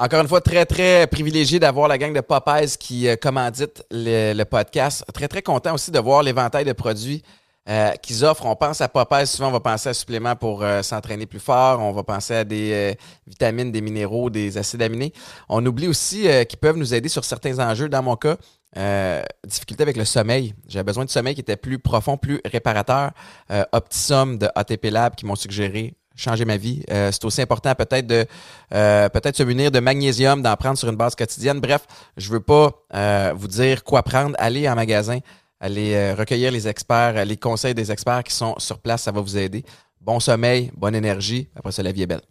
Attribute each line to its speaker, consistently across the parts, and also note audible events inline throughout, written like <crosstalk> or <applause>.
Speaker 1: Encore une fois, très, très privilégié d'avoir la gang de Popeyes qui euh, commandite le, podcast. Très, très content aussi de voir l'éventail de produits euh, qu'ils offrent. On pense à Popeyes, souvent on va penser à suppléments pour euh, s'entraîner plus fort, on va penser à des euh, vitamines, des minéraux, des acides aminés. On oublie aussi qu'ils peuvent nous aider sur certains enjeux. Dans mon cas, difficulté avec le sommeil. J'avais besoin de sommeil qui était plus profond, plus réparateur. Optisum de ATP Lab qui m'ont suggéré changer ma vie. Euh, c'est aussi important peut-être de euh, peut-être se munir de magnésium, d'en prendre sur une base quotidienne. Bref, je veux pas euh, vous dire quoi prendre. Allez en magasin, allez euh, recueillir les experts, euh, les conseils des experts qui sont sur place, ça va vous aider. Bon sommeil, bonne énergie. Après ça, la vie est belle.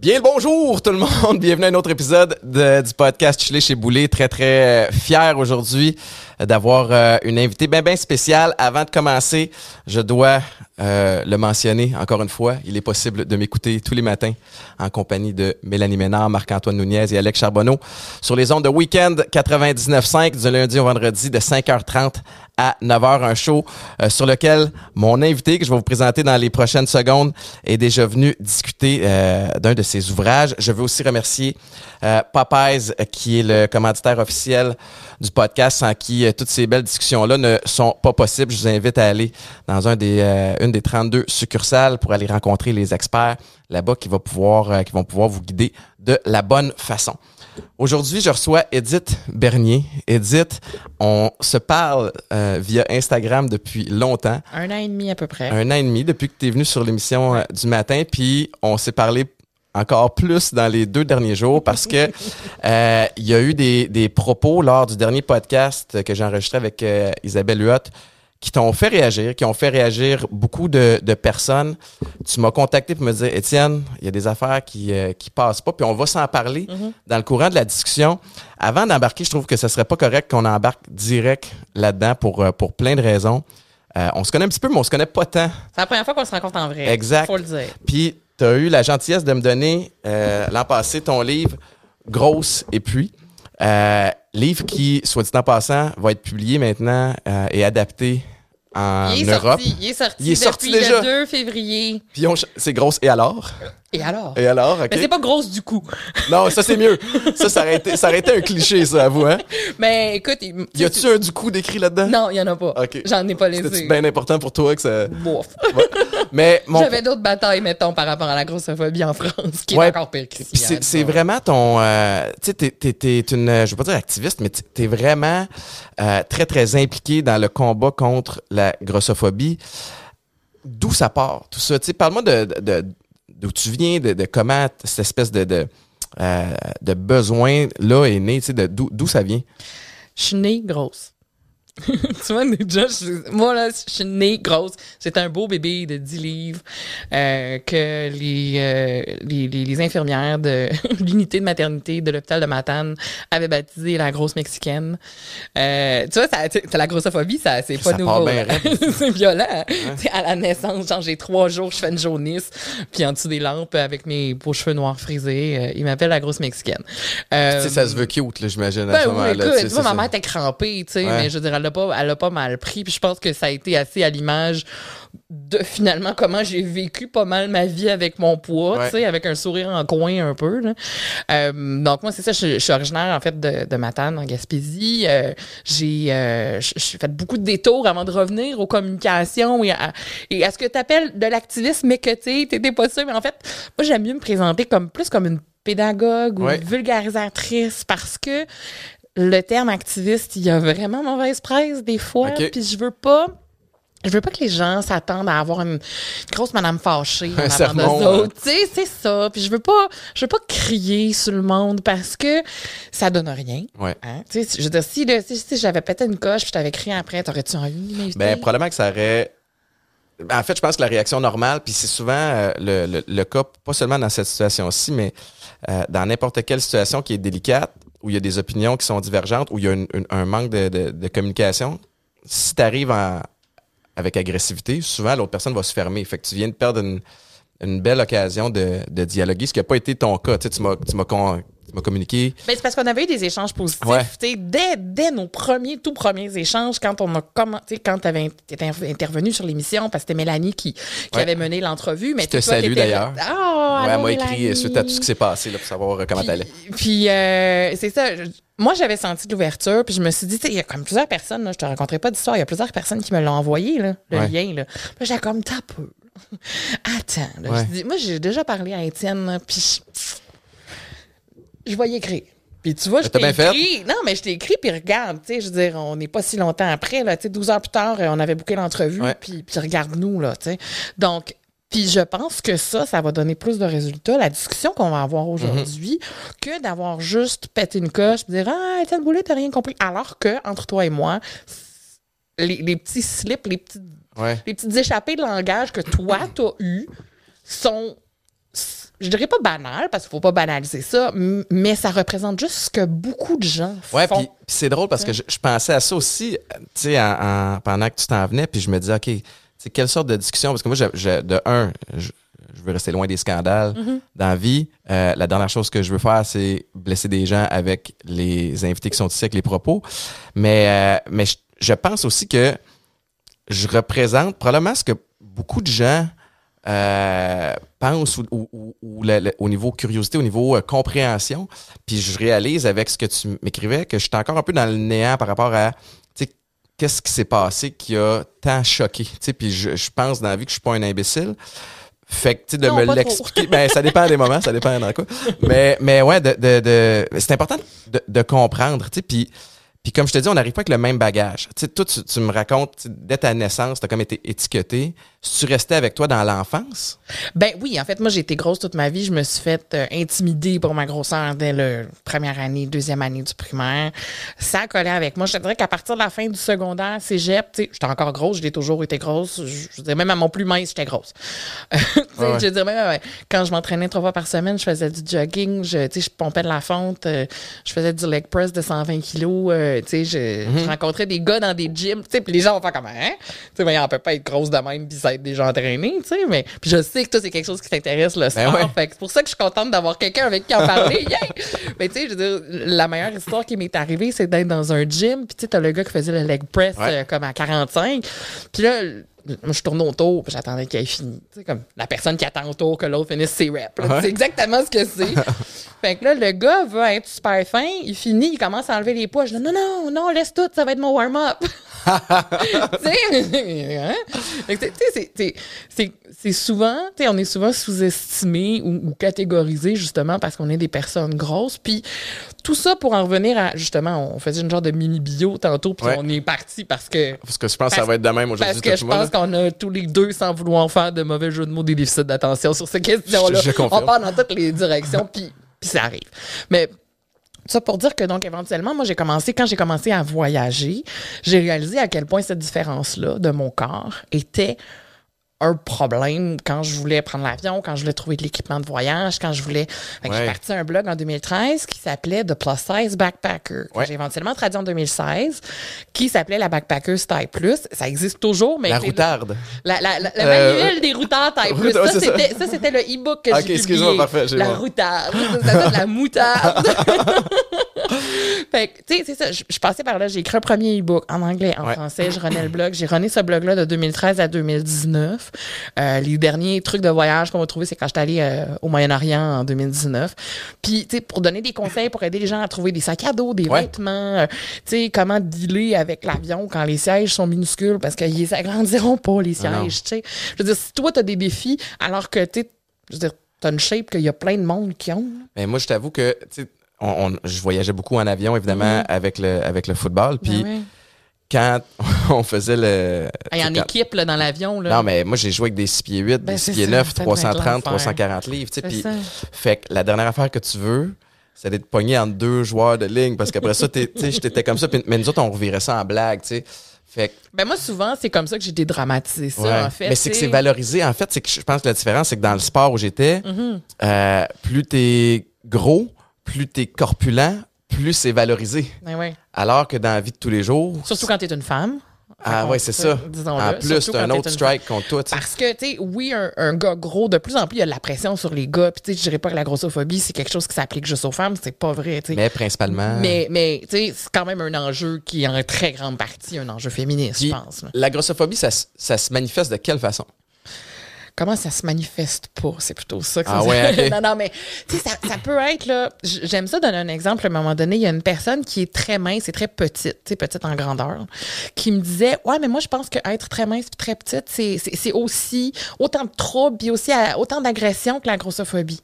Speaker 1: Bien le bonjour tout le monde, <laughs> bienvenue à un autre épisode de- du podcast Chili chez Boulet. Très très fier aujourd'hui d'avoir euh, une invitée bien bien spéciale. Avant de commencer, je dois euh, le mentionner encore une fois. Il est possible de m'écouter tous les matins en compagnie de Mélanie Ménard, Marc-Antoine Nunez et Alex Charbonneau sur les ondes de Weekend 99.5 du lundi au vendredi de 5h30 à 9h, un show euh, sur lequel mon invité, que je vais vous présenter dans les prochaines secondes, est déjà venu discuter euh, d'un de ses ouvrages. Je veux aussi remercier euh, Popeyes, euh, qui est le commanditaire officiel du podcast, sans qui euh, toutes ces belles discussions-là ne sont pas possibles. Je vous invite à aller dans un des, euh, une des 32 succursales pour aller rencontrer les experts là-bas qui, va pouvoir, euh, qui vont pouvoir vous guider de la bonne façon. Aujourd'hui, je reçois Edith Bernier. Edith, on se parle euh, via Instagram depuis longtemps,
Speaker 2: Un an et demi à peu près.
Speaker 1: un an et demi depuis que tu es venu sur l'émission euh, du matin, puis on s'est parlé encore plus dans les deux derniers jours parce que <laughs> euh, il y a eu des, des propos lors du dernier podcast que j'ai enregistré avec euh, Isabelle Huot qui t'ont fait réagir, qui ont fait réagir beaucoup de, de personnes. Tu m'as contacté pour me dire, Étienne, il y a des affaires qui euh, qui passent pas, puis on va s'en parler dans le courant de la discussion. Avant d'embarquer, je trouve que ce serait pas correct qu'on embarque direct là-dedans pour euh, pour plein de raisons. Euh, on se connaît un petit peu, mais on se connaît pas tant.
Speaker 2: C'est la première fois qu'on se rencontre en vrai.
Speaker 1: Exact.
Speaker 2: Faut le dire.
Speaker 1: Puis, tu eu la gentillesse de me donner euh, l'an passé ton livre Grosse et puis. Euh, livre qui, soit dit en passant, va être publié maintenant et et adapté en
Speaker 2: il est
Speaker 1: Europe.
Speaker 2: sorti. Il est sorti
Speaker 1: Il est sorti déjà.
Speaker 2: le 2 février.
Speaker 1: Puis on c'est grosse et alors?
Speaker 2: Et alors?
Speaker 1: Et alors, OK?
Speaker 2: Mais c'est pas grosse du coup.
Speaker 1: Non, ça c'est mieux. Ça, ça aurait, été, ça aurait été un cliché, ça, avoue, hein?
Speaker 2: Mais écoute,
Speaker 1: Y a-tu un du coup décrit là-dedans?
Speaker 2: Non, y en a pas.
Speaker 1: OK.
Speaker 2: J'en ai pas laissé.
Speaker 1: bien important pour toi que ça.
Speaker 2: Bof.
Speaker 1: Ouais. Mais mon.
Speaker 2: J'avais d'autres batailles, mettons, par rapport à la grossophobie en France, qui
Speaker 1: Ouais.
Speaker 2: est encore pire
Speaker 1: c'est, c'est vraiment ton. euh, tu sais, t'es, t'es, t'es une. Je veux pas dire activiste, mais t'es- t'es vraiment euh, très, très impliqué dans le combat contre la grossophobie. D'où ça part, tout ça? Parle-moi de, de- d'où tu viens, de, de comment cette espèce de, de, euh, besoin-là est né, d'où, d'où ça vient?
Speaker 2: Je suis née grosse. <laughs> tu vois, déjà, je- moi, là, je suis née grosse. C'est un beau bébé de 10 livres euh, que les, euh, les, les, les infirmières de <laughs> l'unité de maternité de l'hôpital de Matane avaient baptisé la grosse mexicaine. Euh, tu vois, ça, c'est la grossophobie, ça, c'est pas
Speaker 1: Ça
Speaker 2: nouveau. <laughs> c'est violent. C'est À la naissance, genre, j'ai trois jours, je fais une jaunisse, puis en dessous des lampes, avec mes beaux cheveux noirs frisés, euh, ils m'appellent la grosse mexicaine. Euh,
Speaker 1: tu sais, ça se veut cute, là, j'imagine,
Speaker 2: ben oui, écoute,
Speaker 1: tu
Speaker 2: vois, ma mère était crampée, tu sais,
Speaker 1: Ouais.
Speaker 2: mais je veux pas, elle l'a pas mal pris. Puis je pense que ça a été assez à l'image de finalement comment j'ai vécu pas mal ma vie avec mon poids,
Speaker 1: Ouais.
Speaker 2: tu sais, avec un sourire en coin un peu. là. Euh, donc moi, c'est ça, je, je suis originaire en fait de, de Matane, en Gaspésie. Euh, j'ai euh, fait beaucoup de détours avant de revenir aux communications et à, et à ce que tu appelles de l'activisme, mais que tu t'étais pas sûr. Mais en fait, moi, j'aime mieux me présenter comme plus comme une pédagogue ou
Speaker 1: Ouais.
Speaker 2: une vulgarisatrice parce que le terme activiste, il y a vraiment mauvaise presse des fois. Puis je veux pas. Je veux pas que les gens s'attendent à avoir une grosse madame fâchée en avant autres. Tu sais, c'est ça. Puis je veux pas, je veux pas crier sur le monde parce que ça donne rien.
Speaker 1: Ouais.
Speaker 2: Hein? Tu sais, je veux dire, si, si, si j'avais pété une coche puis je t'avais crié après, t'aurais-tu envie de m'inviter?
Speaker 1: Ben, probablement que ça aurait. En fait, je pense que la réaction normale, puis c'est souvent euh, le, le- le cas, pas seulement dans cette situation-ci, mais euh, dans n'importe quelle situation qui est délicate, où il y a des opinions qui sont divergentes, où il y a un manque de, de- de communication, si tu arrives avec agressivité, souvent l'autre personne va se fermer. Fait que tu viens de perdre une, une belle occasion de, de dialoguer, ce qui n'a pas été ton cas. Tu sais, tu m'as, tu m'as communiqué.
Speaker 2: Ben, c'est parce qu'on avait eu des échanges positifs.
Speaker 1: Ouais.
Speaker 2: Dès, dès nos premiers, tout premiers échanges, quand on a commencé, quand tu avais intervenu sur l'émission, parce que c'était Mélanie qui, qui
Speaker 1: Ouais.
Speaker 2: avait mené l'entrevue. Mais
Speaker 1: Je te salue, d'ailleurs.
Speaker 2: Ah,
Speaker 1: ouais, elle m'a écrit
Speaker 2: Mélanie.
Speaker 1: suite à tout ce qui s'est passé là, pour savoir euh, comment t'allais.
Speaker 2: Puis, euh, c'est ça. je- Moi, j'avais senti de l'ouverture, puis je me suis dit, tu sais, il y a comme plusieurs personnes, là, je te raconterai pas d'histoire, il y a plusieurs personnes qui me l'ont envoyé, là, le
Speaker 1: Ouais.
Speaker 2: lien. Là. J'ai comme, t'as peu. <laughs> Attends. Là,
Speaker 1: Ouais.
Speaker 2: je dis, moi, j'ai déjà parlé à Étienne, puis je, vais y écrire. Puis tu vois, je t'ai écrit. Non, mais je t'ai écrit, puis regarde, tu sais, je veux dire, on n'est pas si longtemps après, là, tu sais, 12 heures plus tard, euh, on avait booké l'entrevue,
Speaker 1: Ouais.
Speaker 2: puis, puis regarde-nous, là, tu sais. Donc, puis je pense que ça, ça va donner plus de résultats, la discussion qu'on va avoir aujourd'hui, que d'avoir juste pété une coche dire Ah, Étienne Boulay, t'as rien compris. Alors que, entre toi et moi, les, les petits slips, les, petits,
Speaker 1: Ouais.
Speaker 2: les petites échappées de langage que toi, <clears throat> t'as eues sont, je dirais pas banales, parce qu'il faut pas banaliser ça, mais ça représente juste ce que beaucoup de gens
Speaker 1: Ouais,
Speaker 2: font.
Speaker 1: puis puis c'est drôle parce que je, je pensais à ça aussi, euh, tu sais, en, en- pendant que tu t'en venais, puis je me disais, OK, sais, quelle sorte de discussion? Parce que moi, je, je- de un, je, veux rester loin des scandales
Speaker 2: Mm-hmm.
Speaker 1: dans la vie. Euh, la dernière chose que je veux faire, c'est blesser des gens avec les invités qui sont ici, avec les propos. Mais, euh, mais je, je pense aussi que je représente probablement ce que beaucoup de gens euh, pensent ou, ou- ou- le- le- au niveau curiosité, au niveau euh, compréhension. Puis je réalise avec ce que tu m'écrivais que j'étais encore un peu dans le néant par rapport à tu sais, qu'est-ce qui s'est passé qui a tant choqué? Tu sais, Puis je, je pense dans la vie que je suis pas un imbécile. Fait que, tu sais, de
Speaker 2: Non,
Speaker 1: me l'expliquer, ben, ça dépend des moments, ça dépend dans quoi. Mais, mais ouais, de, de, de- c'est important de, de comprendre, tu sais, puis, puis comme je te dis, on n'arrive pas avec le même bagage. Tu sais, toi, tu, me racontes, dès ta naissance, tu as comme été étiqueté. Si tu restais avec toi dans l'enfance,
Speaker 2: Ben oui, en fait, moi, j'ai été grosse toute ma vie. Je me suis fait euh, intimider pour ma grosseur dès la première année, deuxième année du primaire. Ça collait avec moi. Je te dirais qu'à partir de la fin du secondaire, cégep, tu sais, j'étais encore grosse, j'ai toujours été grosse. Je, je veux dire, même à mon plus mince, j'étais grosse. <laughs> Tu sais,
Speaker 1: Ouais.
Speaker 2: Je veux dire, même ouais, quand je m'entraînais trois fois par semaine, je faisais du jogging, je, tu sais, je pompais de la fonte, euh, je faisais du leg press de 120 kilos, euh, tu sais, je,
Speaker 1: Mhm.
Speaker 2: je rencontrais des gars dans des gyms, tu sais, puis les gens vont faire comme, hein? Tu sais, mais on peut pas être grosse de même puis ça être déjà entraîné, tu sais, mais puis je sais que toi, c'est quelque chose qui t'intéresse, le sport.
Speaker 1: ouais.
Speaker 2: Fait c'est pour ça que je suis contente d'avoir quelqu'un avec qui en parler. <laughs> Yeah! Mais tu sais, je veux dire, la meilleure histoire qui m'est arrivée, c'est d'être dans un gym, puis tu sais, t'as le gars qui faisait le leg press
Speaker 1: Ouais.
Speaker 2: euh, comme à 45. Puis là, moi, je tourne autour, puis j'attendais qu'il ait fini. Tu sais, comme la personne qui attend autour que l'autre finisse ses reps.
Speaker 1: Ouais.
Speaker 2: C'est exactement ce que c'est. <laughs> fait que là, le gars veut être super fin, il finit, il commence à enlever les poids. Je dis non, non, non, laisse tout, ça va être mon warm-up. <laughs> hein? Que, c'est- souvent, tu sais, on est souvent sous-estimé ou, ou catégorisé justement parce qu'on est des personnes grosses. Puis tout ça pour en revenir à, justement, on faisait une genre de mini-bio tantôt, puis
Speaker 1: Ouais.
Speaker 2: on est parti parce que
Speaker 1: parce que je pense que ça
Speaker 2: Parce-
Speaker 1: va être de même
Speaker 2: parce
Speaker 1: aujourd'hui.
Speaker 2: que
Speaker 1: toi
Speaker 2: je pense
Speaker 1: là.
Speaker 2: qu'on a tous les deux, sans vouloir faire de mauvais jeux de mots, des déficits d'attention sur ces questions-là. On part dans toutes les directions, puis puis ça arrive. Mais ça pour dire que donc éventuellement, moi j'ai commencé, quand j'ai commencé à voyager, j'ai réalisé à quel point cette différence-là de mon corps était un problème quand je voulais prendre l'avion, quand je voulais trouver de l'équipement de voyage, quand je voulais... Fait que
Speaker 1: Ouais.
Speaker 2: J'ai parti un blog en 2013 qui s'appelait The Plus Size Backpacker, que
Speaker 1: Ouais.
Speaker 2: j'ai éventuellement traduit en 2016, qui s'appelait la Backpacker Style Plus. Ça existe toujours, mais...
Speaker 1: La routarde.
Speaker 2: la, la, la, la
Speaker 1: Euh,
Speaker 2: manuel des routards taille <laughs> plus. Ça, c'était, ça, c'était le e-book que
Speaker 1: Ok,
Speaker 2: j'ai
Speaker 1: excuse-moi,
Speaker 2: publié.
Speaker 1: parfait, j'ai
Speaker 2: La routarde. Ça la moutarde. <laughs> fait que, tu sais, c'est ça. Je, je passais par là, j'ai écrit un premier e-book en anglais, en
Speaker 1: Ouais.
Speaker 2: français. Je renais le blog. J'ai rené ce blog-là de 2013 à 2019. Euh, les derniers trucs de voyage qu'on va trouver, c'est quand j'étais allée euh, au Moyen-Orient en 2019. Puis, tu sais, pour donner des conseils, pour aider les gens à trouver des sacs à dos, des
Speaker 1: Ouais.
Speaker 2: vêtements, euh, tu sais, comment dealer avec l'avion quand les sièges sont minuscules parce qu'ils s'agrandiront pas, les
Speaker 1: Ah
Speaker 2: sièges, tu sais. Je veux dire, si toi, t'as des défis, alors que, tu sais, je veux dire, t'as une shape qu'il y a plein de monde qui ont.
Speaker 1: Mais moi, je t'avoue que, tu sais, on, on- je voyageais beaucoup en avion, évidemment, avec, le, avec le football. Puis.
Speaker 2: Ben.
Speaker 1: Quand <laughs> on faisait le.
Speaker 2: Hey, en
Speaker 1: quand-
Speaker 2: équipe, là, dans l'avion, là.
Speaker 1: Non, mais moi, j'ai joué avec des 6 pieds 8,
Speaker 2: Ben,
Speaker 1: des
Speaker 2: c'est
Speaker 1: 6 pieds
Speaker 2: ça,
Speaker 1: 9,
Speaker 2: ça devait être
Speaker 1: 330,
Speaker 2: l'enfer.
Speaker 1: 340 livres. tu sais,
Speaker 2: C'est
Speaker 1: Puis,
Speaker 2: ça.
Speaker 1: fait que la dernière affaire que tu veux, c'est d'être pogné entre deux joueurs de ligne. Parce qu'après ça, t'es- tu sais, j'étais comme ça. puis- mais nous autres, on revirait ça en blague, tu sais. Fait que,
Speaker 2: Ben moi, souvent, c'est comme ça que j'ai dédramatisé ça,
Speaker 1: ouais.
Speaker 2: en fait.
Speaker 1: Mais c'est que c'est valorisé. En fait, c'est que je pense que la différence, c'est que dans le sport où j'étais,
Speaker 2: Mm-hmm.
Speaker 1: euh, plus t'es gros, plus t'es corpulent, plus c'est valorisé.
Speaker 2: Ouais.
Speaker 1: Alors que dans la vie de tous les jours,
Speaker 2: Surtout quand t'es une femme.
Speaker 1: Ah ouais,
Speaker 2: qu'on-
Speaker 1: c'est ça.
Speaker 2: disons-le,
Speaker 1: En plus, t'as un autre strike tu sais.
Speaker 2: Parce que, tu sais, oui, un, un gars gros, de plus en plus, il y a de la pression sur les gars. Puis, tu sais, je dirais pas que la grossophobie, c'est quelque chose qui s'applique juste aux femmes. C'est pas vrai, tu sais.
Speaker 1: Mais principalement.
Speaker 2: Mais, mais tu sais, c'est quand même un enjeu qui est en très grande partie un enjeu féministe, je pense.
Speaker 1: la grossophobie, ça se manifeste de quelle façon?
Speaker 2: Comment ça se manifeste pas? C'est plutôt ça que
Speaker 1: Ah
Speaker 2: ça
Speaker 1: ouais, ok. <laughs>
Speaker 2: Non, non, mais tu sais, ça, ça peut être, là. J'aime ça donner un exemple. À un moment donné, il y a une personne qui est très mince et très petite, tu sais, petite en grandeur, qui me disait Ouais, mais moi, je pense qu'être très mince et très petite, c'est- aussi autant de troubles puis aussi à- autant d'agression que la grossophobie.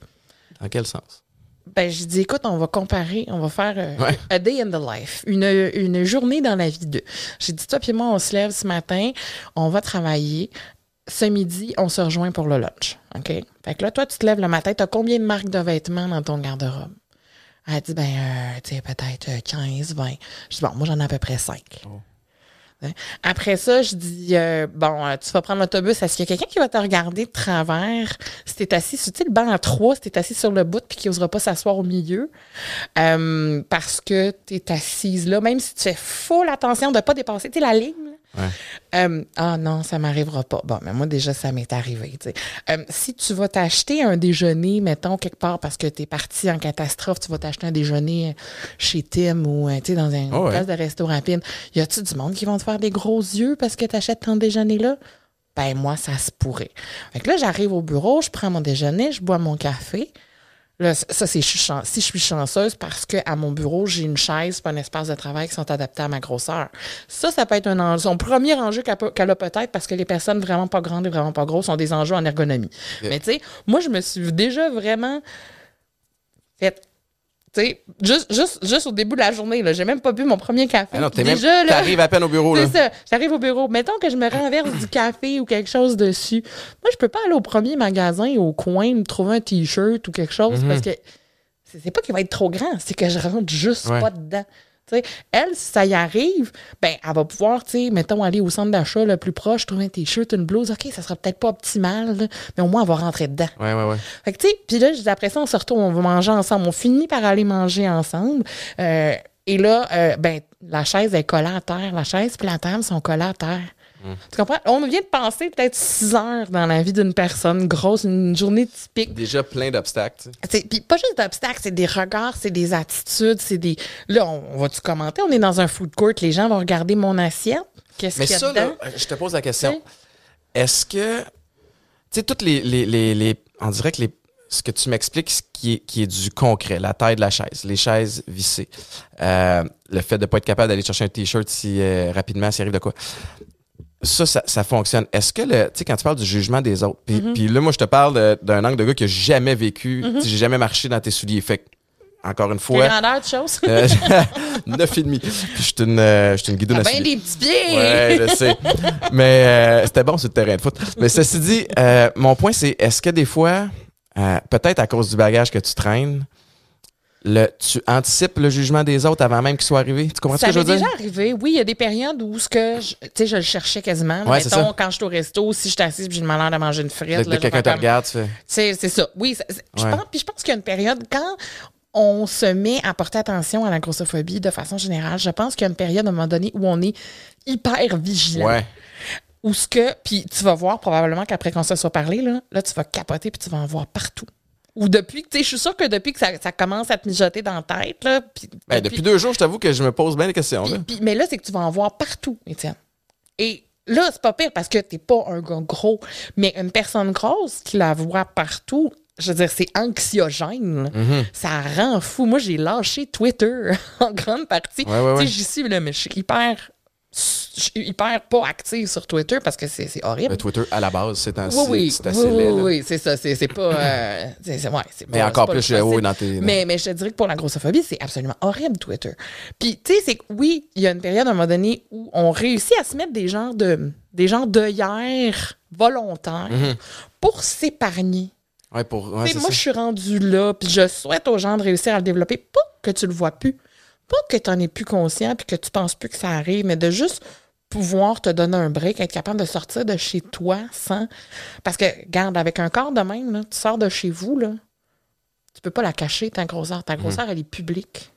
Speaker 1: Dans quel sens?
Speaker 2: Ben, je dis, écoute, on va comparer, on va faire euh,
Speaker 1: Ouais.
Speaker 2: a day in the life, une, une journée dans la vie d'eux. J'ai dit, toi puis moi, on se lève ce matin, on va travailler. Ce midi, on se rejoint pour le lunch. OK? Fait que là, toi, tu te lèves le matin, tu as combien de marques de vêtements dans ton garde-robe? Elle dit, ben, euh, tu sais, peut-être euh, 15, 20. Je dis, bon, moi, j'en ai à peu près 5. Hein? Après ça, je dis, euh, bon, euh, tu vas prendre l'autobus. Est-ce qu'il y a quelqu'un qui va te regarder de travers? Si t'es assis, sur- le banc à trois, si t'es assis sur le bout puis qui n'osera pas s'asseoir au milieu euh, parce que t'es assise là, même si tu fais full attention de pas dépasser, la ligne.
Speaker 1: Ouais.
Speaker 2: Euh, ah non, ça m'arrivera pas. Bon, mais moi, déjà, ça m'est arrivé. Euh, si tu vas t'acheter un déjeuner, mettons, quelque part parce que tu es parti en catastrophe, tu vas t'acheter un déjeuner chez Tim ou euh, dans un
Speaker 1: Oh ouais.
Speaker 2: place de resto rapide, y a-tu du monde qui vont te faire des gros yeux parce que tu achètes ton déjeuner-là? Ben, moi, ça se pourrait. Fait que là, j'arrive au bureau, je prends mon déjeuner, je bois mon café. Là, ça, c'est si je suis chanceuse parce que à mon bureau, j'ai une chaise pas un espace de travail qui sont adaptés à ma grosseur. Ça, ça peut être un enjeu. Son premier enjeu qu'elle peut- a peut-être parce que les personnes vraiment pas grandes et vraiment pas grosses sont des enjeux en ergonomie. Mais tu sais, moi, je me suis déjà vraiment fait. Tu sais, juste, juste, juste au début de la journée, là, j'ai même pas bu mon premier café.
Speaker 1: Ah non, t'es même,
Speaker 2: déjà, là,
Speaker 1: t'arrives à peine au bureau, là.
Speaker 2: c'est ça. J'arrive au bureau. Mettons que je me renverse du café ou quelque chose dessus. Moi, je peux pas aller au premier magasin au coin me trouver un t-shirt ou quelque chose
Speaker 1: Mhm.
Speaker 2: parce que c'est c'est pas qu'il va être trop grand, c'est que je rentre juste
Speaker 1: Ouais.
Speaker 2: pas dedans. Elle, si ça y arrive, ben, elle va pouvoir, tu sais, mettons, aller au centre d'achat le plus proche, trouver un t-shirt, une blouse. OK, ça sera peut-être pas optimal, là, mais au moins, elle va rentrer dedans.
Speaker 1: Ouais, ouais, ouais.
Speaker 2: Fait que, tu sais, puis là, après ça, on se retrouve, on va manger ensemble. On finit par aller manger ensemble. Euh, et là, euh, ben, la chaise est collée à terre. La chaise puis la table sont collées à terre. Tu comprends? On vient de passer peut-être six heures dans la vie d'une personne grosse, une journée typique.
Speaker 1: Déjà plein d'obstacles.
Speaker 2: Puis pas juste d'obstacles, c'est des regards, c'est des attitudes, c'est des. Là, on, on va-tu commenter? On est dans un food court, les gens vont regarder mon assiette. Qu'est-ce qu'il y a
Speaker 1: ça, là,
Speaker 2: dedans?
Speaker 1: je te pose la question. Est-ce que, tu sais, toutes les, les, les, les- on dirait que les, ce que tu m'expliques, ce qui est, qui est du concret, la taille de la chaise, les chaises vissées, euh, le fait de ne pas être capable d'aller chercher un t-shirt si euh, rapidement s'il arrive de quoi. Ça, ça, ça fonctionne. Est-ce que, le, tu sais, quand tu parles du jugement des autres, puis
Speaker 2: Mm-hmm.
Speaker 1: puis là, moi, je te parle d'un angle de gars qui a jamais vécu, tu sais, j'ai jamais marché dans tes souliers. Fait que, encore une fois,
Speaker 2: grandeur de choses? <laughs>
Speaker 1: euh, <laughs> neuf et demi. Puis je suis une, euh, une guidoune
Speaker 2: ben des petits pieds!
Speaker 1: Ouais, je sais. Mais euh, c'était bon sur le terrain de foot. Mais ceci dit, euh, mon point, c'est est-ce que des fois, euh, peut-être à cause du bagage que tu traînes, le, tu anticipes le jugement des autres avant même qu'il soit arrivé? Tu comprends ce
Speaker 2: Ça
Speaker 1: que je veux dire?
Speaker 2: déjà arrivé. Oui, il y a des périodes où ce que je, tu sais, je le cherchais quasiment.
Speaker 1: Ouais,
Speaker 2: Mettons,
Speaker 1: ça.
Speaker 2: quand je suis au resto, si je suis assise et j'ai le malheur de manger une frite. Là,
Speaker 1: quelqu'un te
Speaker 2: comme-
Speaker 1: regarde, tu fais.
Speaker 2: C'est c'est ça. Oui, ça- je
Speaker 1: Ouais.
Speaker 2: pense, puis je pense qu'il y a une période quand on se met à porter attention à la grossophobie de façon générale. Je pense qu'il y a une période à un moment donné où on est hyper vigilant.
Speaker 1: Ouais.
Speaker 2: Où ce que, puis tu vas voir probablement qu'après qu'on se soit parlé, là, là, tu vas capoter puis tu vas en voir partout. Ou depuis, que, tu sais, je suis sûre que depuis que ça, ça commence à te mijoter dans la tête, là, puis
Speaker 1: Ben, depuis deux jours, je t'avoue que je me pose bien des questions. Là.
Speaker 2: mais là, c'est que tu vas en voir partout, Étienne. Et là, c'est pas pire parce que t'es pas un gars gros. Mais une personne grosse qui la voit partout, je veux dire, c'est anxiogène.
Speaker 1: Mm-hmm.
Speaker 2: Ça rend fou. Moi, j'ai lâché Twitter <laughs> en grande partie.
Speaker 1: Ouais, ouais,
Speaker 2: Tu sais, j'y suis, là, mais je suis hyper. Je suis hyper pas active sur Twitter parce que c'est horrible.
Speaker 1: Le Twitter, à la base, c'est un
Speaker 2: Oui, oui,
Speaker 1: c'est
Speaker 2: oui,
Speaker 1: assez
Speaker 2: oui,
Speaker 1: laid, là.
Speaker 2: oui, c'est ça. C'est pas. euh, c'est- ouais,
Speaker 1: Mais
Speaker 2: pas-
Speaker 1: encore plus,
Speaker 2: le
Speaker 1: je- oui,
Speaker 2: possible.
Speaker 1: dans tes-
Speaker 2: Mais, mais je te dirais que pour la grossophobie, c'est absolument horrible, Twitter. Puis, tu sais, c'est que oui, il y a une période à un moment donné où on réussit à se mettre des genres de des genres d'œillères volontaires
Speaker 1: Mhm.
Speaker 2: pour s'épargner.
Speaker 1: Ouais, pour, ouais,
Speaker 2: moi, je suis rendue là, puis je souhaite aux gens de réussir à le développer. Pas que tu le vois plus, pas que tu n'en es plus conscient, puis que tu penses plus que ça arrive, mais de juste pouvoir te donner un break, être capable de sortir de chez toi sans... Parce que, garde, avec un corps de même, là, tu sors de chez vous, là, tu peux pas la cacher, ta grosseur. Ta grosseur, elle est publique.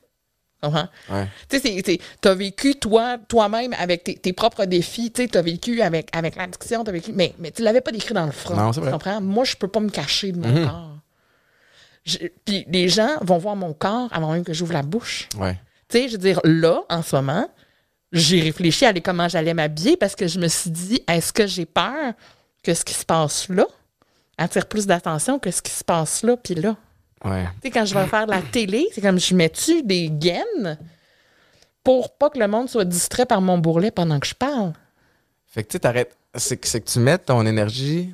Speaker 2: Comprends?
Speaker 1: Ouais.
Speaker 2: Tu t'as vécu toi, toi-même avec tes, tes propres défis. Tu sais, t'as vécu avec, avec l'addiction, t'as vécu. Mais, mais tu l'avais pas décrit dans le front.
Speaker 1: Non, vrai.
Speaker 2: Tu comprends? Moi, je peux pas me cacher de mon
Speaker 1: Mhm.
Speaker 2: corps. Puis les gens vont voir mon corps avant même que j'ouvre la bouche.
Speaker 1: Ouais.
Speaker 2: Tu sais, je veux dire, là, en ce moment, j'ai réfléchi à aller comment j'allais m'habiller parce que je me suis dit, est-ce que j'ai peur que ce qui se passe là attire plus d'attention que ce qui se passe là puis là?
Speaker 1: Ouais.
Speaker 2: Tu sais, quand je vais faire de la télé, c'est comme je mets-tu des gaines pour pas que le monde soit distrait par mon bourrelet pendant que je parle?
Speaker 1: Fait que tu sais, t'arrêtes. C'est que, c'est que tu mets ton énergie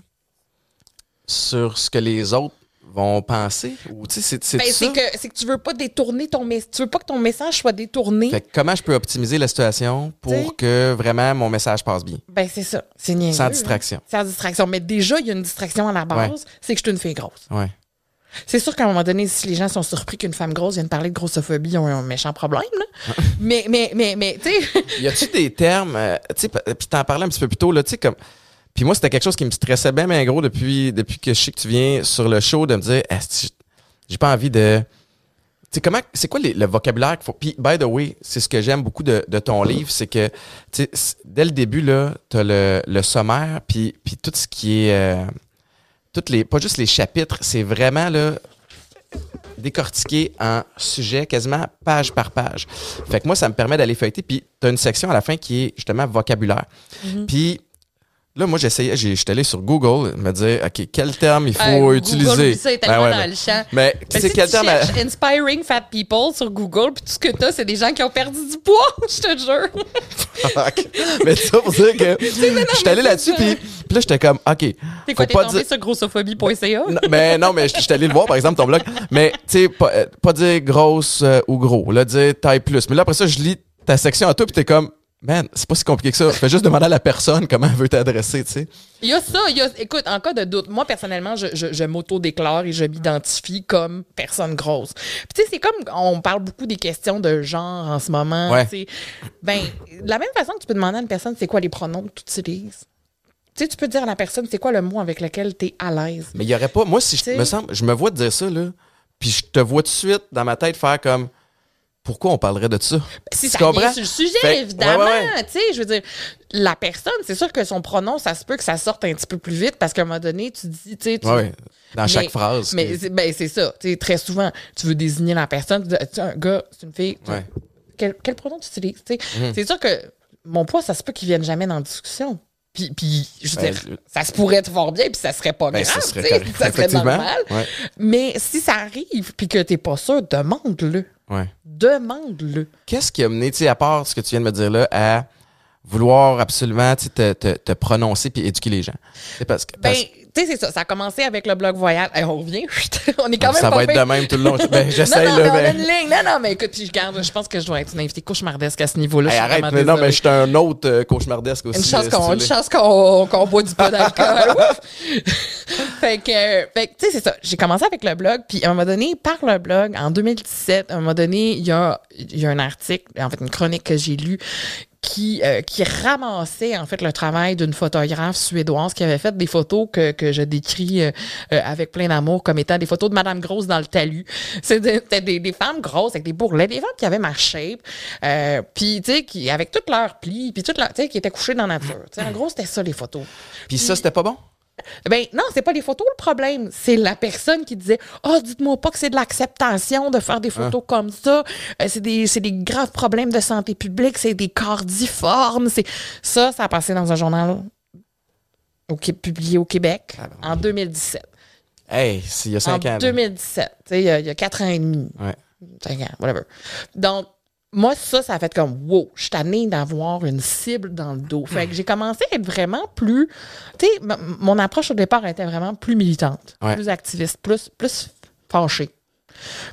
Speaker 1: sur ce que les autres vont penser. Ou tu sais, c'est, c'est
Speaker 2: Ben, que c'est que tu veux pas détourner ton message. Tu veux pas que ton message soit détourné.
Speaker 1: Fait que comment je peux optimiser la situation pour
Speaker 2: T'sais?
Speaker 1: que vraiment mon message passe bien?
Speaker 2: Ben c'est ça. C'est niaiseux.
Speaker 1: Sans
Speaker 2: hein.
Speaker 1: distraction.
Speaker 2: Sans distraction. Mais déjà, il y a une distraction à la base,
Speaker 1: Ouais.
Speaker 2: c'est que je suis une fille grosse.
Speaker 1: Ouais.
Speaker 2: C'est sûr qu'à un moment donné, si les gens sont surpris qu'une femme grosse vienne parler de grossophobie, ils ont un méchant problème, là. <laughs> mais, mais, mais, mais, tu sais,
Speaker 1: Y a-tu des termes, euh, tu sais, puis t'en parlais un petit peu plus tôt, là, tu sais, comme. Puis moi, c'était quelque chose qui me stressait bien, bien gros depuis, depuis que je sais que tu viens sur le show de me dire, j'ai pas envie de. Tu sais, comment. C'est quoi les- le vocabulaire qu'il faut. Puis, by the way, c'est ce que j'aime beaucoup de, de ton livre, c'est que, tu sais, c- dès le début, là, t'as le, le sommaire, puis, puis tout ce qui est. euh, toutes les, pas juste les chapitres, c'est vraiment, là, décortiqué en sujet quasiment page par page. Fait que moi, ça me permet d'aller feuilleter. Puis, tu as une section à la fin qui est justement vocabulaire. Puis, là, moi, j'essayais, j'étais allé sur Google, me dire, OK, quel terme il faut
Speaker 2: euh, Google,
Speaker 1: utiliser.
Speaker 2: est
Speaker 1: Ben ouais,
Speaker 2: dans
Speaker 1: mais-
Speaker 2: le champ.
Speaker 1: Mais,
Speaker 2: si
Speaker 1: quel
Speaker 2: tu
Speaker 1: terme. à-
Speaker 2: cherches Inspiring Fat People sur Google, puis tout ce que t'as, c'est des gens qui ont perdu du poids, <laughs> je te jure.
Speaker 1: Fuck. mais ça pour dire que <laughs> j'étais allé là-dessus, puis, puis là, j'étais comme, OK. Faut
Speaker 2: quoi, t'es
Speaker 1: pas
Speaker 2: tombé
Speaker 1: dire-
Speaker 2: sur grossophobie.ca?
Speaker 1: Mais non, mais j'étais allé le voir, par exemple, ton blog. Mais, tu sais, pas, euh, pas dire grosse euh, ou gros. Là, dire taille plus. Mais là, après ça, je lis ta section à toi, puis t'es comme, man, c'est pas si compliqué que ça. Fais juste demander à la personne comment elle veut t'adresser, tu sais.
Speaker 2: Il y a ça, il y a, écoute, en cas de doute, moi personnellement, je, je, je m'auto-déclare et je m'identifie comme personne grosse. Puis tu sais, c'est comme, on parle beaucoup des questions de genre en ce moment.
Speaker 1: Ouais.
Speaker 2: tu sais. Ben, de la même façon que tu peux demander à une personne c'est quoi les pronoms que tu utilises? Tu sais, tu peux dire à la personne c'est quoi le mot avec lequel tu es à l'aise?
Speaker 1: Mais il y aurait pas. Moi, si je me semble, je me vois te dire ça, là, puis je te vois tout de suite dans ma tête faire comme. Pourquoi on parlerait de ça?
Speaker 2: Si
Speaker 1: Tu
Speaker 2: ça
Speaker 1: comprends?
Speaker 2: vient sur le sujet,
Speaker 1: Fait-
Speaker 2: évidemment.
Speaker 1: ouais, ouais,
Speaker 2: Tu sais, je veux dire, la personne, c'est sûr que son pronom, ça se peut que ça sorte un petit peu plus vite parce qu'à un moment donné, tu dis, tu sais, tu-
Speaker 1: Ouais, ouais. Dans chaque phrase.
Speaker 2: Mais c'est ben, c'est ça. Tu sais, très souvent, tu veux désigner la personne. Tu dis, sais, un gars, c'est une fille. Quel, quel pronom tu utilises? Tu sais,
Speaker 1: Mhm.
Speaker 2: C'est sûr que mon poids, ça se peut qu'il vienne jamais dans la discussion. Puis, puis je veux
Speaker 1: Ben,
Speaker 2: dire, ça se pourrait être fort bien, puis ça serait pas
Speaker 1: Ben,
Speaker 2: grave.
Speaker 1: ça serait
Speaker 2: ça serait normal.
Speaker 1: Ouais.
Speaker 2: Mais si ça arrive, puis que t'es pas sûr, demande-le.
Speaker 1: Ouais.
Speaker 2: Demande-le.
Speaker 1: Qu'est-ce qui a mené, tu sais, à part ce que tu viens de me dire là, à vouloir absolument te, te, te prononcer puis éduquer les gens? C'est parce que.
Speaker 2: Ben,
Speaker 1: parce-
Speaker 2: tu sais, c'est ça. Ça a commencé avec le blog voyage. Hey, on revient. <laughs> on est quand même
Speaker 1: ça va être de même tout le long. <laughs> Ben, j'essaie,
Speaker 2: non, non, mais on a
Speaker 1: ben-
Speaker 2: une ligne. Non, non, mais écoute, puis je garde, je pense que je dois être une invitée cauchemardesque à ce niveau-là.
Speaker 1: Hey, arrête, mais non, mais je suis un autre euh, cauchemardesque aussi.
Speaker 2: Une chance
Speaker 1: euh,
Speaker 2: qu'on qu'on boit du peu d'alcool. <laughs> Fait que, fait tu sais, c'est ça. J'ai commencé avec le blog, puis à un moment donné, par le blog, en 2017, à un moment donné, il y a, il y a un article, en fait, une chronique que j'ai lue qui, euh, qui ramassait en fait le travail d'une photographe suédoise qui avait fait des photos que, que je décris euh, euh, avec plein d'amour comme étant des photos de Madame Grosse dans le talus. <laughs> C'était des, des, femmes grosses avec des bourrelets, des femmes qui avaient ma shape, euh, puis tu sais, qui avec toutes leurs plis, puis toutes leurs, tu sais, qui étaient couchées dans la nature. En gros, c'était ça les photos.
Speaker 1: Puis ça, c'était pas bon?
Speaker 2: Ben non, c'est pas les photos le problème, c'est la personne qui disait "Oh, dites-moi pas que c'est de l'acceptation de faire des photos comme ça, Euh, c'est des des graves problèmes de santé publique, c'est des corps difformes, c'est ça ça a passé dans un journal au, publié au Québec
Speaker 1: Ah, ben
Speaker 2: en 2017.
Speaker 1: Hey, c'est il y a
Speaker 2: En
Speaker 1: cinq ans. là.
Speaker 2: 2017, tu sais il y, a- il y a quatre ans et demi.
Speaker 1: Ouais.
Speaker 2: 5 ans, whatever. Donc, moi, ça, ça a fait comme, wow, je suis tannée d'avoir une cible dans le dos. Fait que j'ai commencé à être vraiment plus. Tu sais, mon approche au départ était vraiment plus militante,
Speaker 1: Ouais.
Speaker 2: plus activiste, plus, plus fâchée.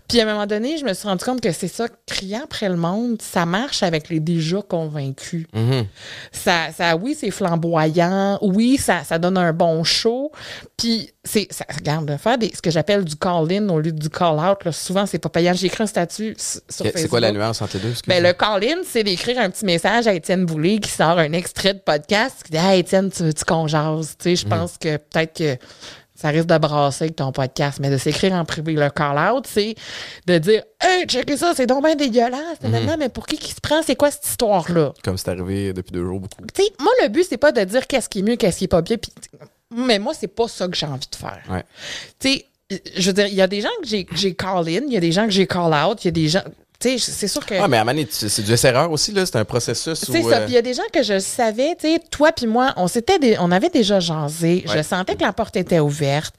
Speaker 2: Puis à un moment donné, je me suis rendu compte que c'est ça, crier après le monde, ça marche avec les déjà convaincus.
Speaker 1: Mhm.
Speaker 2: Ça, ça, oui, c'est flamboyant. Oui, ça, ça donne un bon show. Puis, c'est, ça, regarde, faire des, ce que j'appelle du call-in au lieu du call-out, là, souvent, c'est pas payant. J'ai écrit un statut sur
Speaker 1: Que-
Speaker 2: Facebook.
Speaker 1: C'est quoi la nuance entre les deux?
Speaker 2: Ben, le call-in, c'est d'écrire un petit message à Étienne Boulay qui sort un extrait de podcast qui dit Hey, Étienne, tu veux-tu qu'on jase? Tu sais, je pense que peut-être que ça risque de brasser avec ton podcast, mais de s'écrire en privé. Le call-out, c'est de dire Hey, checkez ça, c'est donc bien dégueulasse. nanana, Mais pour qui qui se prend? C'est quoi cette histoire-là?
Speaker 1: Comme c'est arrivé depuis deux jours beaucoup.
Speaker 2: Tu sais, moi, le but, c'est pas de dire qu'est-ce qui est mieux, qu'est-ce qui est pas bien. puis- mais moi, c'est pas ça que j'ai envie de faire.
Speaker 1: Ouais.
Speaker 2: Tu sais, je veux dire, il y a des gens que j'ai- call in, il y a des gens que j'ai call out, il y a des gens. Tu sais, c'est sûr que.
Speaker 1: Ah, mais à c'est du erreur aussi, là. C'est un processus.
Speaker 2: C'est ça.
Speaker 1: euh,
Speaker 2: Puis il y a des gens que je savais, tu sais, toi puis moi, on s'était, on avait déjà jasé. Je sentais que la porte était ouverte.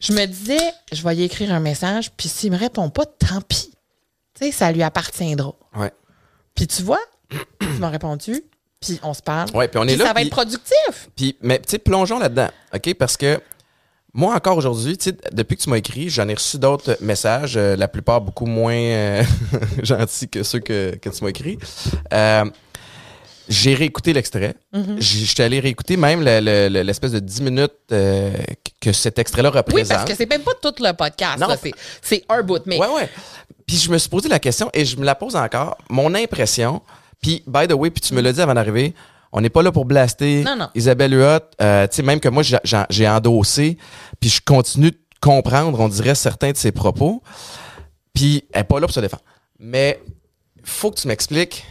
Speaker 2: Je me disais, je vais y écrire un message, puis s'il me répond pas, tant pis. Tu sais, ça lui appartiendra.
Speaker 1: Ouais.
Speaker 2: Puis tu vois, tu m'as répondu, puis on se parle.
Speaker 1: Ouais, puis on est là.
Speaker 2: ça va être productif.
Speaker 1: Puis, mais tu sais, plongeons là-dedans, OK? Parce que moi, encore aujourd'hui, depuis que tu m'as écrit, j'en ai reçu d'autres messages, euh, la plupart beaucoup moins euh, <laughs> gentils que ceux que, que tu m'as écrits. Euh, j'ai réécouté l'extrait.
Speaker 2: Mm-hmm.
Speaker 1: J'ai- J'étais allé réécouter même le- le- le- l'espèce de 10 minutes euh, que cet extrait-là
Speaker 2: Oui,
Speaker 1: représente.
Speaker 2: parce que c'est même pas tout le podcast.
Speaker 1: Non.
Speaker 2: là, c'est- C'est un bout. Mais
Speaker 1: Ouais, ouais. Puis je me suis posé la question et je me la pose encore. Mon impression, puis by the way, puis tu me l'as dit avant d'arriver, on n'est pas là pour blaster
Speaker 2: Non, non.
Speaker 1: Isabelle Huot. Euh, tu sais, même que moi, j'ai- endossé, puis je continue de comprendre, on dirait, certains de ses propos. Puis elle n'est pas là pour se défendre. Mais faut que tu m'expliques,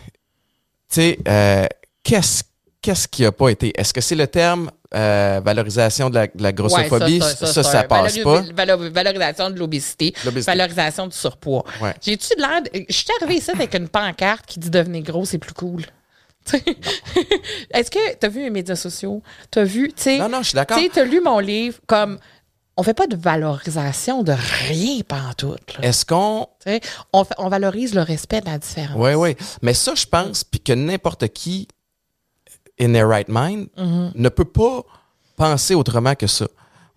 Speaker 1: tu sais, euh, qu'est-ce qu'est-ce qui a pas été? Est-ce que c'est le terme euh, valorisation de la, de la grossophobie?
Speaker 2: Ouais,
Speaker 1: ça, ça, passe pas.
Speaker 2: valo- valorisation de l'obésité, valorisation du surpoids.
Speaker 1: Ouais.
Speaker 2: J'ai-tu de l'air. Je suis arrivée ici avec une pancarte qui dit devenez gros, c'est plus cool. <laughs> Est-ce que tu as vu les médias sociaux? Tu as vu, tu sais.
Speaker 1: Non, non, je suis d'accord.
Speaker 2: Tu as lu mon livre comme. On fait pas de valorisation de rien pantoute.
Speaker 1: Est-ce qu'on
Speaker 2: On, on valorise le respect de la différence.
Speaker 1: Oui, oui. Mais ça, je pense, puis que n'importe qui, in their right mind,
Speaker 2: Mm-hmm.
Speaker 1: ne peut pas penser autrement que ça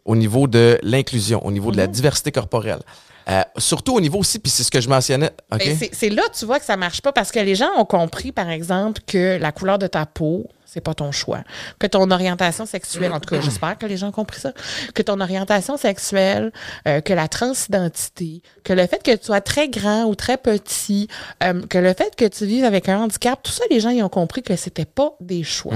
Speaker 1: au niveau de l'inclusion, au niveau de
Speaker 2: Mm-hmm.
Speaker 1: la diversité corporelle. Euh, surtout au niveau aussi, puis c'est ce que je mentionnais.
Speaker 2: Ben, c'est- là, tu vois, que ça marche pas parce que les gens ont compris, par exemple, que la couleur de ta peau, c'est pas ton choix. Que ton orientation sexuelle, en tout cas, j'espère que les gens ont compris ça, que ton orientation sexuelle, euh, que la transidentité, que le fait que tu sois très grand ou très petit, euh, que le fait que tu vives avec un handicap, tout ça, les gens, ils ont compris que c'était pas des choix.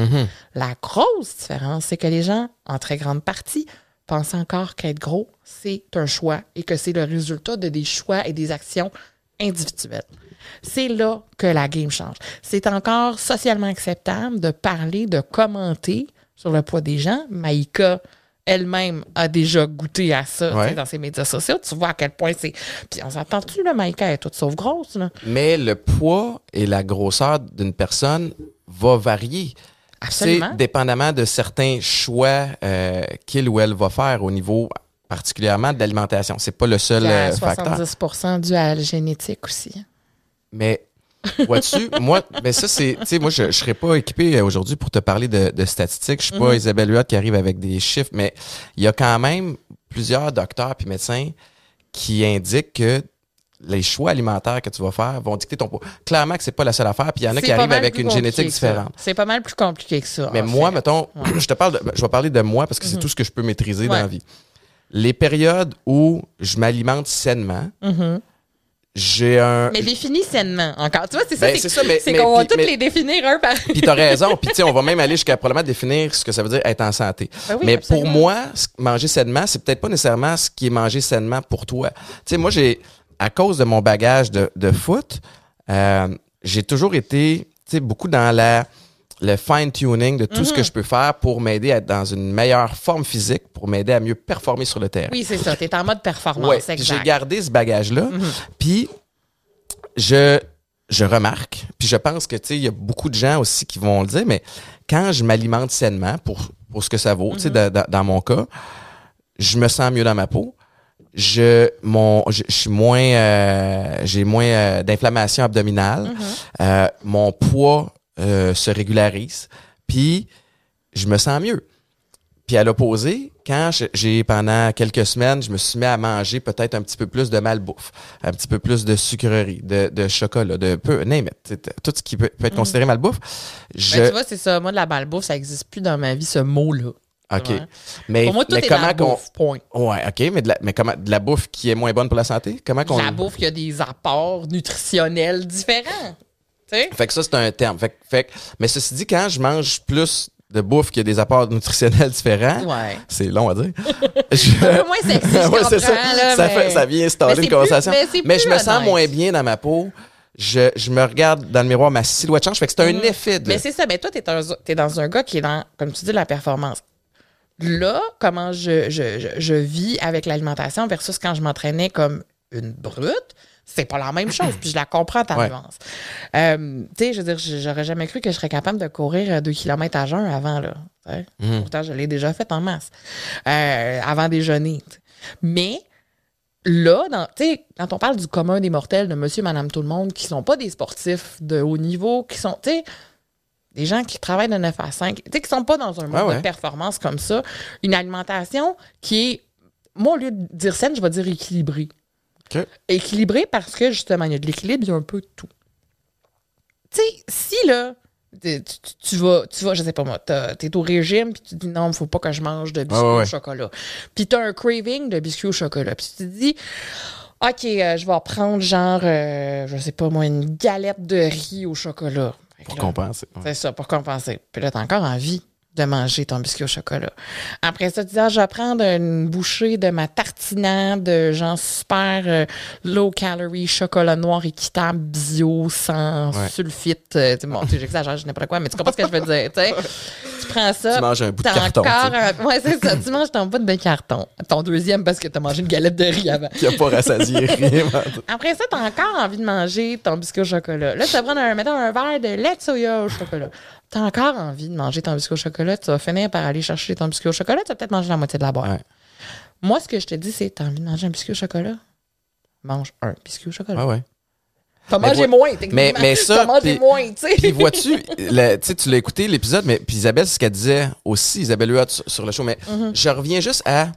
Speaker 2: La grosse différence, c'est que les gens, en très grande partie, pensent encore qu'être gros, c'est un choix et que c'est le résultat de des choix et des actions individuelles. C'est là que la game change. C'est encore socialement acceptable de parler, de commenter sur le poids des gens. Maïka elle-même a déjà goûté à ça
Speaker 1: Ouais.
Speaker 2: dans ses médias sociaux. Tu vois à quel point c'est. Puis on s'entend-tu, là, Maïka? Est toute sauf grosse, là.
Speaker 1: Mais le poids et la grosseur d'une personne va varier.
Speaker 2: Absolument.
Speaker 1: C'est dépendamment de certains choix euh, qu'il ou elle va faire au niveau particulièrement de l'alimentation. C'est pas le seul
Speaker 2: Il y a
Speaker 1: euh, facteur.
Speaker 2: 70 dû à la génétique aussi.
Speaker 1: Mais vois-tu, <laughs> moi, mais ça, c'est. Tu sais, moi, je ne serais pas équipé euh, aujourd'hui pour te parler de, de statistiques. Je suis pas Isabelle Huot qui arrive avec des chiffres, mais il y a quand même plusieurs docteurs puis médecins qui indiquent que les choix alimentaires que tu vas faire vont dicter ton poids. Clairement que c'est pas la seule affaire, puis il y en a qui arrivent avec une génétique différente.
Speaker 2: C'est pas mal plus compliqué que ça.
Speaker 1: Mais moi,
Speaker 2: fait.
Speaker 1: mettons, <clears throat> je te parle de, je vais parler de moi parce que c'est tout ce que je peux maîtriser dans la vie. Les périodes où je m'alimente sainement, j'ai un.
Speaker 2: Mais définis sainement encore. Tu vois, c'est
Speaker 1: Ben,
Speaker 2: ça.
Speaker 1: c'est
Speaker 2: qu'on va
Speaker 1: mais-
Speaker 2: les définir un par
Speaker 1: Puis t'as raison. Puis tu sais, on va <laughs> même aller jusqu'à probablement définir ce que ça veut dire être en santé.
Speaker 2: Ben oui,
Speaker 1: Mais
Speaker 2: absolument.
Speaker 1: pour moi, manger sainement, c'est peut-être pas nécessairement ce qui est manger sainement pour toi. Tu sais, moi, j'ai, à cause de mon bagage de, de foot, euh, j'ai toujours été, beaucoup dans la le fine-tuning de tout ce
Speaker 2: Mhm.
Speaker 1: que je peux faire pour m'aider à être dans une meilleure forme physique, pour m'aider à mieux performer sur le terrain.
Speaker 2: Oui, c'est ça. Tu es en mode performance.
Speaker 1: Ouais, j'ai gardé ce bagage-là.
Speaker 2: Mhm.
Speaker 1: Puis je, je remarque, puis je pense que il y a beaucoup de gens aussi qui vont le dire, mais quand je m'alimente sainement pour, pour ce que ça vaut, tu sais,
Speaker 2: Mhm.
Speaker 1: dans- dans- dans mon cas, je me sens mieux dans ma peau. Je, mon, je, je suis moins, euh, j'ai moins euh, d'inflammation abdominale.
Speaker 2: Mhm.
Speaker 1: Euh, mon poids euh, se régularise. Puis je me sens mieux. Puis à l'opposé, quand j'ai pendant quelques semaines, je me suis mis à manger peut-être un petit peu plus de malbouffe, un petit peu plus de sucreries, de, de chocolat, de peu, name it, c'est- tout ce qui peut, peut être considéré malbouffe. Je,
Speaker 2: Ben, tu vois, c'est ça. Moi, de la malbouffe, ça n'existe plus dans ma vie, ce mot-là.
Speaker 1: Ok. Mais,
Speaker 2: Pour moi, tout
Speaker 1: mais
Speaker 2: est
Speaker 1: comment
Speaker 2: la
Speaker 1: qu'on,
Speaker 2: bouffe, point.
Speaker 1: ouais, ok, mais de la, mais comment, de la bouffe qui est moins bonne pour la santé, comment qu'on,
Speaker 2: La bouffe, y a des apports nutritionnels différents. Tu sais?
Speaker 1: Fait que ça, c'est un terme. Fait, que- fait, mais ceci dit, quand je mange plus de bouffe qui a des apports <laughs> nutritionnels différents.
Speaker 2: Ouais.
Speaker 1: C'est long à dire. <laughs> Je-
Speaker 2: Un peu moins sexy, je <laughs>
Speaker 1: Ouais, c'est ça.
Speaker 2: là,
Speaker 1: ça,
Speaker 2: mais-
Speaker 1: fait- ça vient
Speaker 2: mais
Speaker 1: installer une
Speaker 2: plus-
Speaker 1: conversation.
Speaker 2: mais c'est
Speaker 1: Mais je
Speaker 2: plus
Speaker 1: me sens moins bien dans ma peau. Je, je me regarde dans le miroir, ma silhouette change. Fait que c'est un effet de.
Speaker 2: Mais c'est ça, mais toi, t'es, un- t'es dans un gars qui est dans, comme tu dis, la performance. Là, comment je, je, je, je vis avec l'alimentation versus quand je m'entraînais comme une brute, c'est pas la même chose. Puis je la comprends, ta
Speaker 1: Ouais.
Speaker 2: nuance. Euh, tu sais, je veux dire, j'aurais jamais cru que je serais capable de courir 2 km à jeun avant, là.
Speaker 1: Mhm.
Speaker 2: Pourtant, je l'ai déjà fait en masse. Euh, avant déjeuner. Mais là, dans, tu sais, quand on parle du commun des mortels, de monsieur, madame, tout le monde, qui sont pas des sportifs de haut niveau, qui sont, tu sais, des gens qui travaillent de 9 à 5, tu sais, qui sont pas dans un
Speaker 1: ouais.
Speaker 2: de performance comme ça, une alimentation qui est, moi, au lieu de dire saine, je vais dire équilibrée. Équilibrée parce que, justement, il y a de l'équilibre, il y a un peu de tout. Tu sais, si, là, tu, tu- tu vas, tu vas, je sais pas moi, t'es au régime, puis tu te dis non, il faut pas que je mange de biscuits
Speaker 1: ouais.
Speaker 2: au chocolat. Puis t'as un craving de biscuits au chocolat. Puis tu te dis, OK, euh, je vais prendre genre, euh, je sais pas moi, une galette de riz au chocolat.
Speaker 1: Pour
Speaker 2: là,
Speaker 1: compenser. Ouais.
Speaker 2: c'est ça, pour compenser. Puis là, t'as encore envie de manger ton biscuit au chocolat. Après ça, tu dis, ah, je vais prendre une bouchée de ma tartinade, de genre super euh, low calorie, chocolat noir équitable, bio, sans
Speaker 1: Ouais.
Speaker 2: sulfite. Euh, tu bon, tu j'exagère, je n'importe quoi, mais tu comprends ce que je veux dire, tu sais. Tu prends ça.
Speaker 1: Tu manges un bout de carton, tu
Speaker 2: un- Ouais, c'est ça. Tu manges ton bout de carton. Ton deuxième parce que t'as mangé une galette de riz avant.
Speaker 1: Qui a pas rassasié rien. <laughs>
Speaker 2: Après ça, t'as encore envie de manger ton biscuit au chocolat. Là, tu vas prendre un, mettons, un verre de lait de soya au chocolat. T'as encore envie de manger ton biscuit au chocolat. Tu vas finir par aller chercher ton biscuit au chocolat. Tu vas peut-être manger la moitié de la boîte.
Speaker 1: Ouais.
Speaker 2: Moi, ce que je te dis, c'est t'as envie de manger un biscuit au chocolat? Mange un biscuit au chocolat.
Speaker 1: Ouais, ouais.
Speaker 2: T'as mangé moins,
Speaker 1: mais- mais ça,
Speaker 2: T'as mangé moins, tu sais.
Speaker 1: Puis vois-tu, tu l'as écouté l'épisode, mais puis Isabelle, c'est ce qu'elle disait aussi, Isabelle Huot sur, sur le show. Mais
Speaker 2: Mm-hmm.
Speaker 1: je reviens juste à.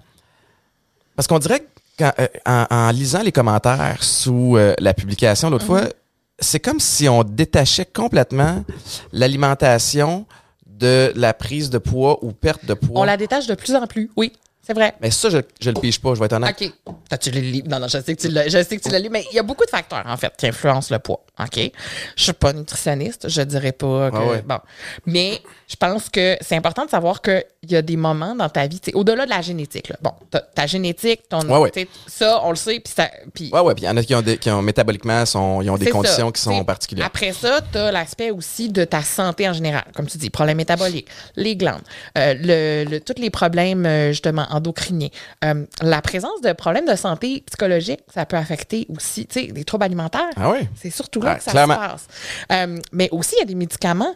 Speaker 1: Parce qu'on dirait que quand, euh, en, en lisant les commentaires sous euh, la publication l'autre fois,
Speaker 2: Mm-hmm.
Speaker 1: C'est comme si on détachait complètement l'alimentation de la prise de poids ou perte de poids.
Speaker 2: On la détache de plus en plus. Oui, c'est vrai.
Speaker 1: Mais ça, je, je le pige pas, je vais être honnête.
Speaker 2: OK. T'as-tu le livre? Non, non, je sais que tu l'as, je sais que tu l'as lu, mais il y a beaucoup de facteurs, en fait, qui influencent le poids. OK? Je suis pas nutritionniste, je dirais pas que.
Speaker 1: Ah ouais.
Speaker 2: Bon. Mais je pense que c'est important de savoir qu'il y a des moments dans ta vie, au-delà de la génétique, là. Bon, ta, ta génétique, ton.
Speaker 1: Ouais, ouais.
Speaker 2: Ça, on le sait, puis ça. puis
Speaker 1: Ouais, ouais, puis il y en a qui ont, des, qui ont métaboliquement, sont, ils ont des conditions
Speaker 2: ça.
Speaker 1: qui sont particulières.
Speaker 2: Après ça, tu as l'aspect aussi de ta santé en général. Comme tu dis, problèmes métaboliques, les glandes, euh, le, le- tous les problèmes euh, justement endocriniens. Euh, la présence de problèmes de santé psychologique, ça peut affecter aussi, tu sais, des troubles alimentaires.
Speaker 1: Ah oui?
Speaker 2: C'est surtout là
Speaker 1: Ouais,
Speaker 2: que ça
Speaker 1: clairement.
Speaker 2: se passe. Euh, mais aussi, il y a des médicaments,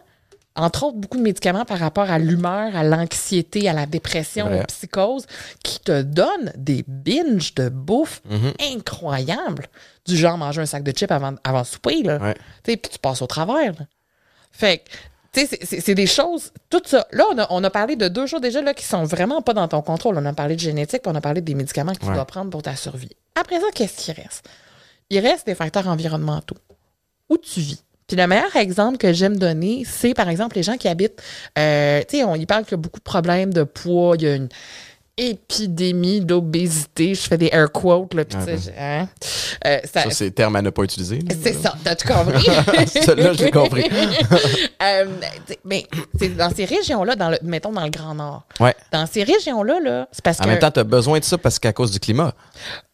Speaker 2: entre autres, beaucoup de médicaments par rapport à l'humeur, à l'anxiété, à la dépression,
Speaker 1: vrai.
Speaker 2: aux psychoses, qui te donnent des binges de bouffe
Speaker 1: Mm-hmm.
Speaker 2: incroyables. Du genre manger un sac de chips avant, avant le souper, là.
Speaker 1: Ouais.
Speaker 2: Tu sais, Puis tu passes au travers. là. Fait que, c'est- des choses, tout ça. Là, on a, on a parlé de deux choses déjà là, qui sont vraiment pas dans ton contrôle. On a parlé de génétique, puis on a parlé des médicaments que tu
Speaker 1: Ouais.
Speaker 2: dois prendre pour ta survie. Après ça, qu'est-ce qui reste? Il reste des facteurs environnementaux. Où tu vis. Puis le meilleur exemple que j'aime donner, c'est par exemple les gens qui habitent. euh, tu sais, on y parle qu'il y a beaucoup de problèmes de poids, il y a une épidémie d'obésité. Je fais des air quotes, là, tu sais,
Speaker 1: ben.
Speaker 2: hein? Euh, ça-
Speaker 1: Ça, c'est terme à ne pas utiliser.
Speaker 2: c'est ça, t'as tout compris? <laughs>
Speaker 1: Celui-là, je l'ai compris. <laughs>
Speaker 2: Euh, mais c'est dans ces régions-là, dans le, mettons dans le Grand Nord,
Speaker 1: Ouais.
Speaker 2: dans ces régions-là, là, c'est parce
Speaker 1: En
Speaker 2: que.
Speaker 1: même temps, tu as besoin de ça parce qu'à cause du climat.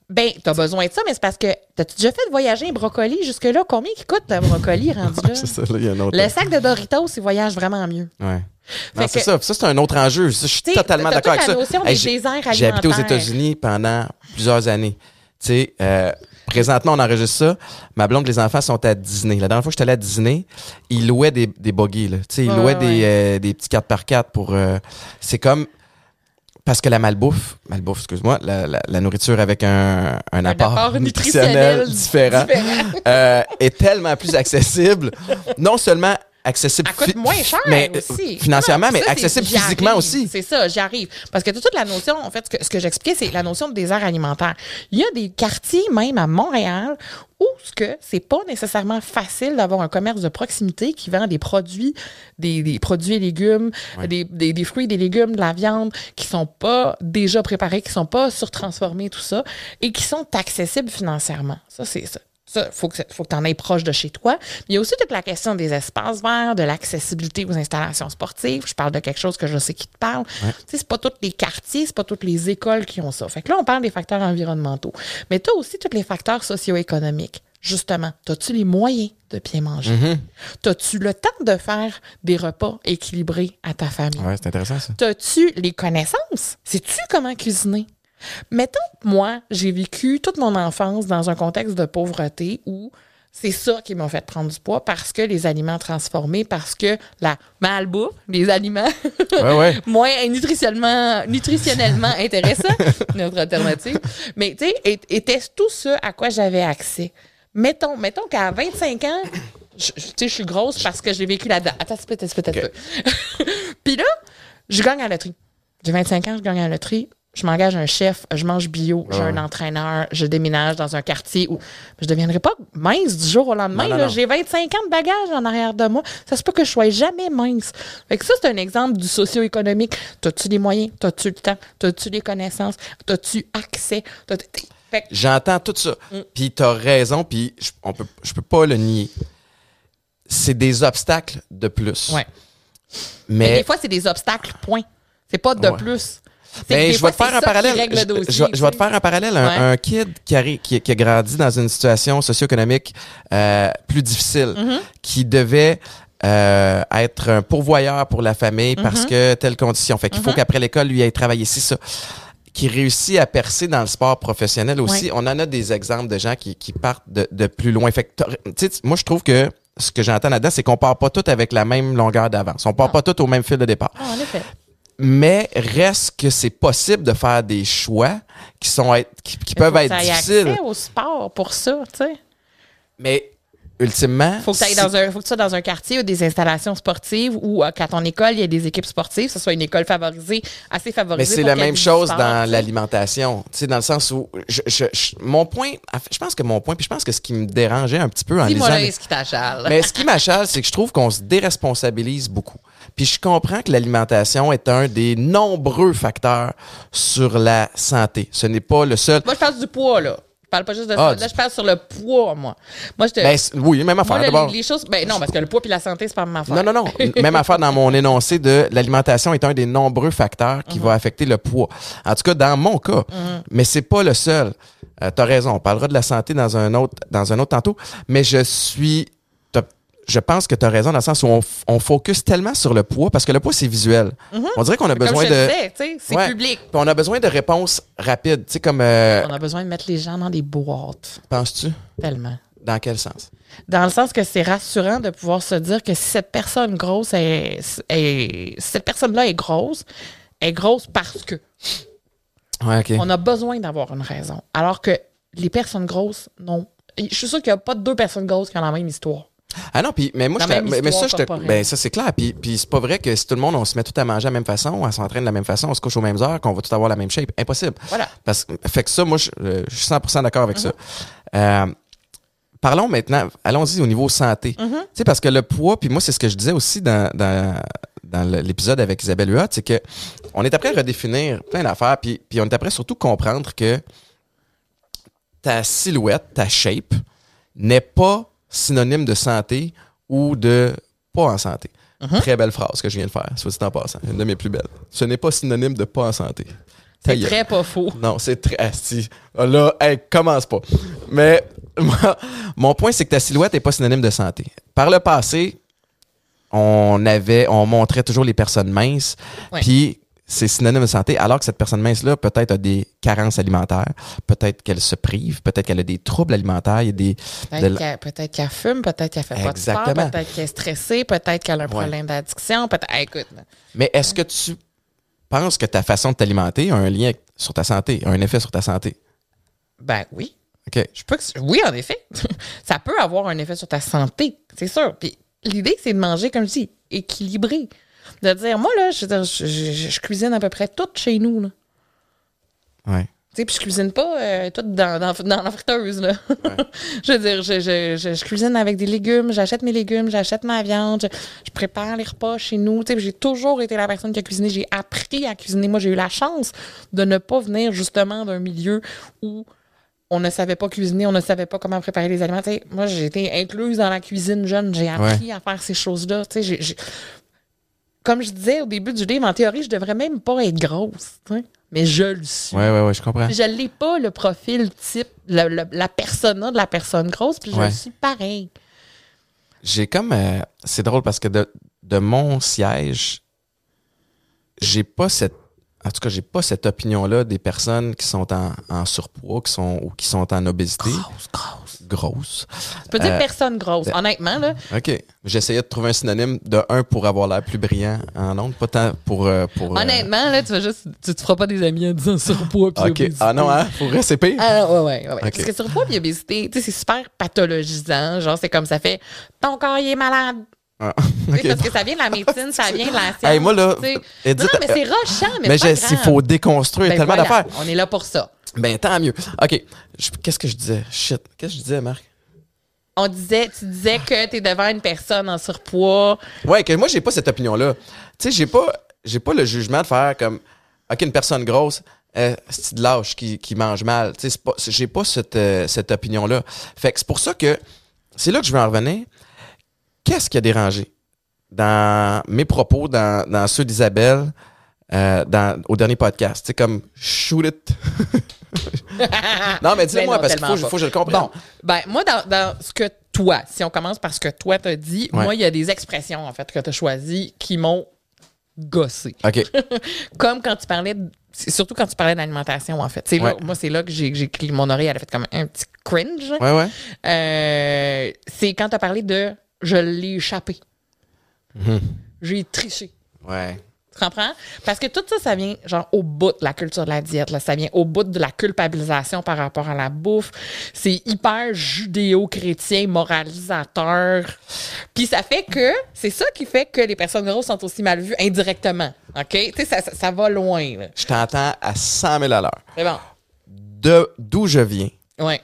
Speaker 2: Ben, t'as besoin de ça, mais c'est parce que. T'as-tu déjà fait voyager un brocoli jusque-là? Combien qui coûte le brocoli rendu <laughs> là?
Speaker 1: c'est ça, là, il y a un autre.
Speaker 2: Le sac de Doritos, il voyage vraiment mieux.
Speaker 1: Ouais. C'est ça. Ça, c'est un autre enjeu. Ça, je suis totalement d'accord avec ça.
Speaker 2: des
Speaker 1: j'ai- habité aux. États-Unis pendant plusieurs années. Tu sais, euh, présentement, on enregistre ça. Ma blonde, les enfants sont à Disney. La dernière fois que j'étais allé à Disney, ils louaient des, des buggies. Là. Tu sais, ils
Speaker 2: Ouais,
Speaker 1: louaient
Speaker 2: ouais,
Speaker 1: des, euh, des petits 4 par 4 pour. euh, c'est comme. Parce que la malbouffe, malbouffe, excuse-moi, la, la, la nourriture avec un, un, apport,
Speaker 2: apport <laughs>
Speaker 1: nutritionnel,
Speaker 2: nutritionnel
Speaker 1: différent,
Speaker 2: différent.
Speaker 1: euh, est tellement plus accessible. Non seulement accessible
Speaker 2: Elle coûte moins cher
Speaker 1: mais, euh,
Speaker 2: aussi.
Speaker 1: financièrement,
Speaker 2: Non,
Speaker 1: mais
Speaker 2: ça,
Speaker 1: accessible physiquement aussi.
Speaker 2: C'est ça, j'y arrive. Parce que toute la notion, en fait, ce que, ce que j'expliquais, c'est la notion de désert alimentaire. Il y a des quartiers, même à Montréal, où ce que c'est pas nécessairement facile d'avoir un commerce de proximité qui vend des produits, des, des produits et légumes, des, des, des fruits, des légumes, de la viande, qui sont pas déjà préparés, qui sont pas surtransformés, tout ça, et qui sont accessibles financièrement. Ça, c'est ça. Ça, faut que, faut que tu en aies proche de chez toi. Il y a aussi toute la question des espaces verts, de l'accessibilité aux installations sportives. Je parle de quelque chose que je sais qui te parle. Tu sais, c'est pas tous les quartiers, c'est pas toutes les écoles qui ont ça. Fait que là, on parle des facteurs environnementaux. Mais tu as aussi tous les facteurs socio-économiques. Justement, as-tu les moyens de bien manger? As-tu le temps de faire des repas équilibrés à ta famille?
Speaker 1: Ouais, c'est intéressant ça.
Speaker 2: T'as-tu les connaissances? Sais-tu comment cuisiner? Mettons, moi, j'ai vécu toute mon enfance dans un contexte de pauvreté où c'est ça qui m'a fait prendre du poids parce que les aliments transformés, parce que la malbouffe, les aliments
Speaker 1: Ouais, ouais. <laughs>
Speaker 2: moins nutritionnellement, nutritionnellement intéressants, <laughs> notre alternative, mais tu sais, était tout ce à quoi j'avais accès. Mettons, mettons qu'à 25 ans, je- tu sais, je suis grosse parce que j'ai vécu là-dedans. Attends, c'est peut-être, peut-être <laughs> Puis là, je gagne à la loterie. J'ai 25 ans, je gagne à la loterie. Je m'engage un chef, je mange bio, j'ai un entraîneur, je déménage dans un quartier où je ne deviendrai pas mince du jour au lendemain.
Speaker 1: Non, non,
Speaker 2: là.
Speaker 1: non.
Speaker 2: J'ai 25 ans de bagages en arrière de moi. Ça se peut que je sois jamais mince. Fait que ça, c'est un exemple du socio-économique. T'as-tu les moyens? T'as-tu le temps? T'as-tu les connaissances? T'as-tu accès? Que
Speaker 1: J'entends tout ça.
Speaker 2: Mm.
Speaker 1: Puis t'as raison, puis je, on peut, je peux pas le nier. C'est des obstacles de plus.
Speaker 2: Ouais. Mais,
Speaker 1: Mais,
Speaker 2: des fois, c'est des obstacles, point. C'est pas de
Speaker 1: Ouais.
Speaker 2: plus.
Speaker 1: Ben, je vais te faire un parallèle. Je- vais- te faire un parallèle. Un,
Speaker 2: Ouais.
Speaker 1: un kid qui a, qui, qui a grandi dans une situation socio-économique euh, plus difficile,
Speaker 2: Mm-hmm.
Speaker 1: qui devait euh, être un pourvoyeur pour la famille
Speaker 2: Mm-hmm.
Speaker 1: parce que telle condition. Fait qu'il faut qu'après l'école, lui aille travailler. C'est ça. Qui réussit à percer dans le sport professionnel aussi.
Speaker 2: Ouais.
Speaker 1: On en a des exemples de gens qui, qui partent de, de plus loin. Fait que, t'as- tu sais, moi, je trouve que ce que j'entends là-dedans, c'est qu'on part pas tous avec la même longueur d'avance. On part pas tous au même fil de départ.
Speaker 2: Ah, en effet.
Speaker 1: Mais reste que c'est possible de faire des choix qui sont être, qui, qui peuvent être difficiles.
Speaker 2: accès au sport pour ça, tu sais.
Speaker 1: Mais ultimement,
Speaker 2: Faut que tu dans un, faut que tu sois dans un quartier où des installations sportives ou euh, qu'à ton école, il y ait des équipes sportives, que ce soit une école favorisée, assez
Speaker 1: mais
Speaker 2: favorisée.
Speaker 1: c'est
Speaker 2: pour
Speaker 1: la même chose
Speaker 2: sport,
Speaker 1: dans l'alimentation, tu sais, dans le sens où je, je- je- mon point, je pense que mon point, puis je pense que ce qui me dérangeait un petit peu en lisant,
Speaker 2: là ce qui t'achale.
Speaker 1: mais ce qui m'achale, c'est que je trouve qu'on se déresponsabilise beaucoup. Puis je comprends que l'alimentation est un des nombreux facteurs sur la santé. Ce n'est pas le seul.
Speaker 2: Moi, je parle du poids, là. Je parle pas juste de
Speaker 1: Ah,
Speaker 2: ça. Là, je parle sur le poids, moi. Moi, je te.
Speaker 1: Ben, oui, même
Speaker 2: moi,
Speaker 1: affaire d'abord.
Speaker 2: les, choses. Ben, non, parce que le poids puis la santé, c'est pas ma affaire.
Speaker 1: Non, non, non. <laughs> Même affaire dans mon énoncé de l'alimentation est un des nombreux facteurs qui
Speaker 2: Mhm.
Speaker 1: va affecter le poids. En tout cas, dans mon cas. Mais c'est pas le seul. Euh, T'as raison. On parlera de la santé dans un autre, dans un autre tantôt. Mais je suis, je pense que tu as raison dans le sens où on, on focus tellement sur le poids parce que le poids, c'est visuel. On dirait qu'on a
Speaker 2: Mhm. Comme
Speaker 1: besoin
Speaker 2: je
Speaker 1: de.
Speaker 2: c'est
Speaker 1: Ouais.
Speaker 2: public.
Speaker 1: Puis on a besoin de réponses rapides. Tu sais, comme, euh,
Speaker 2: On a besoin de mettre les gens dans des boîtes.
Speaker 1: penses-tu?
Speaker 2: Tellement.
Speaker 1: Dans quel sens?
Speaker 2: Dans le sens que c'est rassurant de pouvoir se dire que si cette personne grosse est, est- si cette personne-là est grosse, elle est grosse parce que.
Speaker 1: Ouais.
Speaker 2: On a besoin d'avoir une raison. Alors que les personnes grosses, non. Je suis sûre qu'il n'y a pas deux personnes grosses qui ont la même histoire.
Speaker 1: Ah non, puis mais moi je mais, mais ça je ben ça c'est clair puis puis c'est pas vrai que si tout le monde on se met tout à manger à la même façon, on s'entraîne de la même façon, on se couche aux mêmes heures, qu'on va tout avoir la même shape, impossible.
Speaker 2: Voilà.
Speaker 1: Parce que fait que ça moi je, euh, je suis 100% d'accord avec ça.
Speaker 2: Mm-hmm.
Speaker 1: Euh, parlons maintenant, allons-y au niveau santé.
Speaker 2: Mm-hmm.
Speaker 1: Tu sais parce que le poids puis moi c'est ce que je disais aussi dans dans l'épisode avec Isabelle Huot, c'est que on est après à redéfinir plein d'affaires puis puis on est après surtout comprendre que ta silhouette, ta shape n'est pas synonyme de santé ou de pas en santé. Très belle phrase que je viens de faire, soit dit en passant. Une de mes plus belles. Ce n'est pas synonyme de pas en santé.
Speaker 2: C'est très pas faux. <laughs>
Speaker 1: Non, c'est très. asti. Ah, Là, hey, commence pas. Mais <laughs> moi, mon point, c'est que ta silhouette n'est pas synonyme de santé. Par le passé, on avait, on montrait toujours les personnes minces, puis c'est synonyme de santé, alors que cette personne mince-là, peut-être a des carences alimentaires, peut-être qu'elle se prive, peut-être qu'elle a des troubles alimentaires, il y a des.
Speaker 2: Peut-être
Speaker 1: de-
Speaker 2: qu'elle peut-être qu'elle fume, peut-être qu'elle fait pas de sport, peut-être qu'elle est stressée, peut-être qu'elle a un problème d'addiction, peut-être. Écoute,
Speaker 1: Mais est-ce que tu penses que ta façon de t'alimenter a un lien sur ta santé, a un effet sur ta santé?
Speaker 2: ben oui.
Speaker 1: OK.
Speaker 2: Je peux que- oui, en effet. <laughs> ça peut avoir un effet sur ta santé, c'est sûr. Puis l'idée, c'est de manger, comme je dis, équilibré. De dire, moi, là, je, je, je- je cuisine à peu près tout chez nous, là.
Speaker 1: Ouais.
Speaker 2: Tu sais, puis je cuisine pas euh, tout dans, dans, dans la friteuse, là. <laughs> je veux dire, je, je, je, cuisine avec des légumes, j'achète mes légumes, j'achète ma viande, je, je prépare les repas chez nous. Tu sais, puis j'ai toujours été la personne qui a cuisiné. J'ai appris à cuisiner. Moi, j'ai eu la chance de ne pas venir justement d'un milieu où on ne savait pas cuisiner, on ne savait pas comment préparer les aliments. Moi, j'ai été incluse dans la cuisine jeune, j'ai appris à faire ces choses-là. Tu sais, j'ai- j'ai- Comme je disais au début du livre, en théorie, je devrais même pas être grosse, mais je le suis.
Speaker 1: Ouais, ouais, ouais, je comprends.
Speaker 2: Puis je l'ai pas le profil type, le- le- la persona de la personne grosse, puis je
Speaker 1: Ouais.
Speaker 2: le suis pareil.
Speaker 1: J'ai comme. euh, c'est drôle parce que de, de mon siège, j'ai pas cette. En tout cas, j'ai pas cette opinion-là des personnes qui sont en, en surpoids qui sont, ou qui sont en obésité.
Speaker 2: Grosse, grosse.
Speaker 1: Grosse.
Speaker 2: Tu peux dire
Speaker 1: Euh,
Speaker 2: personne grosse. Honnêtement, là,
Speaker 1: OK. J'essayais de trouver un synonyme de un pour avoir l'air plus brillant en ondes, pas tant pour. euh, pour euh,
Speaker 2: honnêtement, là, tu vas juste, tu te feras pas des amis en disant surpoids puis
Speaker 1: OK.
Speaker 2: obésité.
Speaker 1: Ah non, hein? Pour c'est pire?
Speaker 2: Ah, ouais, ouais, ouais.
Speaker 1: Ok.
Speaker 2: Parce que surpoids et obésité, tu sais, c'est super pathologisant. Genre, c'est comme ça fait ton corps il est malade.
Speaker 1: Ah.
Speaker 2: Parce que ça vient de la <laughs> médecine, ça vient de la science.
Speaker 1: Hey, moi, là. Edith,
Speaker 2: non, non, mais c'est rochant, mais,
Speaker 1: mais
Speaker 2: grave.
Speaker 1: faut déconstruire
Speaker 2: Ben
Speaker 1: tellement
Speaker 2: voilà,
Speaker 1: d'affaires.
Speaker 2: On est là pour ça.
Speaker 1: Ben, tant mieux. OK. Qu'est-ce que je disais? Shit. Qu'est-ce que je disais, Marc?
Speaker 2: On disait, tu disais que tu es devant une personne en surpoids.
Speaker 1: Ouais, que moi, j'ai pas cette opinion-là. Tu sais, j'ai pas, j'ai pas le jugement de faire comme, OK, une personne grosse, euh, c'est de lâche qui, qui mange mal. Tu sais, j'ai pas cette, euh, cette opinion-là. Fait que c'est pour ça que, c'est là que je veux en revenir. Qu'est-ce qui a dérangé? Dans mes propos, dans, dans ceux d'Isabelle, euh, dans, au dernier podcast? Sais, comme, shoot it. <laughs> non, mais dis-moi, parce qu'il faut, que je le comprenne.
Speaker 2: Bon, ben moi, dans, dans ce que toi, si on commence par ce que toi t'as dit,
Speaker 1: Ouais.
Speaker 2: moi, il y a des expressions, en fait, que tu as choisies qui m'ont gossé.
Speaker 1: OK. <laughs>
Speaker 2: Comme quand tu parlais, de- c'est surtout quand tu parlais d'alimentation, en fait. C'est là, moi, c'est là que j'ai, mon oreille, elle a fait comme un petit cringe.
Speaker 1: Ouais, ouais.
Speaker 2: Euh, c'est quand tu as parlé de je l'ai échappé.
Speaker 1: Mhm.
Speaker 2: J'ai triché.
Speaker 1: Ouais.
Speaker 2: Tu comprends? Parce que tout ça, ça vient genre au bout de la culture de la diète. Là. Ça vient au bout de la culpabilisation par rapport à la bouffe. C'est hyper judéo-chrétien, moralisateur. Puis ça fait que, c'est ça qui fait que les personnes grosses sont aussi mal vues indirectement. OK? Tu sais, ça, ça, ça va loin. là.
Speaker 1: Je t'entends à 100 000 à l'heure.
Speaker 2: C'est bon.
Speaker 1: De d'où je viens,
Speaker 2: Ouais.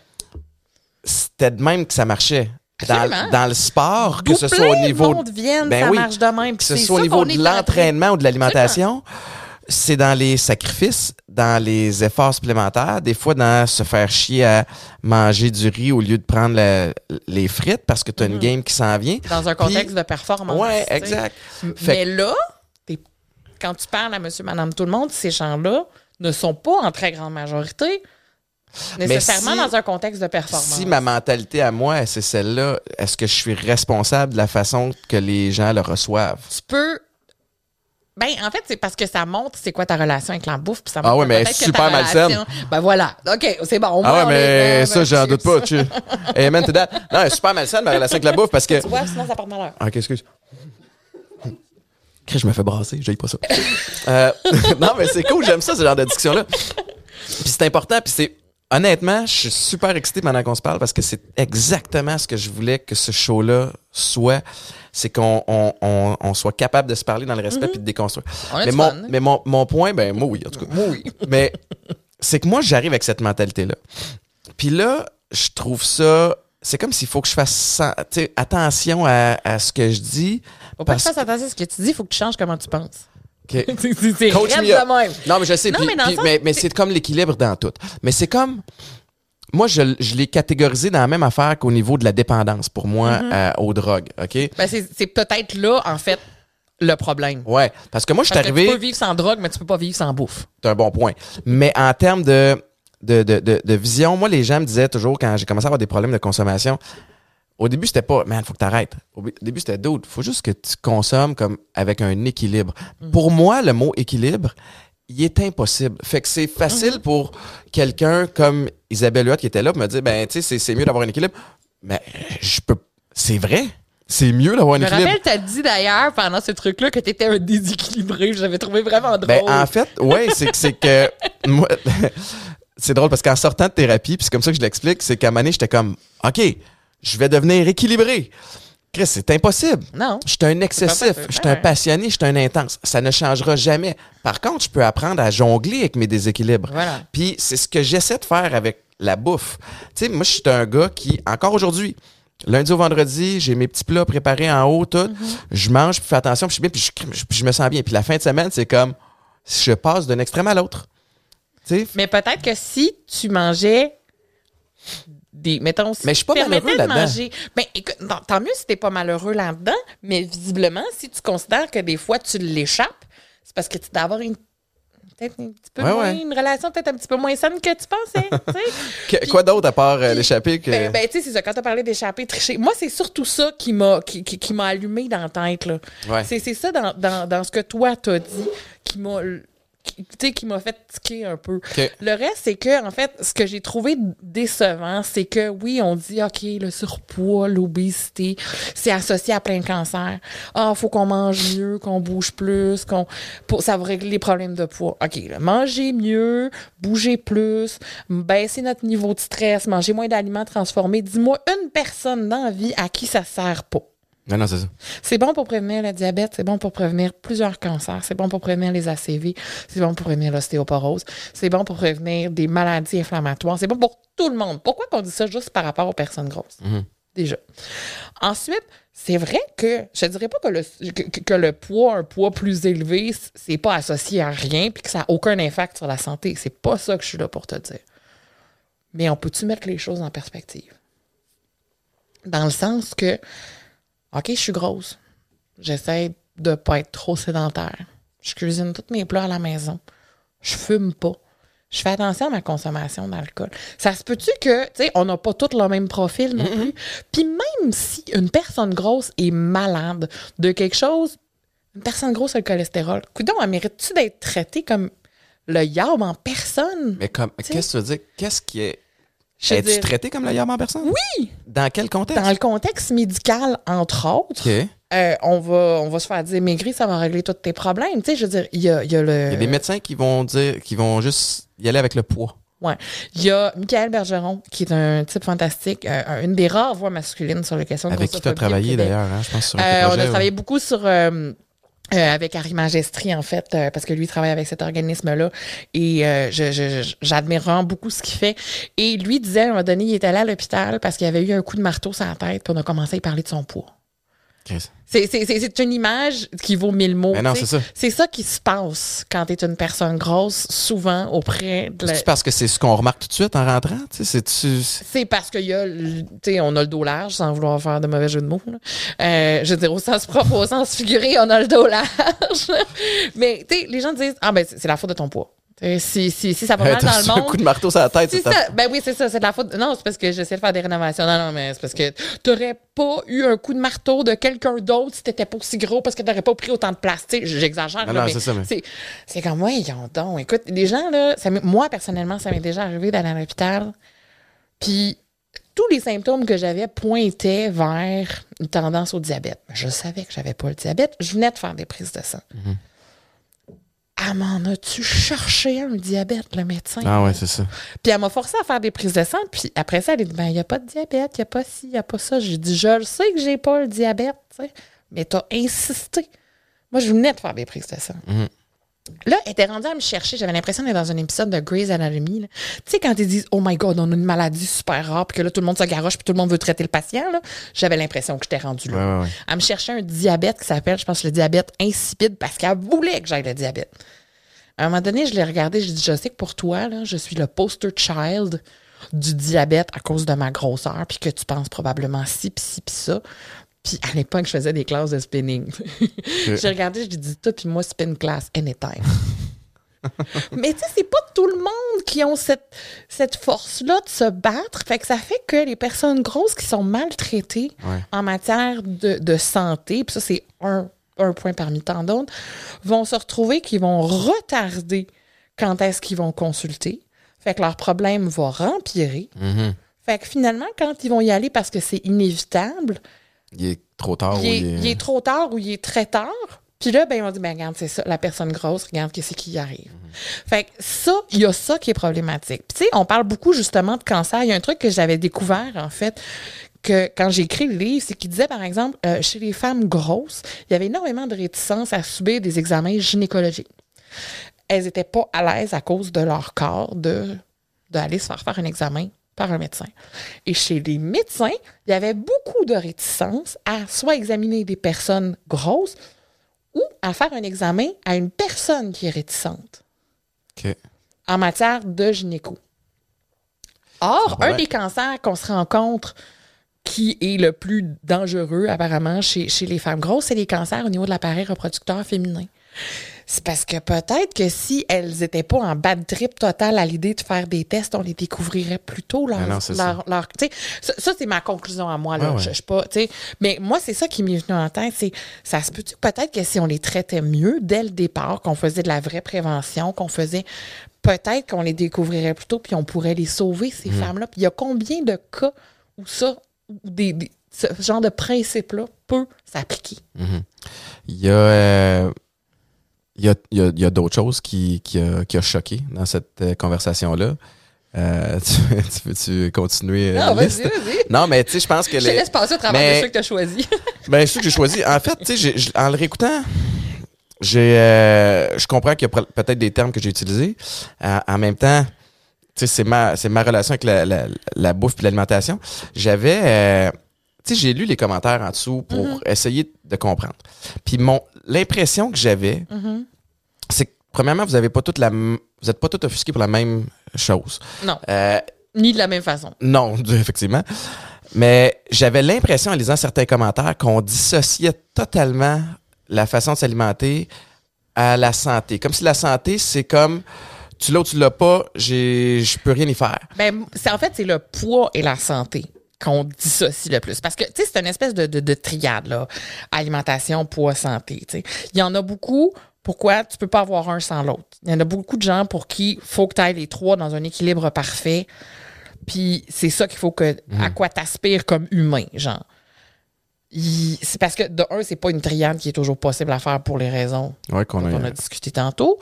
Speaker 1: c'était de même que ça marchait. Dans, le sport, que ce soit au niveau Ben
Speaker 2: ça
Speaker 1: oui.
Speaker 2: marche de même.
Speaker 1: que ce soit au niveau l'entraînement ou de l'alimentation, c'est dans les sacrifices, dans les efforts supplémentaires, des fois dans se faire chier à manger du riz au lieu de prendre les frites parce que tu as une game qui s'en vient.
Speaker 2: Dans un contexte de performance.
Speaker 1: Ouais, exact. Fait
Speaker 2: Mais là, quand tu parles à monsieur, madame, tout le monde, ces gens-là ne sont pas en très grande majorité nécessairement
Speaker 1: si-
Speaker 2: dans un contexte de performance.
Speaker 1: Si ma mentalité à moi, c'est celle-là, est-ce que je suis responsable de la façon que les gens le reçoivent?
Speaker 2: Tu peux... Ben, en fait, c'est parce que ça montre c'est quoi ta relation avec la bouffe. Puis ça
Speaker 1: Ah
Speaker 2: montre
Speaker 1: ouais, mais super malsaine.
Speaker 2: Ben voilà. OK, c'est bon. au
Speaker 1: Ah
Speaker 2: moins,
Speaker 1: ouais,
Speaker 2: on est-
Speaker 1: mais
Speaker 2: ouais,
Speaker 1: ça, j'en doute pas. Tu... Amen to that. Non, super malsaine, ma relation avec la bouffe, parce que...
Speaker 2: Tu vois, sinon ça porte malheur.
Speaker 1: Ah, Ok, excuse. Je me fais brasser, j'aille pas ça. Euh, <laughs> non, mais c'est cool, j'aime ça, ce genre de discussion-là. Puis c'est important, puis c'est. Honnêtement, je suis super excité pendant qu'on se parle parce que c'est exactement ce que je voulais que ce show-là soit. C'est qu'on on, on- on soit capable de se parler dans le respect puis de déconstruire. Mais, mon,
Speaker 2: fun.
Speaker 1: mais mon, mon point, ben moi oui, en tout cas.
Speaker 2: Moi, oui. <laughs>
Speaker 1: Mais c'est que moi, j'arrive avec cette mentalité-là. Puis là, je trouve ça. C'est comme s'il faut que je fasse attention à, à ce que je dis.
Speaker 2: Faut pas que
Speaker 1: parce-
Speaker 2: tu fasses attention à ce que tu dis, il faut que tu changes comment tu penses. <laughs> c'est
Speaker 1: Coach me up.
Speaker 2: même.
Speaker 1: Non, mais je sais.
Speaker 2: Non,
Speaker 1: puis-
Speaker 2: mais dans le
Speaker 1: puis-
Speaker 2: sens-
Speaker 1: mais mais c'est comme l'équilibre dans tout. Mais c'est comme. Moi, je, je l'ai catégorisé dans la même affaire qu'au niveau de la dépendance, pour moi,
Speaker 2: Mm-hmm.
Speaker 1: euh, aux drogues. OK?
Speaker 2: Ben, c'est peut-être là, en fait, le problème.
Speaker 1: Ouais. Parce que moi, je suis arrivé.
Speaker 2: tu peux vivre sans drogue, mais tu peux pas vivre sans bouffe.
Speaker 1: C'est un bon point. Mais en termes de, de, de, de, de vision, moi, les gens me disaient toujours, quand j'ai commencé à avoir des problèmes de consommation, au début, c'était pas, man, faut que t'arrêtes. Au début, c'était d'autres. Faut juste que tu consommes comme avec un équilibre. Pour moi, le mot équilibre, il est impossible. Fait que c'est facile pour quelqu'un comme Isabelle Huot qui était là pour me dire, ben, tu sais, c'est- mieux d'avoir un équilibre. Mais je peux. C'est vrai. C'est mieux d'avoir un
Speaker 2: Je me
Speaker 1: équilibre.
Speaker 2: rappelle, t'as dit d'ailleurs pendant ce truc-là que t'étais un déséquilibré. J'avais trouvé vraiment drôle.
Speaker 1: Ben, en fait, ouais, c'est que c'est que <laughs> moi, <laughs> c'est drôle parce qu'en sortant de thérapie, puis c'est comme ça que je l'explique, c'est qu'à un moment donné, j'étais comme, OK, je vais devenir équilibré. Chris, c'est impossible.
Speaker 2: Non.
Speaker 1: Je suis un excessif, je suis un passionné, je suis un intense. Ça ne changera jamais. Par contre, je peux apprendre à jongler avec mes déséquilibres.
Speaker 2: Voilà.
Speaker 1: Puis c'est ce que j'essaie de faire avec la bouffe. Tu sais, moi, je suis un gars qui, encore aujourd'hui, lundi au vendredi, j'ai mes petits plats préparés en haut, tout.
Speaker 2: Mm-hmm.
Speaker 1: Je mange, puis fais attention, puis je suis bien, puis je, je- puis je me sens bien. Puis la fin de semaine, c'est comme, je passe d'un extrême à l'autre. Tu sais,
Speaker 2: Mais peut-être que si tu mangeais des mettons
Speaker 1: Mais je suis pas malheureux
Speaker 2: de
Speaker 1: là-dedans.
Speaker 2: Ben écoute, non, tant mieux si t'es pas malheureux là-dedans, mais visiblement si tu considères que des fois tu l'échappes, c'est parce que tu dois avoir une peut-être un petit peu
Speaker 1: Ouais,
Speaker 2: moins
Speaker 1: ouais.
Speaker 2: une relation peut-être un petit peu moins saine que tu pensais, <laughs>
Speaker 1: quoi d'autre à part euh, l'échappée que.
Speaker 2: Ben, ben, tu sais, c'est ça. Quand tu as parlé d'échapper, tricher, moi, c'est surtout ça qui m'a qui, qui, qui m'a allumé dans la tête. Là.
Speaker 1: Ouais.
Speaker 2: C'est, c'est ça dans, dans, dans ce que toi t'as dit qui m'a qui, qui m'a fait tiquer un peu. Le reste, c'est que, en fait, ce que j'ai trouvé décevant, c'est que oui, on dit, OK, le surpoids, l'obésité, c'est associé à plein de cancers. Ah, faut qu'on mange mieux, qu'on bouge plus, qu'on, pour, ça va régler les problèmes de poids. OK, là, manger mieux, bouger plus, baisser notre niveau de stress, manger moins d'aliments transformés. Dis-moi une personne dans la vie à qui ça sert pas.
Speaker 1: Non, non, c'est ça.
Speaker 2: C'est bon pour prévenir le diabète, c'est bon pour prévenir plusieurs cancers, c'est bon pour prévenir les ACV, c'est bon pour prévenir l'ostéoporose, c'est bon pour prévenir des maladies inflammatoires, c'est bon pour tout le monde. Pourquoi qu'on dit ça juste par rapport aux personnes grosses? Déjà. Ensuite, c'est vrai que je ne dirais pas que le, que, le poids, un poids plus élevé, c'est pas associé à rien puis que ça n'a aucun impact sur la santé. C'est pas ça que je suis là pour te dire. Mais on peut-tu mettre les choses en perspective? Dans le sens que, OK, je suis grosse. J'essaie de pas être trop sédentaire. Je cuisine tous mes plats à la maison. Je fume pas. Je fais attention à ma consommation d'alcool. Ça se peut-tu que, tu sais, on n'a pas tous le même profil non plus? Puis même si une personne grosse est malade de quelque chose, une personne grosse a le cholestérol, coudon, elle mérite-tu d'être traitée comme le yam en personne?
Speaker 1: Mais comme, qu'est-ce que tu veux dire? Qu'est-ce qui est. Es-tu
Speaker 2: dire,
Speaker 1: traité comme le en personne?
Speaker 2: Oui!
Speaker 1: Dans quel contexte?
Speaker 2: Dans le contexte médical, entre autres,
Speaker 1: OK.
Speaker 2: euh, on, va, on va se faire dire maigrir, ça va régler tous tes problèmes. Tu sais, je veux dire, il y a, y a le.
Speaker 1: Il y a des médecins qui vont dire, qui vont juste y aller avec le poids.
Speaker 2: Ouais. Il y a Michael Bergeron, qui est un type fantastique, euh, une des rares voix masculines sur les questions de
Speaker 1: Avec qui tu as travaillé d'ailleurs, hein, je pense, sur
Speaker 2: Euh, on a travaillé beaucoup sur. euh, euh, avec Harry Magestri, en fait, euh, parce que lui il travaille avec cet organisme-là. Et euh, je- je- j'admire vraiment beaucoup ce qu'il fait. Et lui disait, à un moment donné, il était allé à l'hôpital parce qu'il avait eu un coup de marteau sur la tête, puis on a commencé à parler de son poids. C'est- une image qui vaut mille mots.
Speaker 1: C'est ça.
Speaker 2: Qui se passe quand tu es une personne grosse, souvent auprès de la...
Speaker 1: C'est parce que c'est ce qu'on remarque tout de suite en rentrant?
Speaker 2: C'est parce qu'il y a, on a le dos large, sans vouloir faire de mauvais jeu de mots. Euh, je veux dire, au sens propre, au sens figuré, on a le dos large. <laughs> Mais, tu sais, les gens disent, ah ben, c'est la faute de ton poids. Sais, Si, si, si ça va mal dans le
Speaker 1: reçu un
Speaker 2: monde,
Speaker 1: coup de marteau sur la tête. ta-
Speaker 2: ça. Ben oui, c'est ça. C'est de la faute. Non, c'est parce que j'essaie de faire des rénovations. Non, non, mais c'est parce que t'aurais pas eu un coup de marteau de quelqu'un d'autre si t'étais pas aussi gros parce que t'aurais pas pris autant de place. J'exagère.
Speaker 1: Non,
Speaker 2: là,
Speaker 1: non,
Speaker 2: mais
Speaker 1: c'est ça, mais-
Speaker 2: c'est, c'est comme, ouais, ils ont donc. Écoute, les gens, là, ça moi, personnellement, ça m'est déjà arrivé d'aller à l'hôpital. Puis tous les symptômes que j'avais pointaient vers une tendance au diabète. Je savais que j'avais pas le diabète. Je venais de faire des prises de sang.
Speaker 1: Mhm.
Speaker 2: Ah, m'en as-tu cherché un diabète, le médecin?
Speaker 1: Ah ouais, c'est ça.
Speaker 2: Puis elle m'a forcé à faire des prises de sang. Puis après ça, elle a dit, ben, il n'y a pas de diabète, il n'y a pas ci, il n'y a pas ça. J'ai dit, je le sais que j'ai pas le diabète, tu sais. Mais t'as insisté. Moi, je venais de faire des prises de sang.
Speaker 1: Mhm.
Speaker 2: Là, elle était rendue à me chercher. J'avais l'impression d'être dans un épisode de Grey's Anatomy. Tu sais, quand ils disent, oh my God, on a une maladie super rare, puis que là, tout le monde se garoche, puis tout le monde veut traiter le patient, là. J'avais l'impression que j'étais rendue là.
Speaker 1: Ouais, ouais, ouais.
Speaker 2: Elle me cherchait un diabète qui s'appelle, je pense, le diabète insipide parce qu'elle voulait que j'aille le diabète. À un moment donné, je l'ai regardé, j'ai dit, je sais que pour toi, là, je suis le poster child du diabète à cause de ma grosseur, puis que tu penses probablement ci, puis ci, puis ça. Puis à l'époque, je faisais des classes de spinning. <laughs> j'ai regardé, je lui ai dit, toi, puis moi, spin class anytime. <laughs> Mais tu sais, c'est pas tout le monde qui ont cette, cette force-là de se battre. Fait que ça fait que les personnes grosses qui sont maltraitées
Speaker 1: Ouais.
Speaker 2: en matière de, de santé, puis ça, c'est un, un point parmi tant d'autres, vont se retrouver qu'ils vont retarder quand est-ce qu'ils vont consulter. Fait que leur problème va rempirer.
Speaker 1: Mhm.
Speaker 2: Fait que finalement, quand ils vont y aller parce que c'est inévitable,
Speaker 1: Il est trop tard.
Speaker 2: il,
Speaker 1: ou
Speaker 2: est,
Speaker 1: il est-
Speaker 2: il est trop tard ou il est très tard? Puis là, ben, ils vont dire, ben, regarde, c'est ça, la personne grosse, regarde qu'est-ce qui y arrive. Fait que ça, il y a ça qui est problématique. Puis tu sais, on parle beaucoup justement de cancer. Il y a un truc que j'avais découvert, en fait, que quand j'ai écrit le livre, c'est qu'il disait, par exemple, euh, chez les femmes grosses, il y avait énormément de réticence à subir des examens gynécologiques. Elles n'étaient pas à l'aise à cause de leur corps de d'aller se faire faire un examen par un médecin. Et chez les médecins, il y avait beaucoup de réticence à soit examiner des personnes grosses ou à faire un examen à une personne qui est réticente en matière de gynéco. Or,
Speaker 1: Ouais.
Speaker 2: un des cancers qu'on se rencontre qui est le plus dangereux apparemment chez, chez les femmes grosses, c'est les cancers au niveau de l'appareil reproducteur féminin. C'est parce que peut-être que si elles étaient pas en bad trip total à l'idée de faire des tests, on les découvrirait plus tôt. Leur,
Speaker 1: Ah non,
Speaker 2: leur, ça, ça, c'est ma conclusion à moi. Là.
Speaker 1: Ouais.
Speaker 2: Je, je pas, mais moi, c'est ça qui m'est venu en tête. C'est, ça se peut-tu peut-être que si on les traitait mieux dès le départ, qu'on faisait de la vraie prévention, qu'on faisait peut-être qu'on les découvrirait plus tôt, puis on pourrait les sauver, ces
Speaker 1: Mhm.
Speaker 2: femmes-là? Puis il y a combien de cas où ça, où des, des- ce genre de principe-là peut s'appliquer?
Speaker 1: Il y a, euh, il y a, il y a- il y a d'autres choses qui, qui, a, qui a choqué dans cette euh, conversation-là. Euh, <laughs> tu, tu veux-tu continuer euh,
Speaker 2: Ah,
Speaker 1: la liste? Non, mais tu sais, je pense que
Speaker 2: Je te
Speaker 1: les.
Speaker 2: laisse passer au travers
Speaker 1: Mais-
Speaker 2: de ceux que tu as choisis. <laughs>
Speaker 1: Ben, ceux que j'ai choisi. En fait, tu sais, en le réécoutant, j'ai, euh, je comprends qu'il y a peut-être des termes que j'ai utilisés. En même temps, tu sais, c'est ma, c'est ma relation avec la, la, la bouffe et l'alimentation. J'avais, tu sais, j'ai lu les commentaires en dessous pour essayer de comprendre. Puis mon, l'impression que j'avais, c'est que premièrement, vous avez pas toute la, vous êtes pas tout offusqués pour la même chose.
Speaker 2: Non,
Speaker 1: Euh,
Speaker 2: ni de la même façon.
Speaker 1: non, <laughs> effectivement. Mais j'avais l'impression en lisant certains commentaires qu'on dissociait totalement la façon de s'alimenter à la santé. Comme si la santé, c'est comme tu l'as ou tu l'as pas, je peux rien y faire.
Speaker 2: Ben, en fait, c'est le poids et la santé qu'on dissocie le plus. Parce que, tu sais, c'est une espèce de, de, de triade, là. Alimentation, poids, santé, tu sais. Il y en a beaucoup. Pourquoi? Tu peux pas avoir un sans l'autre? Il y en a beaucoup de gens pour qui il faut que tu ailles les trois dans un équilibre parfait. Puis c'est ça qu'il faut que, à quoi t'aspires comme humain, genre. C'est parce que, de un, c'est pas une triade qui est toujours possible à faire pour les raisons
Speaker 1: Ouais, qu'on
Speaker 2: on a discuté tantôt.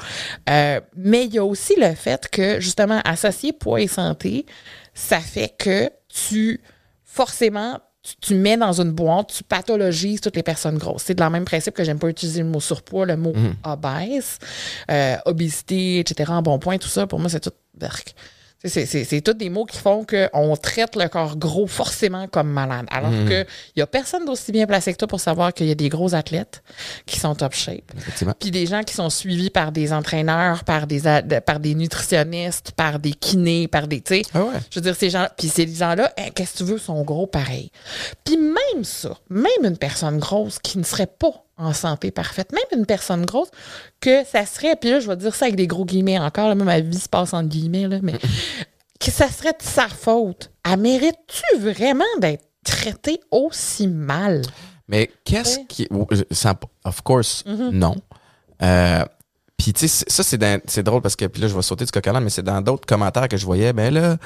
Speaker 2: Euh, mais il y a aussi le fait que, justement, associer poids et santé, ça fait que tu, forcément, tu, tu mets dans une boîte, tu pathologises toutes les personnes grosses. C'est de la même principe que j'aime pas utiliser le mot surpoids, le mot obèse, euh, obésité, etc., en bon point, tout ça, pour moi, c'est tout berk. C'est, c'est, c'est tous des mots qui font qu'on traite le corps gros forcément comme malade. Alors que il y a personne d'aussi bien placé que toi pour savoir qu'il y a des gros athlètes qui sont top shape. Puis des gens qui sont suivis par des entraîneurs, par des, par des nutritionnistes, par des kinés, par des. Tu sais,
Speaker 1: Ah ouais.
Speaker 2: je veux dire, ces gens Puis ces gens-là, hein, qu'est-ce que tu veux, sont gros pareil. Puis même ça, même une personne grosse qui ne serait pas en santé parfaite, même une personne grosse, que ça serait, puis là, je vais dire ça avec des gros guillemets encore, là, même ma vie se passe entre guillemets, là, mais <laughs> que ça serait de sa faute. Elle mérite-tu vraiment d'être traitée aussi mal?
Speaker 1: Mais qu'est-ce
Speaker 2: Ouais.
Speaker 1: qui. euh, sans- Of course,
Speaker 2: Mm-hmm.
Speaker 1: non. Euh, puis, tu sais, ça, c'est drôle parce que, puis là, je vais sauter du coq mais c'est dans d'autres commentaires que je voyais. Ben là,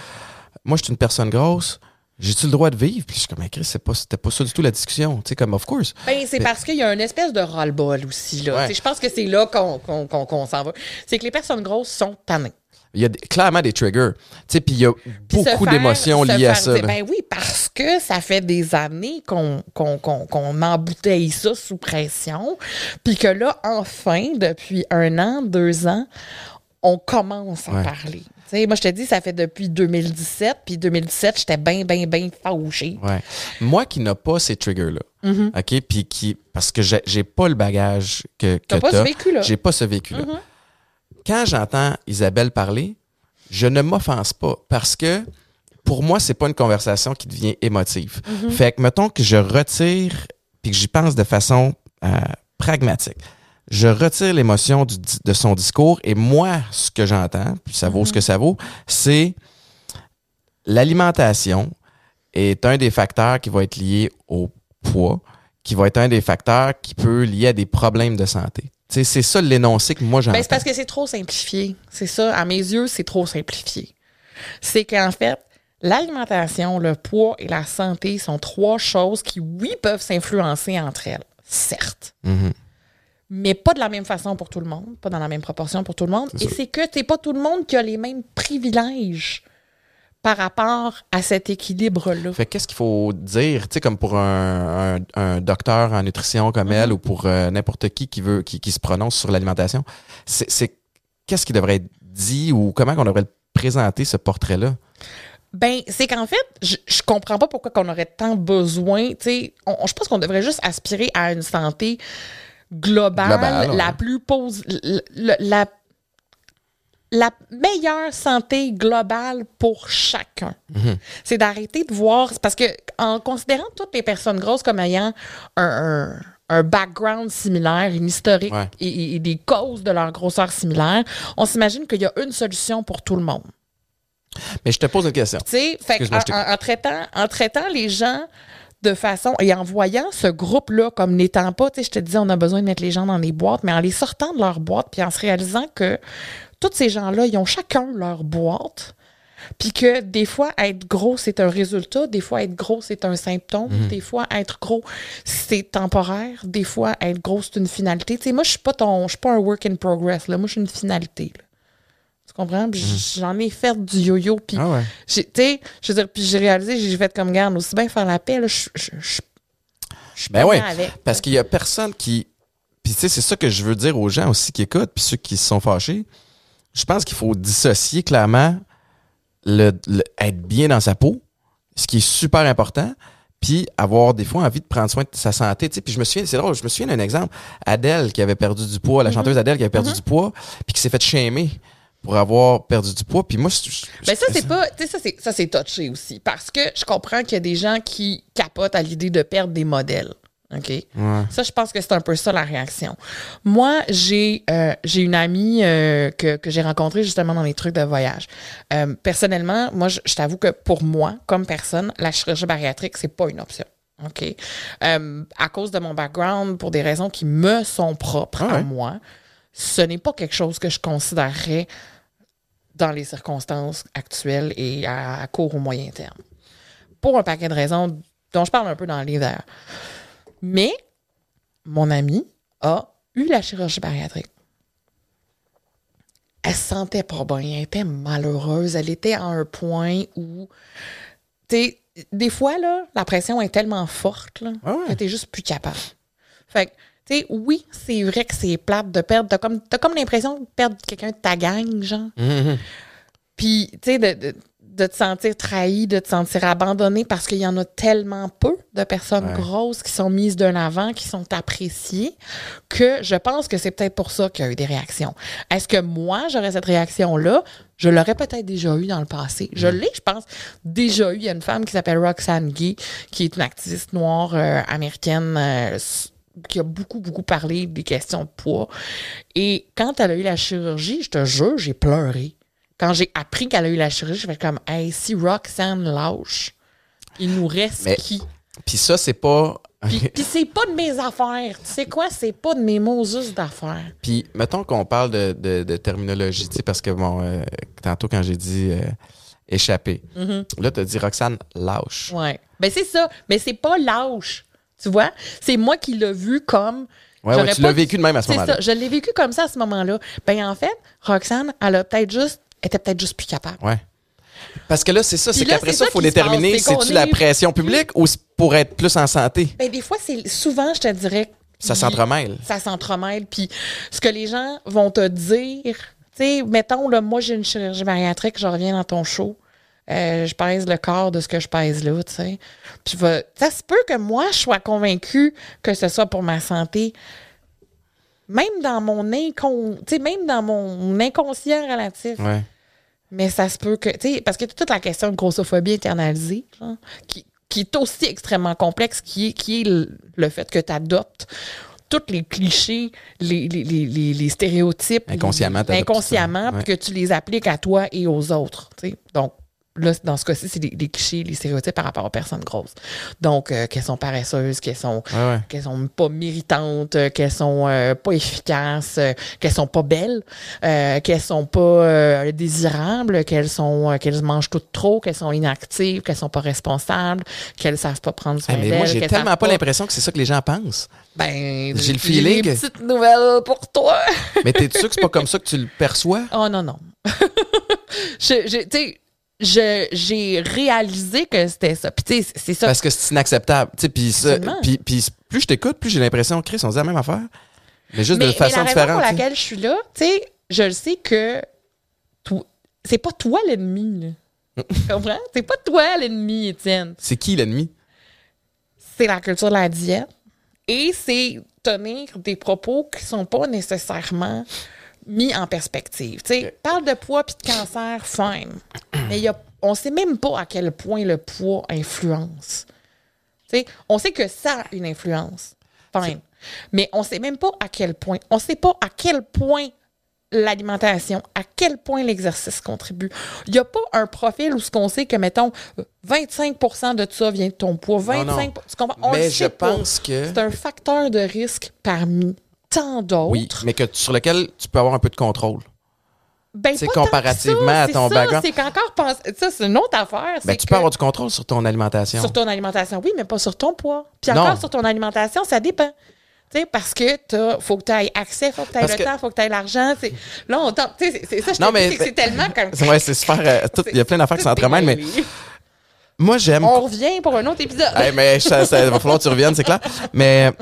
Speaker 1: moi, je suis une personne grosse. J'ai-tu le droit de vivre? Puis je suis comme, Chris, c'est pas, c'était pas ça du tout la discussion. Tu sais, comme, of course.
Speaker 2: Ben, c'est parce qu'il y a une espèce de roll-ball aussi. Là.
Speaker 1: Ouais.
Speaker 2: Je pense que c'est là qu'on qu'on- qu'on- qu'on s'en va. C'est que les personnes grosses sont tannées.
Speaker 1: Il y a des- clairement des triggers. Tu sais, puis il y a
Speaker 2: Puis
Speaker 1: beaucoup
Speaker 2: faire-
Speaker 1: d'émotions liées à ça.
Speaker 2: dire. Ben oui, parce que ça fait des années qu'on qu'on qu'on qu'on embouteille ça sous pression. Puis que là, enfin, depuis un an, deux ans, on commence à
Speaker 1: Ouais.
Speaker 2: parler. Moi, je te dis, ça fait depuis 2017. Puis 2017, j'étais bien, bien, bien fauchée.
Speaker 1: Ouais. Moi qui n'ai pas ces triggers-là,
Speaker 2: Mm-hmm.
Speaker 1: OK? Puis qui. Parce que j'ai, pas le bagage que, que
Speaker 2: T'as pas ce vécu-là. Mm-hmm.
Speaker 1: J'ai pas ce vécu-là. Quand j'entends Isabelle parler, je ne m'offense pas parce que pour moi, c'est pas une conversation qui devient émotive.
Speaker 2: Mm-hmm.
Speaker 1: Fait que, mettons que je retire puis que j'y pense de façon euh, pragmatique. Je retire l'émotion de son discours et moi, ce que j'entends, puis ça vaut ce que ça vaut, c'est l'alimentation est un des facteurs qui va être lié au poids, qui va être un des facteurs qui peut lier à des problèmes de santé. C'est ça l'énoncé que moi j'entends.
Speaker 2: Ben, c'est parce que c'est trop simplifié. C'est ça. À mes yeux, c'est trop simplifié. C'est qu'en fait, l'alimentation, le poids et la santé sont trois choses qui, oui, peuvent s'influencer entre elles. Certes.
Speaker 1: Mhm.
Speaker 2: Mais pas de la même façon pour tout le monde, pas dans la même proportion pour tout le monde. Et c'est que c'est pas tout le monde qui a les mêmes privilèges par rapport à cet équilibre-là.
Speaker 1: Fait que qu'est-ce qu'il faut dire, tu sais, comme pour un, un- un docteur en nutrition comme
Speaker 2: Mhm.
Speaker 1: elle ou pour euh, n'importe qui qui veut qui, qui se prononce sur l'alimentation, c'est qu'est-ce qui devrait être dit ou comment on devrait présenter ce portrait-là?
Speaker 2: Ben, c'est qu'en fait, je, je comprends pas pourquoi qu'on aurait tant besoin. Tu sais, je pense qu'on devrait juste aspirer à une santé globale,
Speaker 1: Globale, ouais.
Speaker 2: la plus pose, la, la- la meilleure santé globale pour chacun. C'est d'arrêter de voir. Parce que en considérant toutes les personnes grosses comme ayant un, un- un background similaire, une historique
Speaker 1: Ouais.
Speaker 2: et, des causes de leur grosseur similaire, on s'imagine qu'il y a une solution pour tout le monde.
Speaker 1: Mais je te pose une question.
Speaker 2: Tu sais, en traitant, en traitant les gens de façon et en voyant ce groupe-là comme n'étant pas, tu sais, je te disais, on a besoin de mettre les gens dans les boîtes, mais en les sortant de leur boîte, puis en se réalisant que tous ces gens-là, ils ont chacun leur boîte, puis que des fois, être gros, c'est un résultat, des fois, être gros, c'est un symptôme, des fois, être gros, c'est temporaire, des fois, être gros, c'est une finalité. Tu sais, moi, je suis pas ton, je suis pas un work in progress, là. Moi, je suis une finalité, là. Tu comprends? Puis J'en ai fait du yo-yo, puis
Speaker 1: Ah ouais.
Speaker 2: j'ai- tu sais, je veux dire, puis j'ai réalisé, j'ai fait comme garde, aussi bien faire la paix, là, je suis
Speaker 1: Ben oui,
Speaker 2: avec.
Speaker 1: parce qu'il y a personne qui. Puis tu sais, c'est ça que je veux dire aux gens aussi qui écoutent, puis ceux qui se sont fâchés. Je pense qu'il faut dissocier clairement le, le- être bien dans sa peau, ce qui est super important, puis avoir des fois envie de prendre soin de sa santé. Tu sais, puis je me souviens, c'est drôle, je me souviens d'un exemple. Adèle qui avait perdu du poids, la
Speaker 2: Mm-hmm.
Speaker 1: chanteuse Adèle qui avait perdu du poids, puis qui s'est fait shamer pour avoir perdu du poids. Puis moi, je- je-
Speaker 2: Ben ça, c'est pas. Tu sais, ça, c'est, ça, c'est touché aussi. Parce que je comprends qu'il y a des gens qui capotent à l'idée de perdre des modèles. OK?
Speaker 1: Ouais.
Speaker 2: Ça, je pense que c'est un peu ça la réaction. Moi, j'ai euh, j'ai une amie euh, que, que j'ai rencontrée justement dans les trucs de voyage. Euh, personnellement, moi, je, je t'avoue que pour moi, comme personne, la chirurgie bariatrique, c'est pas une option. OK? À cause de mon background, pour des raisons qui me sont propres
Speaker 1: Ah ouais.
Speaker 2: à moi, ce n'est pas quelque chose que je considérerais dans les circonstances actuelles et à, à court ou moyen terme. Pour un paquet de raisons dont je parle un peu dans le livre d'ailleurs. Mais mon amie a eu la chirurgie bariatrique. Elle se sentait pas bien, elle était malheureuse, elle était à un point où, tu des fois, là, la pression est tellement forte là,
Speaker 1: Ah ouais.
Speaker 2: que t'es juste plus capable. Fait que, tu sais, oui, c'est vrai que c'est plate de perdre, t'as comme, t'as comme l'impression de perdre quelqu'un de ta gang, genre.
Speaker 1: Mhm.
Speaker 2: Puis, tu sais, de, de, de te sentir trahi, de te sentir abandonné parce qu'il y en a tellement peu de personnes
Speaker 1: Ouais.
Speaker 2: grosses qui sont mises d'un avant, qui sont appréciées, que je pense que c'est peut-être pour ça qu'il y a eu des réactions. Est-ce que moi, j'aurais cette réaction-là? Je l'aurais peut-être déjà eu dans le passé. Je l'ai, je pense, déjà eu. Il y a une femme qui s'appelle Roxane Gay, qui est une activiste noire euh, américaine euh, qui a beaucoup, beaucoup parlé des questions de poids. Et quand elle a eu la chirurgie, je te jure, j'ai pleuré. Quand j'ai appris qu'elle a eu la chirurgie, je fais comme, hey, si Roxane lâche, il nous reste
Speaker 1: Mais-
Speaker 2: qui?
Speaker 1: Puis ça, c'est pas.
Speaker 2: Puis, <laughs> puis c'est pas de mes affaires. Tu sais quoi? C'est pas de mes mots juste d'affaires.
Speaker 1: Puis, mettons qu'on parle de, de- de terminologie, tu sais, parce que, bon, euh, tantôt, quand j'ai dit euh, échapper, là, tu as dit Roxane lâche.
Speaker 2: Ouais. Ben, c'est ça. Mais c'est pas lâche. Tu vois? C'est moi qui l'ai vu comme.
Speaker 1: Ouais, ouais, tu l'as vécu de même à ce moment-là.
Speaker 2: Je l'ai vécu comme ça à ce moment-là. Ben, en fait, Roxane, elle a peut-être juste. était peut-être juste plus capable.
Speaker 1: Ouais. Parce que là, c'est ça, c'est qu'après ça, il faut déterminer
Speaker 2: c'est qu'on
Speaker 1: c'est-tu la
Speaker 2: est-
Speaker 1: pression publique ou pour être plus en santé?
Speaker 2: Ben, des fois, c'est souvent, je te dirais.
Speaker 1: Ça s'entremêle.
Speaker 2: Ça s'entremêle. Puis ce que les gens vont te dire, tu sais, mettons, là, moi, j'ai une chirurgie bariatrique, je reviens dans ton show. Euh, je pèse le corps de ce que je pèse là, tu sais. Puis va- ça se peut que moi, je sois convaincue que ce soit pour ma santé. Même dans mon incon... même dans mon inconscient relatif.
Speaker 1: Ouais.
Speaker 2: Mais ça se peut que, tu sais, parce que toute la question de grossophobie internalisée, genre, qui, qui est aussi extrêmement complexe, qui est, qui est le, le fait que tu adoptes tous les clichés, les, les, les, les- stéréotypes.
Speaker 1: Inconsciemment,
Speaker 2: inconsciemment,
Speaker 1: ouais.
Speaker 2: puis que tu les appliques à toi et aux autres, tu sais. Donc, là, dans ce cas-ci, c'est des clichés, les stéréotypes par rapport aux personnes grosses. Donc, euh, qu'elles sont paresseuses, qu'elles sont
Speaker 1: Ouais, ouais.
Speaker 2: qu'elles sont pas méritantes, euh, qu'elles sont euh, pas efficaces, qu'elles sont pas belles, euh, qu'elles sont pas désirables, qu'elles sont qu'elles mangent toutes trop, qu'elles sont inactives, qu'elles sont pas responsables, qu'elles savent pas prendre soin
Speaker 1: Ah, mais
Speaker 2: d'elles.
Speaker 1: moi, j'ai tellement pas l'impression que c'est ça que les gens pensent.
Speaker 2: Ben,
Speaker 1: J'ai le feeling.
Speaker 2: Des petites nouvelles pour toi.
Speaker 1: Mais t'es sûr que c'est pas comme ça que tu le perçois?
Speaker 2: Oh non non. <laughs> tu sais, j'ai réalisé que c'était ça. Puis tu sais, c'est ça.
Speaker 1: Parce que c'est inacceptable. Tu sais, puis ça- puis- puis plus je t'écoute, plus j'ai l'impression, Chris, on dit la même affaire. Mais juste
Speaker 2: mais,
Speaker 1: de
Speaker 2: mais
Speaker 1: façon
Speaker 2: la raison
Speaker 1: différente.
Speaker 2: pour
Speaker 1: tu sais.
Speaker 2: laquelle je suis là, tu sais, je le sais que c'est pas toi l'ennemi. Tu comprends? C'est pas toi l'ennemi, Étienne.
Speaker 1: C'est qui l'ennemi?
Speaker 2: C'est la culture de la diète. Et c'est tenir des propos qui sont pas nécessairement mis en perspective. Tu sais, parle de poids puis de cancer, fine. Mais y a, on sait même pas à quel point le poids influence. Tu sais, on sait que ça a une influence. Fine. Mais on sait même pas à quel point. On sait pas à quel point l'alimentation, à quel point l'exercice contribue. Il n'y a pas un profil où ce qu'on sait que, mettons, 25% de ça vient de ton poids. 25
Speaker 1: Non, non.
Speaker 2: tu comprends? On
Speaker 1: Mais
Speaker 2: le
Speaker 1: je
Speaker 2: sait pas.
Speaker 1: pense que-
Speaker 2: C'est un facteur de risque parmi tant d'autres.
Speaker 1: Oui, mais que, sur lequel tu peux avoir un peu de contrôle.
Speaker 2: Ben,
Speaker 1: C'est comparativement
Speaker 2: ça,
Speaker 1: à ton
Speaker 2: ça,
Speaker 1: background.
Speaker 2: C'est qu'encore pense- ça, c'est une autre affaire.
Speaker 1: Ben, tu
Speaker 2: que
Speaker 1: peux avoir du contrôle sur ton alimentation.
Speaker 2: sur ton alimentation, oui, mais pas sur ton poids. Puis
Speaker 1: Non.
Speaker 2: encore sur ton alimentation, ça dépend. Tu sais, parce que t'as, faut que tu aies accès, faut que tu aies
Speaker 1: Parce
Speaker 2: le
Speaker 1: que-
Speaker 2: temps, faut que tu aies l'argent. c'est- Là, on tente. C'est- ça, je
Speaker 1: Non, mais-
Speaker 2: c'est tellement comme. <laughs>
Speaker 1: Ouais, c'est super. euh, <laughs> Il y a plein d'affaires qui s'entremêlent, mais moi, j'aime.
Speaker 2: On revient pour un autre épisode.
Speaker 1: Hey, mais ça, ça- va falloir que tu reviennes, c'est clair. Mais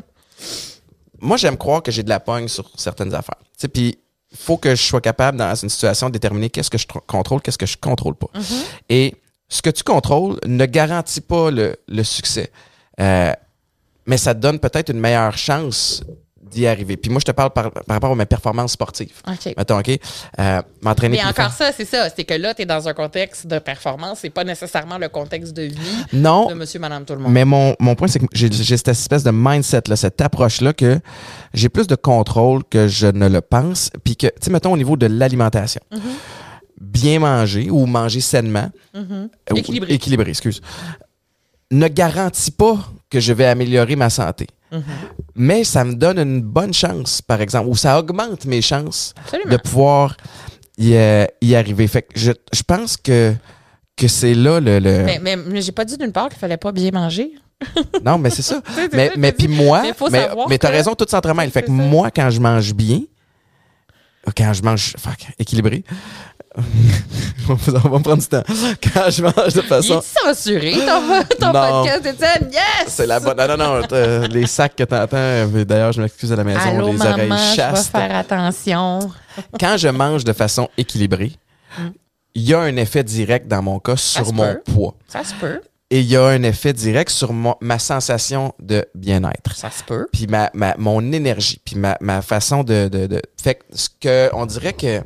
Speaker 1: moi, j'aime croire que j'ai de la pogne sur certaines affaires. Tu sais, puis il faut que je sois capable, dans une situation, de déterminer qu'est-ce que je tr- contrôle, qu'est-ce que je contrôle pas. Et ce que tu contrôles ne garantit pas le, le succès. Euh, mais ça te donne peut-être une meilleure chance d'y arriver. Puis moi, je te parle par, par rapport à mes performances sportives.
Speaker 2: OK.
Speaker 1: Mettons, OK? Euh, M'entraîner
Speaker 2: Mais encore ça, c'est ça. C'est que là, tu es dans un contexte de performance. C'est pas nécessairement le contexte de vie
Speaker 1: Non,
Speaker 2: de monsieur, madame, tout le monde.
Speaker 1: Mais mon, mon point, c'est que j'ai j'ai cette espèce de mindset, là, cette approche-là, que j'ai plus de contrôle que je ne le pense. Puis que, tu sais, mettons au niveau de l'alimentation.
Speaker 2: Mm-hmm.
Speaker 1: Bien manger ou manger sainement. euh, ou-
Speaker 2: Équilibré.
Speaker 1: équilibré, excuse. Ne garantit pas que je vais améliorer ma santé.
Speaker 2: Mm-hmm.
Speaker 1: Mais ça me donne une bonne chance, par exemple, ou ça augmente mes chances
Speaker 2: Absolument.
Speaker 1: de pouvoir y, euh, y arriver. Fait que je, je pense que, que c'est là le. le-
Speaker 2: Mais, mais, mais j'ai pas dit d'une part qu'il fallait pas bien manger. <laughs>
Speaker 1: Non, mais c'est ça. <laughs> mais mais puis moi,
Speaker 2: Mais
Speaker 1: mais, t'as
Speaker 2: que-
Speaker 1: raison, tout s'entremêle. Fait que
Speaker 2: ça.
Speaker 1: moi, quand je mange bien, quand je mange fuck, équilibré, <laughs> on va me prendre du temps. <laughs> Quand je mange de
Speaker 2: Il
Speaker 1: façon.
Speaker 2: est censuré, ton, <laughs> ton podcast, Étienne? Yes!
Speaker 1: C'est la bonne. Non, non, non. euh, les sacs que t'entends, euh, d'ailleurs, je m'excuse à la maison,
Speaker 2: Allô,
Speaker 1: les
Speaker 2: maman,
Speaker 1: oreilles
Speaker 2: je vais
Speaker 1: chastes.
Speaker 2: faire attention.
Speaker 1: Quand je mange de façon équilibrée, il y a un effet direct dans mon cas sur mon
Speaker 2: peut.
Speaker 1: poids.
Speaker 2: Ça se peut.
Speaker 1: Et il y a un effet direct sur mon- ma sensation de bien-être.
Speaker 2: Ça se peut.
Speaker 1: puis ma, ma- mon énergie, puis ma, ma façon de, de, de- Fait que ce que on dirait que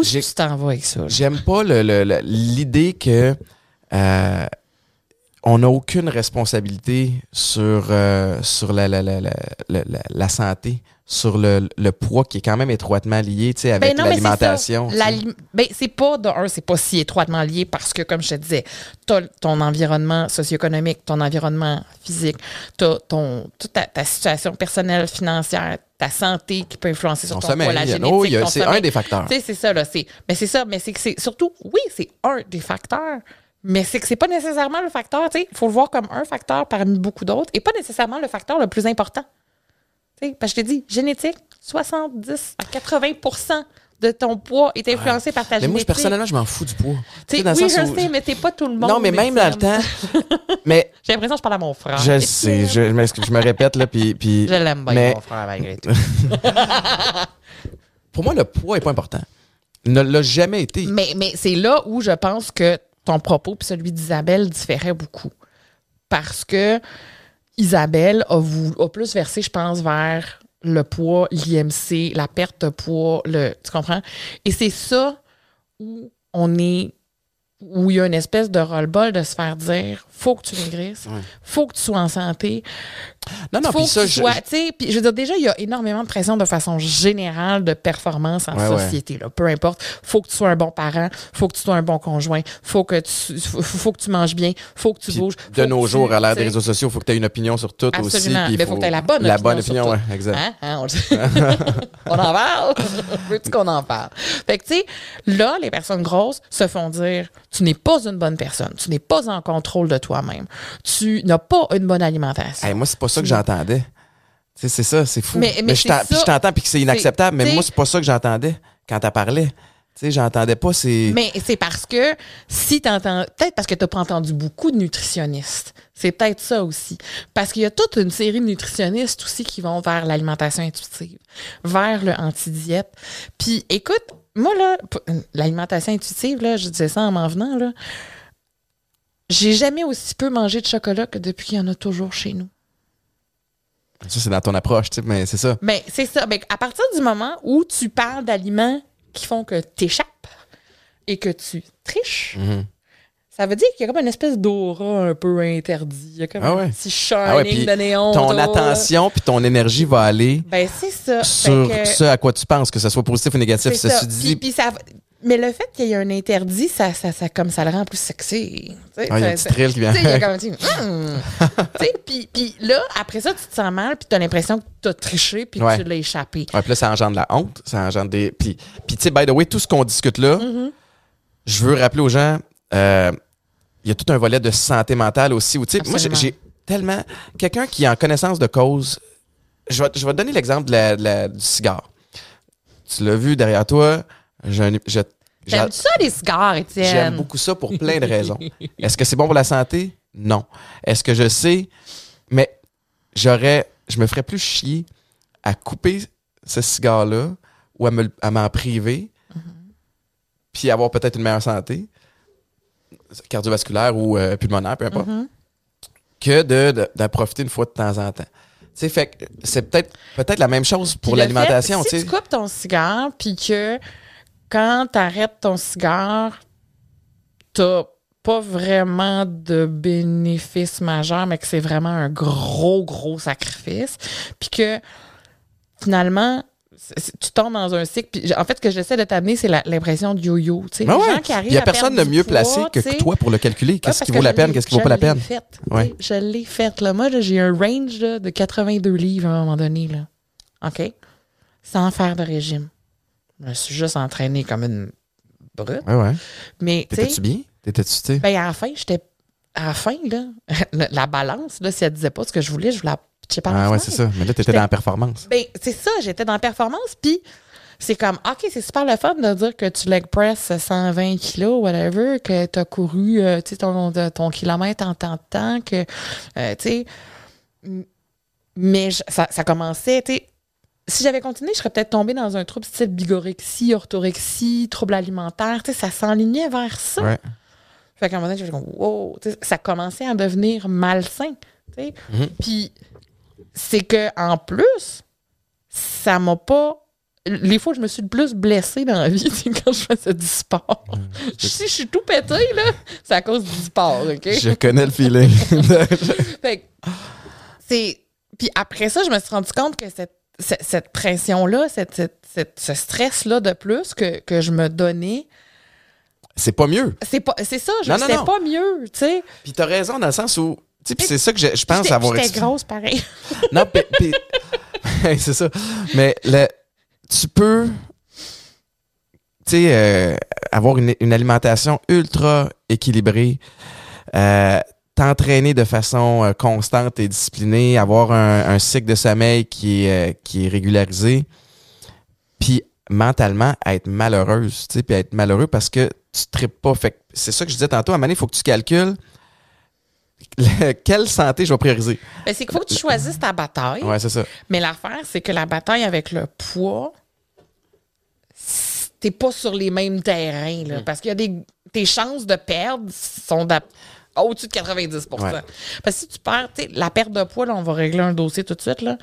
Speaker 2: Où tu t'en vas avec ça?
Speaker 1: j'aime pas l'idée que euh, on n'a aucune responsabilité sur, euh, sur la, la, la, la, santé, sur le, le poids qui est quand même étroitement lié tu sais, avec
Speaker 2: Ben
Speaker 1: l'alimentation.
Speaker 2: Ben, c'est pas, de un, c'est pas si étroitement lié parce que, comme je te disais, t'as ton environnement socio-économique, ton environnement physique, t'as ton, toute ta, ta situation personnelle, financière, ta santé qui peut influencer sur
Speaker 1: Ton
Speaker 2: ton poids, la génétique,
Speaker 1: oh, c'est un des facteurs.
Speaker 2: C'est ça, là. C'est, mais c'est ça, mais c'est que c'est surtout, oui, c'est un des facteurs. Mais c'est que c'est pas nécessairement le facteur, tu sais, il faut le voir comme un facteur parmi beaucoup d'autres et pas nécessairement le facteur le plus important. Tu sais, parce que je t'ai dit, génétique, 70 à 80% de ton poids est influencé par ta
Speaker 1: Mais moi,
Speaker 2: génétique.
Speaker 1: personnellement, je m'en fous du poids.
Speaker 2: Tu sais,
Speaker 1: dans
Speaker 2: oui,
Speaker 1: sens
Speaker 2: je
Speaker 1: où-
Speaker 2: sais, mais t'es pas tout le monde.
Speaker 1: Non, mais même dans le temps. <laughs> mais
Speaker 2: J'ai l'impression que je parle à mon frère.
Speaker 1: je sais, je, je me répète, là, puis. puis-
Speaker 2: Je l'aime bien,
Speaker 1: mais-
Speaker 2: mon frère, malgré tout. <laughs>
Speaker 1: Pour moi, le poids est pas important. Ne l'a jamais été.
Speaker 2: Mais, mais c'est là où je pense que propos puis celui d'Isabelle différait beaucoup. Parce que Isabelle a, a plus versé, je pense, vers le poids, l'IMC, la perte de poids, le, tu comprends? Et c'est ça où on est, où il y a une espèce de roll-ball de se faire dire, faut que tu maigrisses, faut que tu sois en santé,
Speaker 1: Non, non,
Speaker 2: faut que
Speaker 1: ça,
Speaker 2: tu
Speaker 1: je-
Speaker 2: sois, tu puis je veux dire, déjà, il y a énormément de pression de façon générale de performance en
Speaker 1: Ouais,
Speaker 2: société, là. Peu importe. Faut que tu sois un bon parent, faut que tu sois un bon conjoint, faut que tu, faut, faut que tu manges bien, faut que tu bouges.
Speaker 1: de
Speaker 2: faut
Speaker 1: nos
Speaker 2: tu-
Speaker 1: jours, à l'ère
Speaker 2: tu
Speaker 1: des réseaux sociaux, il faut que tu aies une opinion sur tout aussi.
Speaker 2: Absolument.
Speaker 1: puis
Speaker 2: Mais faut que t'aies la bonne
Speaker 1: La
Speaker 2: opinion
Speaker 1: bonne
Speaker 2: sur
Speaker 1: opinion,
Speaker 2: tout.
Speaker 1: ouais, exact.
Speaker 2: Hein? Hein, on. <laughs> On en parle? <laughs> Veux-tu qu'on en parle? Fait que, tu sais, là, les personnes grosses se font dire tu n'es pas une bonne personne, tu n'es pas en contrôle de toi-même, tu n'as pas une bonne alimentation.
Speaker 1: Hey, moi, c'est pas ça que j'entendais. C'est ça, c'est fou.
Speaker 2: Mais- mais
Speaker 1: je t'entends puis que c'est inacceptable, mais moi, c'est pas ça que j'entendais quand t'as parlé. Tu sais, j'entendais pas ces.
Speaker 2: Mais c'est parce que si t'entends, peut-être parce que t'as pas entendu beaucoup de nutritionnistes. C'est peut-être ça aussi. Parce qu'il y a toute une série de nutritionnistes aussi qui vont vers l'alimentation intuitive, vers le anti-diète. Puis écoute, moi là, l'alimentation intuitive, là, je disais ça en m'en venant, là. J'ai jamais aussi peu mangé de chocolat que depuis qu'il y en a toujours chez nous.
Speaker 1: Ça, c'est dans ton approche, tu sais, mais c'est ça.
Speaker 2: Mais c'est ça. Ben, à partir du moment où tu parles d'aliments qui font que tu échappes et que tu triches,
Speaker 1: Mhm.
Speaker 2: ça veut dire qu'il y a comme une espèce d'aura un peu interdit. Il y a comme
Speaker 1: Ah
Speaker 2: un
Speaker 1: ouais.
Speaker 2: petit shining
Speaker 1: Ah ouais, puis
Speaker 2: de néon.
Speaker 1: Ton
Speaker 2: là.
Speaker 1: attention puis ton énergie va aller
Speaker 2: Ben, c'est ça.
Speaker 1: sur
Speaker 2: que-
Speaker 1: ce à quoi tu penses, que ce soit positif ou négatif.
Speaker 2: c'est ça.
Speaker 1: dit,
Speaker 2: Puis- puis ça- mais le fait qu'il y ait un interdit, ça, ça, ça, comme ça le rend plus sexy.
Speaker 1: Ah, il y a un petit thrill qui vient.
Speaker 2: Il y a comme, sais, <laughs> puis, là, après ça, tu te sens mal, puis tu as l'impression que tu as triché, puis
Speaker 1: Ouais.
Speaker 2: que tu l'as échappé.
Speaker 1: Ouais, puis là, ça engendre la honte, ça engendre des. Puis, puis tu sais, by the way, tout ce qu'on discute là,
Speaker 2: Mm-hmm.
Speaker 1: je veux rappeler aux gens, euh, il y a tout un volet de santé mentale aussi. Où, moi, j'ai tellement. Quelqu'un qui est en connaissance de cause. Je vais, je vais te donner l'exemple du cigare. Tu l'as vu derrière toi.
Speaker 2: J'aime ça, les cigares, Étienne?
Speaker 1: J'aime beaucoup ça pour plein de raisons. <laughs> Est-ce que c'est bon pour la santé? Non. Est-ce que je sais? Mais j'aurais, je me ferais plus chier à couper ce cigare-là ou à me- à m'en priver, puis avoir peut-être une meilleure santé, cardiovasculaire ou euh, pulmonaire, peu importe, que de, de- d'en profiter une fois de temps en temps. Tu sais, fait c'est peut-être, peut-être la même chose pour l'alimentation,
Speaker 2: Si tu coupes ton cigare, puis que quand tu arrêtes ton cigare, t'as pas vraiment de bénéfice majeur, mais que c'est vraiment un gros, gros sacrifice. Puis que finalement, tu tombes dans un cycle. Puis en fait, ce que j'essaie de t'amener, c'est l'impression de yo-yo. Tu sais,
Speaker 1: Ben ouais. Il y a personne de mieux
Speaker 2: poids,
Speaker 1: placé que toi pour le calculer. Qu'est-ce qui vaut la peine, qu'est-ce qui vaut pas la peine?
Speaker 2: Fait,
Speaker 1: Ouais.
Speaker 2: Je l'ai faite. Moi, j'ai un range là, de 82 livres à un moment donné. Là. OK? Sans faire de régime. Je me suis juste entraînée comme une brute.
Speaker 1: Ouais, ouais.
Speaker 2: Mais,
Speaker 1: T'étais-tu bien? T'étais-tu, tu sais?
Speaker 2: ben, à la fin, j'étais. À la fin, là, <laughs> la, la balance, là, si elle disait pas ce que je voulais, je voulais la la
Speaker 1: Ah ouais, c'est ça. Mais là, t'étais dans la performance.
Speaker 2: Ben, c'est ça, j'étais dans la performance, puis c'est comme, OK, c'est super le fun de dire que tu leg press 120 kilos, whatever, que tu as couru euh, ton, kilomètre en tant de temps, que, euh, tu sais, mais je- ça, ça commençait, tu sais, si j'avais continué, je serais peut-être tombée dans un trouble style bigorexie, orthorexie, trouble alimentaire, tu sais, ça s'enlignait vers ça.
Speaker 1: Ouais.
Speaker 2: Fait qu'à un moment donné, je me suis dit, wow, ça commençait à devenir malsain. tu sais.
Speaker 1: Mhm.
Speaker 2: Puis c'est que en plus, ça m'a pas. Les fois où je me suis le plus blessée dans la vie, <laughs> c'est quand je faisais du sport. <laughs> si je suis tout pété, là, c'est à cause du sport, OK?
Speaker 1: Je connais le feeling. <laughs>
Speaker 2: Fait que c'est. Puis après ça, je me suis rendu compte que cette, cette, pression-là, cette, cette- cette- ce stress-là de plus que, que je me donnais,
Speaker 1: c'est pas mieux.
Speaker 2: c'est pas c'est ça, je
Speaker 1: Non, non,
Speaker 2: sais
Speaker 1: non.
Speaker 2: pas mieux, tu sais.
Speaker 1: Puis t'as raison dans le sens où. Tu sais, puis c'est ça que je, je pense avoir
Speaker 2: J'étais grosse pareil. <laughs>
Speaker 1: Non, puis- <laughs> c'est ça. Mais le, tu peux, tu sais, euh, avoir une, une alimentation ultra équilibrée, euh, t'entraîner de façon euh, constante et disciplinée, avoir un, un cycle de sommeil qui est, euh, qui est régularisé, puis mentalement être malheureuse, tu sais, puis être malheureux parce que tu tripes pas. Fait c'est ça que je disais tantôt. À un il faut que tu calcules le- <laughs> quelle santé je vais prioriser.
Speaker 2: Ben, c'est qu'il faut que tu choisisses ta bataille.
Speaker 1: Ouais, c'est ça.
Speaker 2: Mais l'affaire, c'est que la bataille avec le poids, t'es pas sur les mêmes terrains.
Speaker 1: Mm.
Speaker 2: Parce qu'il y a des. Tes chances de perdre sont au-dessus de 90
Speaker 1: Ouais.
Speaker 2: Parce que si tu perds, la perte de poids, là, on va régler un dossier tout de suite. Là.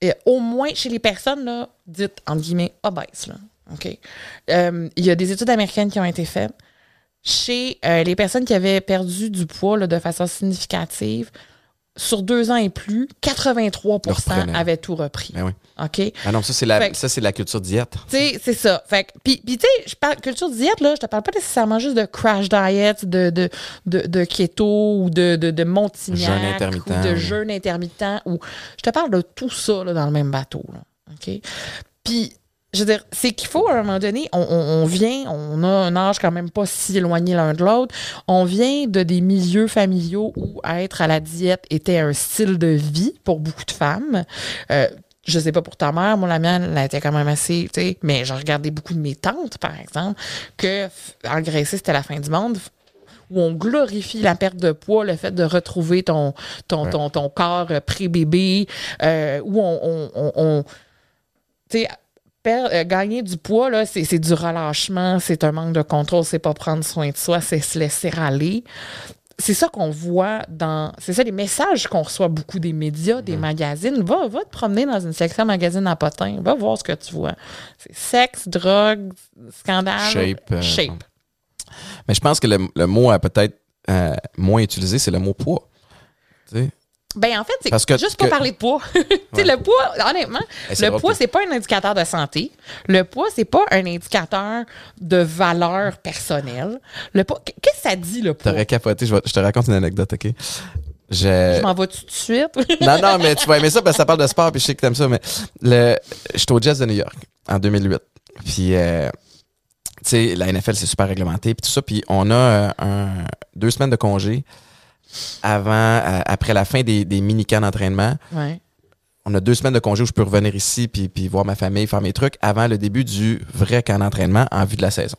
Speaker 2: Et au moins, chez les personnes là, dites, entre guillemets, obèses, là, OK? Euh, Il y a des études américaines qui ont été faites. Chez euh, les personnes qui avaient perdu du poids là, de façon significative, sur deux ans et plus, 83
Speaker 1: Le reprenaient.
Speaker 2: avaient tout repris.
Speaker 1: Ben oui.
Speaker 2: OK? Tu
Speaker 1: Ah non, ça c'est la,
Speaker 2: Fait
Speaker 1: ça c'est la culture diète.
Speaker 2: sais, c'est ça. Fait que- puis, tu sais, je parle culture diète, là, je te parle pas nécessairement juste de crash diet, de, de, de, de keto ou de, de, de Montignac
Speaker 1: Jeûne intermittent.
Speaker 2: ou de jeûne intermittent. Ou, je te parle de tout ça là, dans le même bateau. Là, OK? Puis, je veux dire, c'est qu'il faut, à un moment donné, on, on- on vient, on a un âge quand même pas si éloigné l'un de l'autre, on vient de des milieux familiaux où être à la diète était un style de vie pour beaucoup de femmes. Euh, je sais pas pour ta mère, moi la mienne, elle était quand même assez, tu sais, mais j'ai regardé beaucoup de mes tantes, par exemple, que engraisser, c'était la fin du monde où on glorifie la perte de poids, le fait de retrouver ton, ton, ton, ton corps euh, pré-bébé, euh, où on, on, on- on- tu sais, euh, gagner du poids, là, c'est, c'est du relâchement, c'est un manque de contrôle, c'est pas prendre soin de soi, c'est se laisser aller. c'est ça qu'on voit dans. C'est ça les messages qu'on reçoit beaucoup des médias,
Speaker 1: Mm.
Speaker 2: des magazines. Va, va te promener dans une section magazine à potin. Va voir ce que tu vois. C'est sexe, drogue, scandale.
Speaker 1: Shape, euh,
Speaker 2: shape.
Speaker 1: Mais je pense que le, le mot à peut-être euh, moins utilisé, c'est le mot poids. Tu sais?
Speaker 2: Ben, en fait, c'est
Speaker 1: que-
Speaker 2: juste pour
Speaker 1: que-
Speaker 2: parler de poids. <laughs> tu sais, le poids, honnêtement,
Speaker 1: Eh,
Speaker 2: le poids, c'est pas un indicateur de santé. Le poids, c'est pas un indicateur de valeur personnelle. Le poids, qu'est-ce que ça dit, le poids?
Speaker 1: T'aurais capoté. Je, vais- je te raconte une anecdote, OK? Je...
Speaker 2: Je m'en vais tout de suite. <laughs>
Speaker 1: non, non, mais tu vas aimer ça parce que ça parle de sport, puis je sais que t'aimes ça, mais le... j'étais au Jazz de New York en 2008. Puis, euh, tu sais, la NFL, c'est super réglementé, puis tout ça. Puis, on a euh, un, deux semaines de congé avant, après la fin des, des mini-camps d'entraînement.
Speaker 2: ouais.
Speaker 1: On a deux semaines de congé où je peux revenir ici, puis, puis voir ma famille, faire mes trucs, avant le début du vrai camp d'entraînement en vue de la saison.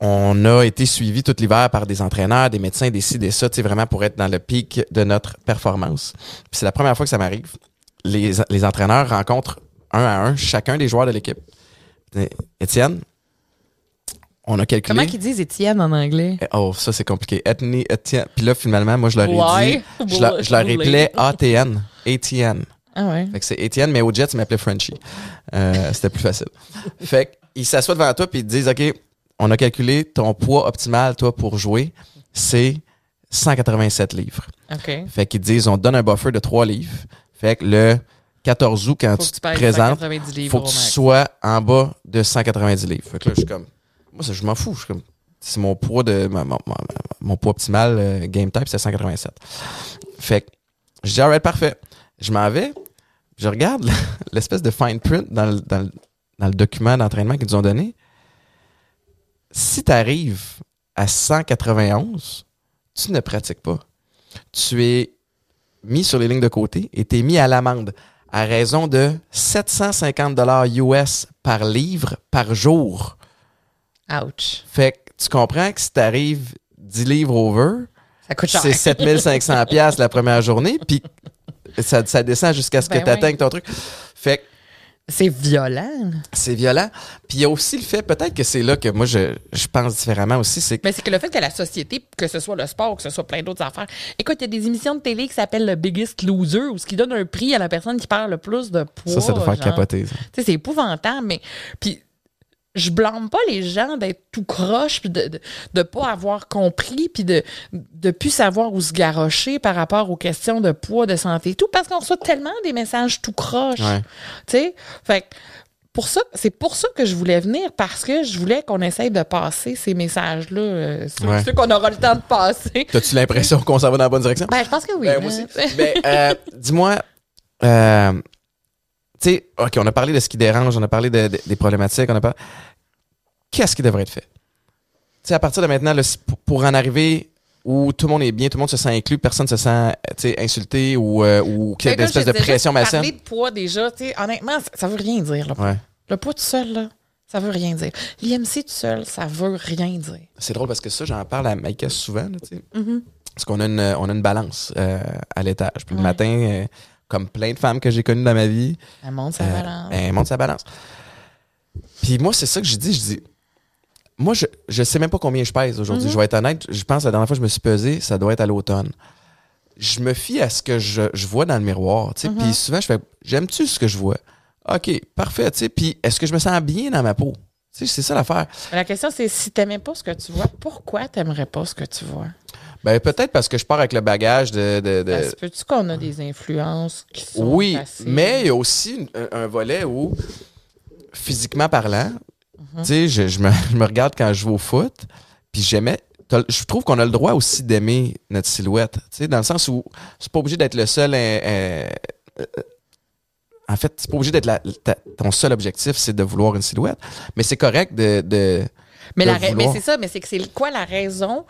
Speaker 1: On a été suivi tout l'hiver par des entraîneurs, des médecins, des ci, des ça, vraiment pour être dans le pic de notre performance. C'est la première fois que ça m'arrive. Les, les entraîneurs rencontrent un à un chacun des joueurs de l'équipe. Étienne, on a calculé.
Speaker 2: Comment qu'ils disent Étienne en anglais?
Speaker 1: Eh, Oh, ça c'est compliqué. Ethnie, Étienne. Puis là, finalement, moi, je leur ai
Speaker 2: Ouais.
Speaker 1: dit, je, leur- je leur appelais ATN. ATN.
Speaker 2: Ah ouais.
Speaker 1: Fait que c'est Étienne, mais au Jets, il m'appelait Frenchie. Euh, C'était plus facile. <laughs> Fait qu'ils s'assoient devant toi puis ils te disent, OK, on a calculé ton poids optimal, toi, pour jouer, c'est 187 livres.
Speaker 2: OK.
Speaker 1: Fait qu'ils disent, on te donne un buffer de 3 livres. Fait que le 14 août, quand
Speaker 2: Faut
Speaker 1: tu te présentes,
Speaker 2: 190 livres
Speaker 1: faut
Speaker 2: au
Speaker 1: que tu sois en bas de 190 livres. Fait que là, je suis comme, moi, ça, je m'en fous. C'est mon poids de, mon poids optimal euh, game type, c'est 187. Fait que, je dis, alright, parfait. Je m'en vais, je regarde <laughs> l'espèce de fine print dans le, dans le- dans le document d'entraînement qu'ils nous ont donné. Si tu arrives à 191, tu ne pratiques pas. Tu es mis sur les lignes de côté et tu es mis à l'amende à raison de 750 dollars US par livre par jour.
Speaker 2: Ouch.
Speaker 1: Fait que tu comprends que si tu arrives 10 livres over,
Speaker 2: Ça coûte cher.
Speaker 1: c'est 7500 pièces la première journée puis ça, ça descend jusqu'à ce que
Speaker 2: Ben
Speaker 1: tu atteignes ton truc. Fait que
Speaker 2: C'est violent.
Speaker 1: c'est violent. Puis il y a aussi le fait, peut-être que c'est là que moi je, je pense différemment aussi, c'est que
Speaker 2: Mais c'est que le fait que la société, que ce soit le sport ou que ce soit plein d'autres affaires. Écoute, il y a des émissions de télé qui s'appellent le Biggest Loser où ce qui donne un prix à la personne qui perd le plus de poids.
Speaker 1: ça, ça doit faire
Speaker 2: genre.
Speaker 1: capoter.
Speaker 2: Tu sais, c'est épouvantable, mais. Puis, je blâme pas les gens d'être tout croche, puis de, de, de pas avoir compris, puis de, de plus savoir où se garrocher par rapport aux questions de poids, de santé et tout, parce qu'on reçoit tellement des messages tout croche.
Speaker 1: Ouais.
Speaker 2: Tu sais? Fait que pour ça, c'est pour ça que je voulais venir, parce que je voulais qu'on essaye de passer ces messages-là, euh, ceux,
Speaker 1: Ouais.
Speaker 2: ceux qu'on aura le temps de passer. <laughs>
Speaker 1: T'as-tu l'impression qu'on s'en va dans la bonne direction?
Speaker 2: Ben, je pense que oui.
Speaker 1: Ben, moi
Speaker 2: hein.
Speaker 1: aussi. Ben, euh, dis-moi, euh, tu sais, OK, on a parlé de ce qui dérange, on a parlé de- de- des problématiques, on a parlé. Qu'est-ce qui devrait être fait? Tu sais, à partir de maintenant, là, pour, en arriver où tout le monde est bien, tout le monde se sent inclus, personne se sent insulté ou, euh, ou qu'il y a
Speaker 2: Mais
Speaker 1: une
Speaker 2: comme je
Speaker 1: espèce de pression
Speaker 2: juste Parler de poids, déjà, tu sais, honnêtement, ça, ça veut rien dire. Là.
Speaker 1: Ouais.
Speaker 2: Le poids tout seul, là, ça veut rien dire. L'IMC tout seul, ça veut rien dire.
Speaker 1: C'est drôle parce que ça, j'en parle à Maïka souvent, là, tu sais.
Speaker 2: Mhm.
Speaker 1: Parce qu'on a une, on a une balance euh, à l'étage. Puis le matin, euh, comme plein de femmes que j'ai connues dans ma vie,
Speaker 2: Elle monte sa
Speaker 1: Euh,
Speaker 2: balance.
Speaker 1: Elle monte sa balance. Puis moi, c'est ça que je dis. Je dis, moi, je, je sais même pas combien je pèse aujourd'hui.
Speaker 2: Mhm.
Speaker 1: Je vais être honnête. Je pense que la dernière fois que je me suis pesé, ça doit être à l'automne. Je me fie à ce que je, je vois dans le miroir. tu sais.
Speaker 2: Mhm.
Speaker 1: Puis souvent, je fais, j'aime-tu ce que je vois? OK, parfait. tu sais. Puis est-ce que je me sens bien dans ma peau? Tu C'est ça l'affaire.
Speaker 2: La question, c'est si t'aimais pas ce que tu vois, pourquoi t'aimerais pas ce que tu vois?
Speaker 1: Ben, peut-être parce que je pars avec le bagage de. de- de-
Speaker 2: peux-tu qu'on a des influences qui sont
Speaker 1: oui, mais il y a aussi un, un volet où, physiquement parlant,
Speaker 2: Mhm.
Speaker 1: tu sais, je, je me, je me regarde quand je joue au foot, puis j'aimais. Je trouve qu'on a le droit aussi d'aimer notre silhouette, tu sais, dans le sens où c'est pas obligé d'être le seul. euh, en fait, c'est pas obligé d'être ton seul objectif, c'est de vouloir une silhouette, mais c'est correct de. de
Speaker 2: Mais,
Speaker 1: de
Speaker 2: la mais c'est ça, mais c'est que c'est quoi la raison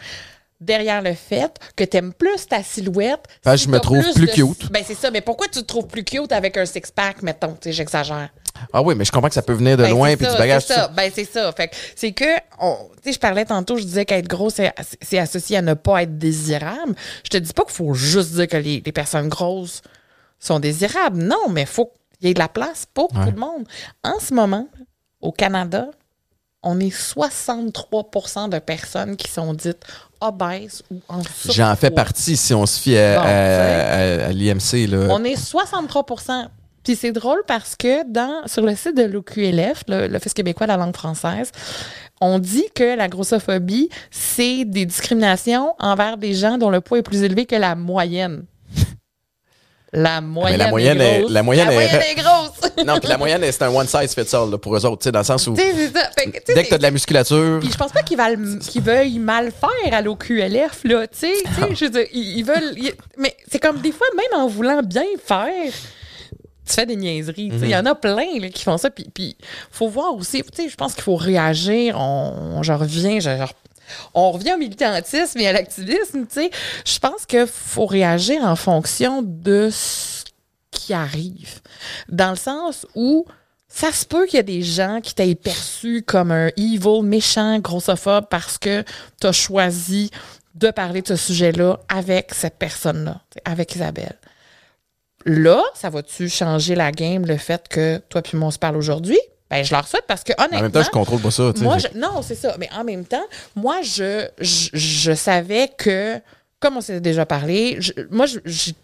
Speaker 2: derrière le fait que t'aimes plus ta silhouette? Si
Speaker 1: je me trouve plus
Speaker 2: de-
Speaker 1: cute.
Speaker 2: Ben c'est ça, mais pourquoi tu te trouves plus cute avec un six-pack, mettons? Tu sais, j'exagère.
Speaker 1: Ah oui, mais je comprends que ça peut venir de
Speaker 2: Ben,
Speaker 1: loin, puis du bagage.
Speaker 2: C'est ça. Ben, c'est ça. Fait que c'est que, tu sais, je parlais tantôt, je disais qu'être gros, c'est associé à ne pas être désirable. Je te dis pas qu'il faut juste dire que les, les personnes grosses sont désirables. Non, mais il faut qu'il y ait de la place pour
Speaker 1: Ouais.
Speaker 2: tout le monde. En ce moment, au Canada, on est 63% de personnes qui sont dites obèses ou en surpoids.
Speaker 1: J'en fais partie si on se fie à,
Speaker 2: Bon,
Speaker 1: à- à- à l'IMC.
Speaker 2: On est 63% Puis c'est drôle parce que dans sur le site de l'OQLF, le- l'Office québécois de la langue française, on dit que la grossophobie, c'est des discriminations envers des gens dont le poids est plus élevé que la moyenne. La moyenne,
Speaker 1: la moyenne
Speaker 2: est
Speaker 1: est-
Speaker 2: grosse.
Speaker 1: la moyenne est-
Speaker 2: est grosse. <laughs>
Speaker 1: Non, puis la moyenne, c'est un one size fits all là, pour eux autres, tu sais, dans le sens où
Speaker 2: ça. Fait que,
Speaker 1: dès que tu as de la musculature,
Speaker 2: Puis je pense pas qu'ils veulent, qu'ils veuillent mal faire à l'OQLF, là, tu sais, sais, je veux dire, ils, ils veulent... ils- mais c'est comme des fois, même en voulant bien faire, tu fais des niaiseries, sais, il y en a plein là, qui font ça, puis puis faut voir aussi, tu sais, je pense qu'il faut réagir, on, je reviens, je- on revient au militantisme et à l'activisme, tu sais, je pense qu'il faut réagir en fonction de ce qui arrive, dans le sens où ça se peut qu'il y a des gens qui t'aient perçu comme un evil, méchant, grossophobe parce que tu as choisi de parler de ce sujet-là avec cette personne-là, avec Isabelle. Là, ça va-tu changer la game, le fait que toi puis moi on se parle aujourd'hui? Ben, je leur souhaite parce que honnêtement.
Speaker 1: en même temps, je contrôle pas ça.
Speaker 2: Moi, je- non, c'est ça. Mais en même temps, moi, je, je, je savais que, comme on s'est déjà parlé, je- moi,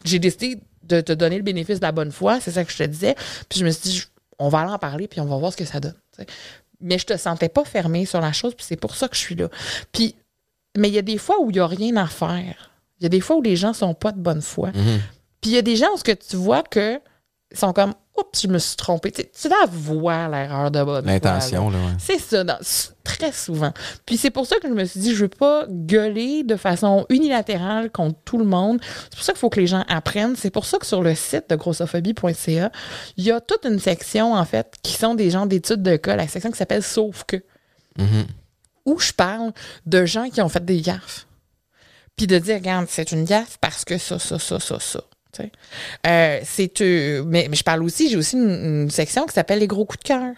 Speaker 2: j'ai décidé de te donner le bénéfice de la bonne foi. C'est ça que je te disais. Puis je me suis dit, on va aller en parler, puis on va voir ce que ça donne. Mais je te sentais pas fermée sur la chose, puis c'est pour ça que je suis là. Puis, mais il y a des fois où il y a rien à faire. Il y a des fois où les gens sont pas de bonne foi.
Speaker 1: Mhm.
Speaker 2: Puis il y a des gens où ce que tu vois que sont comme, oups, je me suis trompée. Tu, la vois l'erreur de bonne là.
Speaker 1: L'intention, là. ouais.
Speaker 2: C'est ça, dans- très souvent. Puis c'est pour ça que je me suis dit, je veux pas gueuler de façon unilatérale contre tout le monde. C'est pour ça qu'il faut que les gens apprennent. C'est pour ça que sur le site de grossophobie.ca, il y a toute une section, en fait, qui sont des gens d'études de cas, la section qui s'appelle Sauf que,
Speaker 1: Mhm.
Speaker 2: où je parle de gens qui ont fait des gaffes. Puis de dire, regarde, c'est une gaffe parce que ça, ça, ça, ça, ça. Euh, c'est euh, mais, mais je parle aussi, j'ai aussi une, une section qui s'appelle les gros coups de cœur.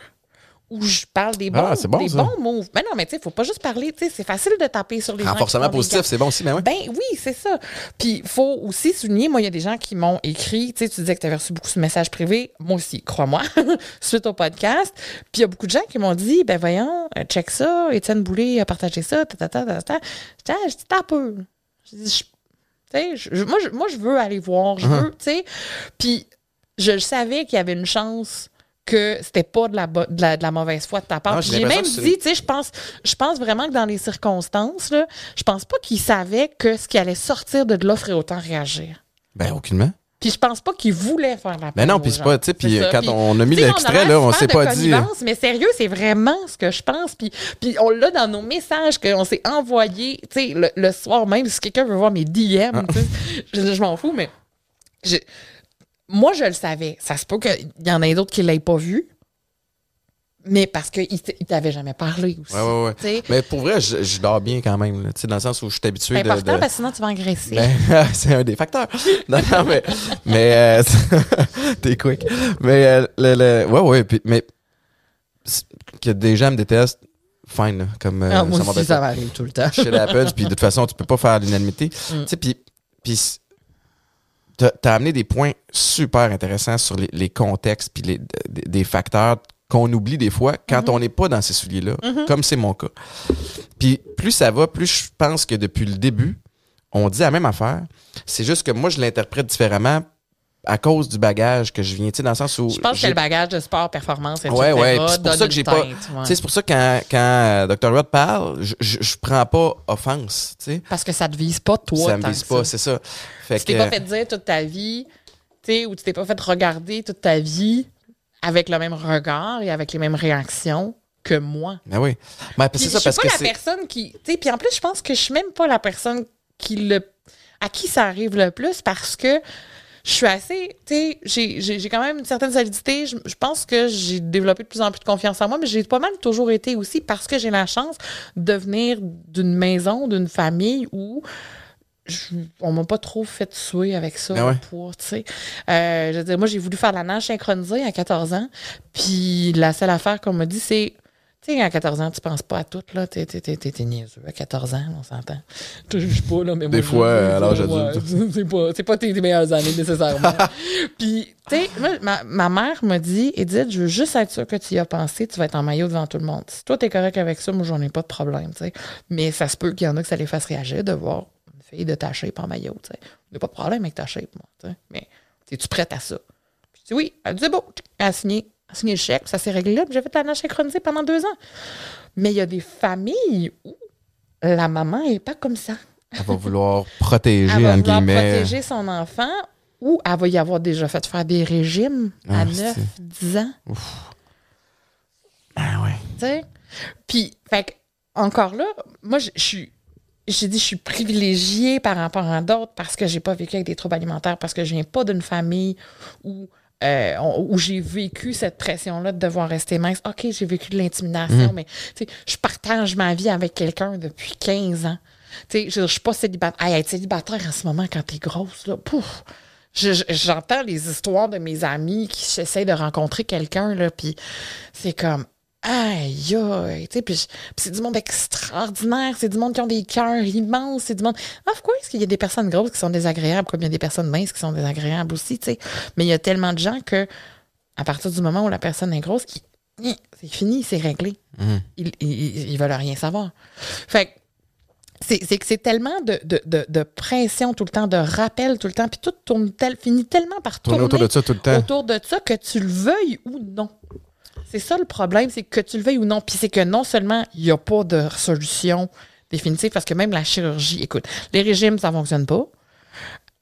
Speaker 2: Où je parle des bons,
Speaker 1: Ah, c'est bon,
Speaker 2: des
Speaker 1: ça.
Speaker 2: bons moves. Mais non, mais tu sais, faut pas juste parler, c'est facile de taper sur les gens.
Speaker 1: Renforcement
Speaker 2: des
Speaker 1: positif, c'est bon aussi, mais ouais.
Speaker 2: Ben oui, c'est ça. Puis il faut aussi souligner, moi, il y a des gens qui m'ont écrit, tu sais, tu disais que tu avais reçu beaucoup de messages privés, moi aussi, crois-moi, <laughs> suite au podcast. Puis il y a beaucoup de gens qui m'ont dit, ben voyons, euh, check ça, Étienne Boulay a partagé ça, ta ta ta ta ta. Je dis, ah, je dis, t'as peu. Je dis, je- moi, je, moi, je veux aller voir, je veux, tu sais. Puis je savais qu'il y avait une chance que c'était pas de la, de la, de la mauvaise foi de ta part. Puis
Speaker 1: j'ai
Speaker 2: même dit, tu sais, je pense, je pense vraiment que dans les circonstances, là, je pense pas qu'il savait que ce qui allait sortir de là ferait autant réagir.
Speaker 1: Ben, aucunement.
Speaker 2: Puis je pense pas qu'il voulait faire la
Speaker 1: Ben non,
Speaker 2: peine
Speaker 1: puis c'est pas, tu sais, puis quand on a mis l'extrait, là, on s'est pas dit.
Speaker 2: Mais sérieux, c'est vraiment ce que je pense. Puis, puis on l'a dans nos messages qu'on s'est envoyés, tu sais, le, le soir même, si quelqu'un veut voir mes DM,
Speaker 1: Ah.
Speaker 2: je, je m'en fous, mais moi, je le savais. Ça se peut qu'il y en ait d'autres qui ne l'aient pas vu, mais parce qu'il ne t'avait jamais parlé aussi.
Speaker 1: Ouais, ouais, ouais. Mais pour vrai, je, je dors bien quand même, là, dans le sens où je suis habitué
Speaker 2: C'est important
Speaker 1: de-
Speaker 2: parce que sinon tu vas engraisser.
Speaker 1: Ben, <laughs> c'est un des facteurs. <laughs> Non, non, mais, mais euh, <laughs> t'es quick. Mais euh, le, le- ouais, ouais, puis, mais que des gens me détestent, fine, là, comme euh,
Speaker 2: Ah, moi
Speaker 1: ça
Speaker 2: aussi, ça m'arrive tout le temps.
Speaker 1: Chez Apple, puis de toute façon, tu peux pas faire l'unanimité.
Speaker 2: Mm.
Speaker 1: Tu sais, puis, t'as amené des points super intéressants sur les, les contextes puis les, des, des facteurs qu'on oublie des fois quand
Speaker 2: Mm-hmm.
Speaker 1: on n'est pas dans ces souliers-là, comme c'est mon cas. Puis plus ça va, plus je pense que depuis le début, on dit la même affaire. C'est juste que moi, je l'interprète différemment à cause du bagage que je viens, tu sais, dans le sens où...
Speaker 2: Je pense que le bagage de sport, performance, etc.
Speaker 1: Ouais, ouais. C'est pour ça que j'ai pas.
Speaker 2: ouais.
Speaker 1: C'est pour ça que quand, quand euh, Dr. Rod parle, je, je, je prends pas offense, tu sais.
Speaker 2: Parce que ça te vise pas, toi.
Speaker 1: Ça me vise pas, c'est ça. Fait
Speaker 2: Tu t'es pas fait dire toute ta vie, tu sais, ou tu t'es pas fait regarder toute ta vie avec le même regard et avec les mêmes réactions que moi.
Speaker 1: Ben oui. Ben, c'est
Speaker 2: je
Speaker 1: ça
Speaker 2: suis
Speaker 1: parce
Speaker 2: pas
Speaker 1: que
Speaker 2: la personne qui. Tu sais, puis en plus, je pense que je suis même pas la personne qui le. à qui ça arrive le plus parce que je suis assez. Tu sais, j'ai- j'ai j'ai quand même une certaine solidité. Je, je pense que j'ai développé de plus en plus de confiance en moi, mais j'ai pas mal toujours été aussi parce que j'ai la chance de venir d'une maison, d'une famille où. Je- on m'a pas trop fait tuer avec ça,
Speaker 1: Ben ouais.
Speaker 2: poids, tu sais. Euh, je veux dire, moi, j'ai voulu faire la nage synchronisée à 14 ans, puis la seule affaire qu'on m'a dit, c'est Tu sais, à 14 ans, tu penses pas à tout, là. T'es, t'es, t'es, niaiseux. À 14 ans, on s'entend. <laughs> Je te juge pas, là, mais moi,
Speaker 1: Des
Speaker 2: je-
Speaker 1: fois, à l'âge adulte.
Speaker 2: C'est pas, c'est pas tes meilleures années, nécessairement. <laughs> Puis, tu sais, moi, ma, ma mère m'a dit, Edith, je veux juste être sûre que tu y as pensé, tu vas être en maillot devant tout le monde. Si toi, t'es correct avec ça, moi, j'en ai pas de problème, tu sais. Mais ça se peut qu'il y en a que ça les fasse réagir de voir fille de ta shape en maillot, tu sais. On n'a pas de problème avec ta shape, moi, tu sais. Mais, es-tu prête à ça? Je dis oui. Elle dit bon, elle a signé, elle a signé le chèque, ça s'est réglé là, puis j'ai fait la nage synchronisée pendant deux ans. Mais il y a des familles où la maman n'est pas comme ça.
Speaker 1: Elle va vouloir <laughs> protéger,
Speaker 2: Elle va vouloir
Speaker 1: guillemets.
Speaker 2: protéger son enfant ou elle va y avoir déjà fait faire des régimes à
Speaker 1: Ah,
Speaker 2: 9,
Speaker 1: c'est-
Speaker 2: 10 ans.
Speaker 1: Ah ouais.
Speaker 2: tu sais? Puis, fait encore là, moi, je suis. J'ai dit, je suis privilégiée par rapport à d'autres parce que j'ai pas vécu avec des troubles alimentaires, parce que je viens pas d'une famille où, euh, où j'ai vécu cette pression-là de devoir rester mince. OK, j'ai vécu de l'intimidation, mais tu sais, je partage ma vie avec quelqu'un depuis 15 ans. Je, je suis pas célibataire. Hey, être célibataire en ce moment quand t'es grosse, là, pouf! Je- je- J'entends les histoires de mes amis qui essaient de rencontrer quelqu'un, là, puis c'est comme, aïe, aïe, tu sais, puis c'est du monde extraordinaire, c'est du monde qui ont des cœurs immenses, c'est du monde... Ah, pourquoi est-ce qu'il y a des personnes grosses qui sont désagréables, comme il y a des personnes minces qui sont désagréables aussi, tu sais? Mais il y a tellement de gens que, à partir du moment où la personne est grosse, c'est fini, c'est réglé.
Speaker 1: Mhm.
Speaker 2: Ils, ils, ils veulent rien savoir. Fait que c'est c'est que c'est tellement de, de, de, de pression tout le temps, de rappel tout le temps, puis tout tourne tel, finit tellement par
Speaker 1: Tourner
Speaker 2: tourner
Speaker 1: autour de ça tout le temps.
Speaker 2: autour de ça que tu le veuilles ou non. C'est ça le problème, c'est que tu le veuilles ou non. Puis c'est que non seulement il n'y a pas de solution définitive, parce que même la chirurgie, écoute, les régimes, ça ne fonctionne pas.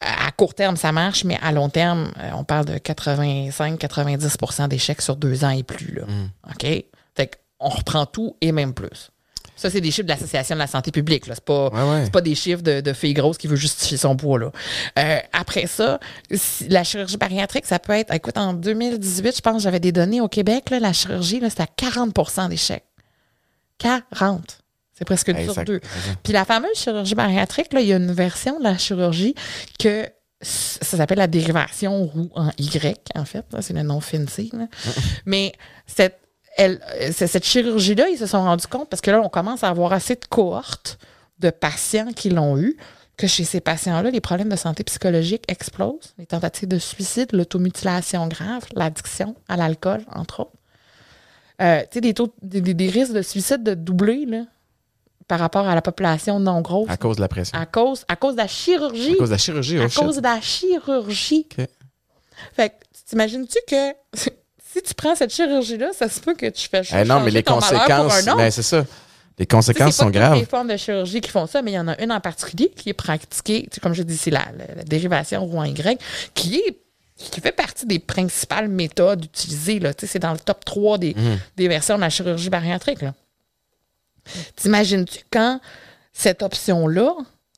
Speaker 2: À court terme, ça marche, mais à long terme, euh, on parle de 85-90% d'échecs sur deux ans et plus. Là. OK? Fait qu'on reprend tout et même plus. Ça, c'est des chiffres de l'Association de la santé publique. là. C'est pas,
Speaker 1: Ouais, ouais.
Speaker 2: c'est pas des chiffres de, de filles grosses qui veut justifier son poids. Là. Euh, après ça, si- la chirurgie bariatrique, ça peut être. Écoute, en 2018, je pense que j'avais des données au Québec. Là, la chirurgie, c'était à 40% d'échecs. 40. C'est presque une sur
Speaker 1: ça-
Speaker 2: deux. Puis la fameuse chirurgie bariatrique, là, il y a une version de la chirurgie que ça s'appelle la dérivation roux en Y, en fait. C'est le nom fancy. là. Mais cette, elle, cette chirurgie-là, ils se sont rendus compte, parce que là, on commence à avoir assez de cohortes de patients qui l'ont eu, que chez ces patients-là, les problèmes de santé psychologique explosent. Les tentatives de suicide, l'automutilation grave, l'addiction à l'alcool, entre autres. Euh, tu sais, des, taux, des, des- des risques de suicide de doubler là, par rapport à la population non grosse
Speaker 1: À cause de la pression.
Speaker 2: à cause, à cause de la chirurgie.
Speaker 1: À cause de la chirurgie, oh
Speaker 2: À
Speaker 1: shit.
Speaker 2: cause de la chirurgie.
Speaker 1: OK.
Speaker 2: Fait que, t'imagines-tu que si tu prends cette chirurgie-là, ça se peut que tu fais
Speaker 1: Eh non, mais les conséquences, ben c'est ça. Les conséquences
Speaker 2: c'est pas
Speaker 1: sont
Speaker 2: toutes
Speaker 1: graves.
Speaker 2: les formes de chirurgie qui font ça, mais il y en a une en particulier qui est pratiquée, comme je dis, c'est la, la- la dérivation roux en Y, qui est qui fait partie des principales méthodes utilisées. Là. C'est dans le top 3 des,
Speaker 1: Mhm.
Speaker 2: des versions de la chirurgie bariatrique. là. T'imagines-tu quand cette option-là,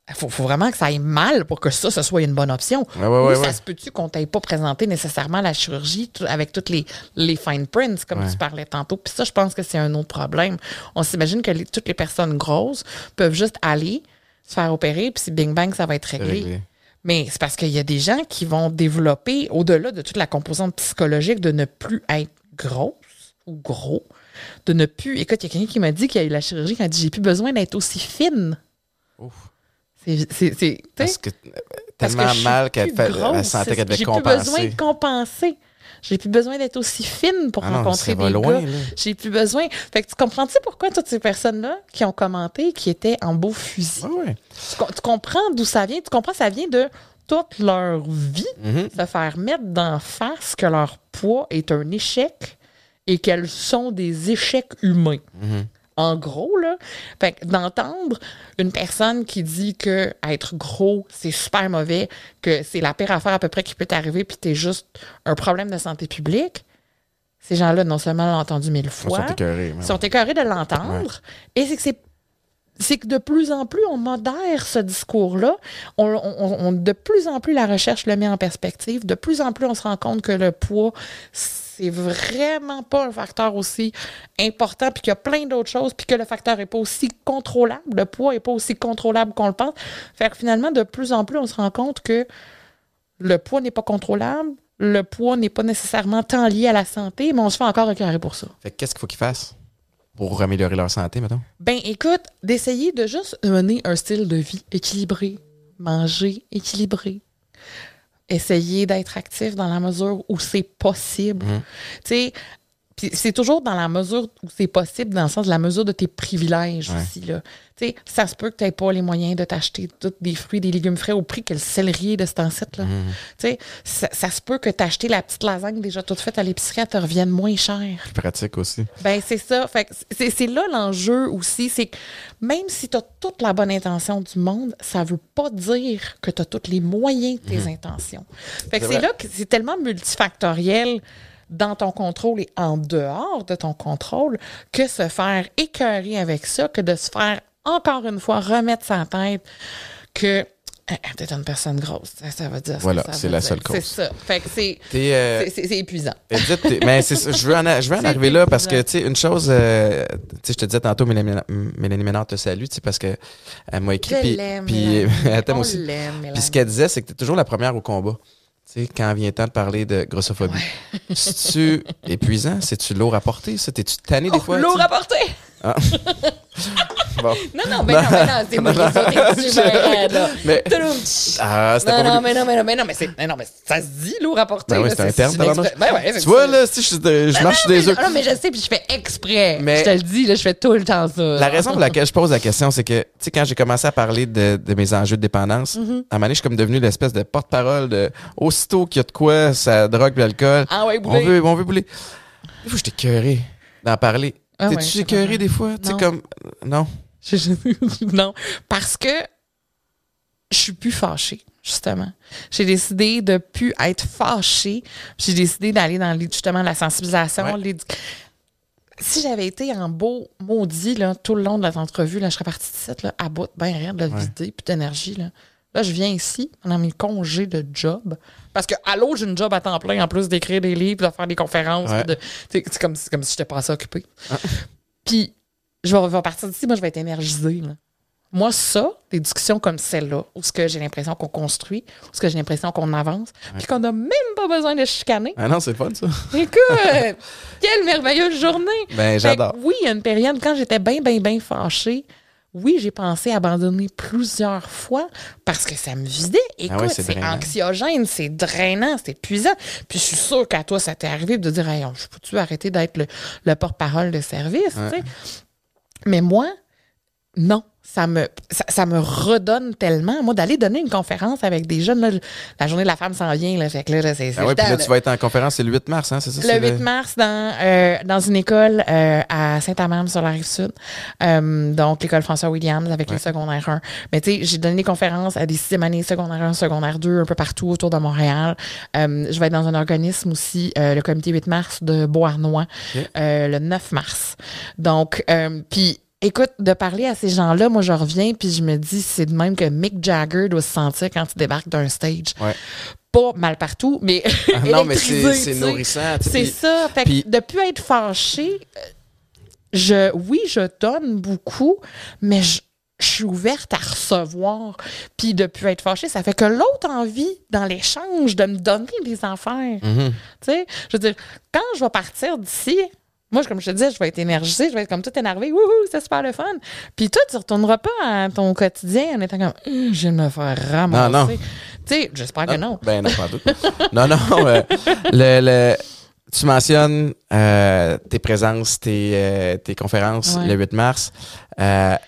Speaker 2: il faut, faut vraiment que ça aille mal pour que ça, ce soit une bonne option.
Speaker 1: Ouais, ouais, ouais,
Speaker 2: Ou ça
Speaker 1: ouais.
Speaker 2: se peut-tu qu'on t'aille pas présenté nécessairement la chirurgie avec toutes les, les fine prints, comme tu parlais tantôt? Puis ça, je pense que c'est un autre problème. On s'imagine que les- toutes les personnes grosses peuvent juste aller se faire opérer, puis si bing bang, ça va être réglé.
Speaker 1: Réglé.
Speaker 2: Mais c'est parce qu'il y a des gens qui vont développer, au-delà de toute la composante psychologique, de ne plus être grosse ou gros, de ne plus. Écoute, il y a quelqu'un qui m'a dit qu'il y a eu la chirurgie, qui a dit J'ai plus besoin d'être aussi fine.
Speaker 1: Ouf.
Speaker 2: C'est.
Speaker 1: Parce que euh,
Speaker 2: parce que
Speaker 1: tellement mal qu'elle fait-
Speaker 2: grosse,
Speaker 1: elle sentait qu'elle devait
Speaker 2: J'ai plus besoin
Speaker 1: compenser.
Speaker 2: de compenser. J'ai plus besoin d'être aussi fine pour
Speaker 1: Ah
Speaker 2: rencontrer des
Speaker 1: loin,
Speaker 2: gars. J'ai plus besoin. Fait que tu comprends-tu pourquoi toutes ces personnes-là qui ont commenté, qui étaient en beau fusil? Tu, com- tu comprends d'où ça vient? Tu comprends ça vient de toute leur vie
Speaker 1: Mhm.
Speaker 2: se faire mettre d'en face que leur poids est un échec et qu'elles sont des échecs humains.
Speaker 1: Mhm.
Speaker 2: En gros, là, fait que d'entendre une personne qui dit que être gros, c'est super mauvais, que c'est la pire affaire à peu près qui peut t'arriver, puis t'es juste un problème de santé publique, ces gens-là, non seulement l'ont entendu mille
Speaker 1: Ils
Speaker 2: fois,
Speaker 1: sont écœurés. ouais.
Speaker 2: ils sont écœurés de l'entendre. Et c'est que c'est c'est que de plus en plus, on modère ce discours-là. On, on- on- de plus en plus, la recherche le met en perspective. De plus en plus, on se rend compte que le poids, c'est vraiment pas un facteur aussi important, puis qu'il y a plein d'autres choses, puis que le facteur n'est pas aussi contrôlable. Le poids n'est pas aussi contrôlable qu'on le pense. Fait que finalement, de plus en plus, on se rend compte que le poids n'est pas contrôlable. Le poids n'est pas nécessairement tant lié à la santé, mais on se fait encore écœurer pour ça.
Speaker 1: Fait que qu'est-ce qu'il faut qu'ils fassent? pour améliorer leur santé, mettons?
Speaker 2: Ben, écoute, d'essayer de juste mener un style de vie équilibré, manger équilibré, essayer d'être actif dans la mesure où c'est possible.
Speaker 1: Mhm.
Speaker 2: Tu sais, puis c'est toujours dans la mesure où c'est possible, dans le sens de la mesure de tes privilèges
Speaker 1: Ouais.
Speaker 2: aussi. Là. Tu sais, ça se peut que tu n'aies pas les moyens de t'acheter tous des fruits, des légumes frais au prix que le céleri de cet ancêtre. Là.
Speaker 1: Mhm.
Speaker 2: Ça, ça se peut que t'acheter la petite lasagne déjà toute faite à l'épicerie, elle te revienne moins cher.
Speaker 1: Plus pratique aussi.
Speaker 2: Ben, c'est ça. Fait que c'est, c'est là l'enjeu aussi. C'est que même si tu as toute la bonne intention du monde, ça veut pas dire que tu as tous les moyens de tes intentions. Fait que
Speaker 1: C'est
Speaker 2: là que c'est tellement multifactoriel dans ton contrôle et en dehors de ton contrôle que se faire écœurer avec ça, que de se faire encore une fois remettre sa tête que eh, eh, t'es une personne grosse. Ça, ça veut dire
Speaker 1: Voilà, c'est la
Speaker 2: dire.
Speaker 1: seule cause.
Speaker 2: C'est ça. Fait que c'est,
Speaker 1: euh,
Speaker 2: épuisant.
Speaker 1: Edith, mais je veux en, a- je veux en arriver là parce que, tu sais, une chose, euh, tu sais, je te disais tantôt, Mélanie, Mélanie Ménard te salue, tu sais, parce que elle m'a écrit. Puis- <laughs> elle t'aime aussi. Puis ce qu'elle disait, c'est que t'es toujours la première au combat. Tu sais, quand vient le temps de parler de grossophobie. <laughs> C'est-tu épuisant? C'est-tu lourd à porter? Ça, t'es-tu tanné des
Speaker 2: Oh,
Speaker 1: fois?
Speaker 2: lourd à porter! <laughs>
Speaker 1: Bon.
Speaker 2: Non, non, ben non, ben non, c'est moi qui ai sauté dessus, ben là.
Speaker 1: Mais, ah, c'était
Speaker 2: Non,
Speaker 1: pas
Speaker 2: non, mais non, mais non, mais non, mais c'est, mais non, mais ça se dit, lourd à porter.
Speaker 1: Ben oui, c'est un terme,
Speaker 2: Ben ouais, c'est
Speaker 1: Tu vois, là, si je, je marche des œufs.
Speaker 2: Non, mais je sais, puis je fais exprès.
Speaker 1: Mais-
Speaker 2: Je te le dis, là, je fais tout le temps ça.
Speaker 1: La raison pour laquelle je pose la question, c'est que, tu sais, quand j'ai commencé à parler de, de mes enjeux de dépendance,
Speaker 2: Mm-hmm.
Speaker 1: à un moment je suis comme devenu l'espèce de porte-parole de aussitôt qu'il y a de quoi, ça drogue l'alcool.
Speaker 2: Ah ouais,
Speaker 1: On veut, on veut bouler. Des fois, j'étais écœuré d'en parler.
Speaker 2: Ah ouais,
Speaker 1: T'es-tu écœuré des fois? Tu sais,
Speaker 2: Non.
Speaker 1: comme. Non. <laughs>
Speaker 2: Non, parce que je suis plus fâchée, justement. J'ai décidé de plus être fâchée. J'ai décidé d'aller dans justement la sensibilisation.
Speaker 1: Ouais.
Speaker 2: Si j'avais été en beau maudit là, tout le long de notre entrevue, là, je serais partie de là, à bout, bien rien de vider, puis d'énergie. Là. là, je viens ici pendant mes congés de job. Parce que, l'autre, j'ai une job à temps plein, en plus d'écrire des livres, de faire des conférences.
Speaker 1: Ouais.
Speaker 2: de- C'est comme, comme si je n'étais pas assez occupée. Puis, je vais, vais partir d'ici, moi, je vais être énergisée. là. Moi, ça, des discussions comme celle-là, où ce que j'ai l'impression qu'on construit, où ce que j'ai l'impression qu'on avance, puis qu'on n'a même pas besoin de chicaner.
Speaker 1: Ah non, c'est fun, ça.
Speaker 2: Écoute, <laughs> quelle merveilleuse journée!
Speaker 1: Ben, j'adore.
Speaker 2: oui, il y a une période, quand j'étais bien, bien, bien fâchée, oui, j'ai pensé abandonner plusieurs fois parce que ça me vidait. Écoute,
Speaker 1: Ah ouais, c'est
Speaker 2: anxiogène, c'est drainant, c'est épuisant. Puis je suis sûre qu'à toi, ça t'est arrivé de dire, hey, je peux-tu arrêter d'être le, le porte-parole de service? Mais moi, non. Ça me, ça, ça me redonne tellement. Moi, d'aller donner une conférence avec des jeunes, là, la journée de la femme s'en vient, là, fait que là, c'est c'est
Speaker 1: Ah ouais,
Speaker 2: le
Speaker 1: puis là, tu vas être en conférence, c'est le 8 mars, hein, c'est ça? c'est
Speaker 2: Le 8 mars, dans, euh, dans une école euh, à Saint-Amand, sur la rive sud. Euh, donc, l'école François Williams avec les secondaires 1. Mais tu sais, j'ai donné des conférences à des sixième années, secondaire 1, secondaire 2, un peu partout autour de Montréal. Euh, je vais être dans un organisme aussi, euh, le comité 8 mars de Beauharnois,
Speaker 1: Ok.
Speaker 2: euh, le 9 mars. Donc, euh, puis Écoute, de parler à ces gens-là, moi, je reviens, puis je me dis, c'est de même que Mick Jagger doit se sentir quand il débarque d'un stage.
Speaker 1: Ouais.
Speaker 2: Pas mal partout, mais <laughs>
Speaker 1: Ah non, mais c'est nourrissant.
Speaker 2: C'est ça. Fait que
Speaker 1: puis-
Speaker 2: de plus être fâché, euh, je, oui, je donne beaucoup, mais je, je suis ouverte à recevoir. Puis de plus être fâché, ça fait que l'autre envie, dans l'échange, de me donner des affaires.
Speaker 1: Mhm.
Speaker 2: Tu sais, je veux dire, quand je vais partir d'ici, moi, comme je te disais, je vais être énergisée, je vais être comme tout énervée. Wouhou, c'est super le fun. Puis toi, tu retourneras pas à ton quotidien en étant comme, Hum, je vais me faire ramasser.
Speaker 1: Non, non.
Speaker 2: Tu sais, j'espère que non.
Speaker 1: Ben non, pas doute. <laughs> non, non. euh, le, le- tu mentionnes euh, tes présences, tes, euh, tes conférences
Speaker 2: Ouais.
Speaker 1: le 8 mars.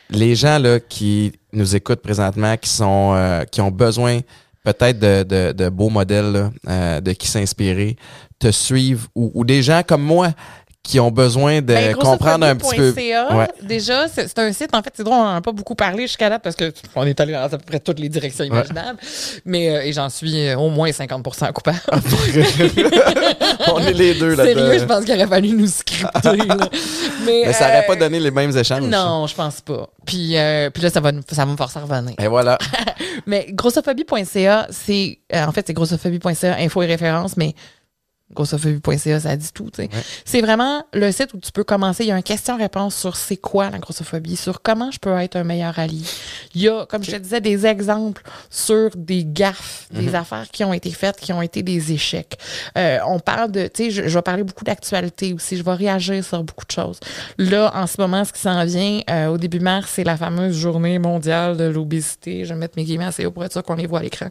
Speaker 1: Les gens là, qui nous écoutent présentement, qui sont qui ont besoin peut-être de, de, de beaux modèles, là, euh, de qui s'inspirer, te suivent, ou, ou des gens comme moi qui ont besoin de
Speaker 2: Ben,
Speaker 1: comprendre un petit peu. Ouais.
Speaker 2: Déjà, c'est un site, en fait, c'est drôle, on n'en a pas beaucoup parlé jusqu'à date parce qu'on est allé dans à peu près toutes les directions imaginables. Mais, euh, et j'en suis euh, au moins 50% coupable. <laughs>
Speaker 1: On est les deux
Speaker 2: Sérieux, je
Speaker 1: là-dedans.
Speaker 2: pense qu'il aurait fallu nous scripter. là. <laughs> Mais,
Speaker 1: Mais ça n'aurait
Speaker 2: euh,
Speaker 1: pas donné les mêmes échanges.
Speaker 2: Non, je pense pas. Puis, euh, puis là, ça va, ça va me forcer à revenir.
Speaker 1: Et voilà. <laughs>
Speaker 2: Mais grossophobie.ca, c'est. euh, en fait, c'est grossophobie.ca, info et référence, mais grossophobie.ca, ça dit tout. C'est vraiment le site où tu peux commencer. Il y a un question-réponse sur c'est quoi la grossophobie, sur comment je peux être un meilleur allié. Il y a, comme je te disais, des exemples sur des gaffes, des affaires qui ont été faites, qui ont été des échecs. Euh, on parle de, tu sais, je, je vais parler beaucoup d'actualité aussi. Je vais réagir sur beaucoup de choses. Là, en ce moment, ce qui s'en vient, euh, au début mars, c'est la fameuse journée mondiale de l'obésité. Je vais mettre mes guillemets assez haut pour être sûr qu'on les voit à l'écran.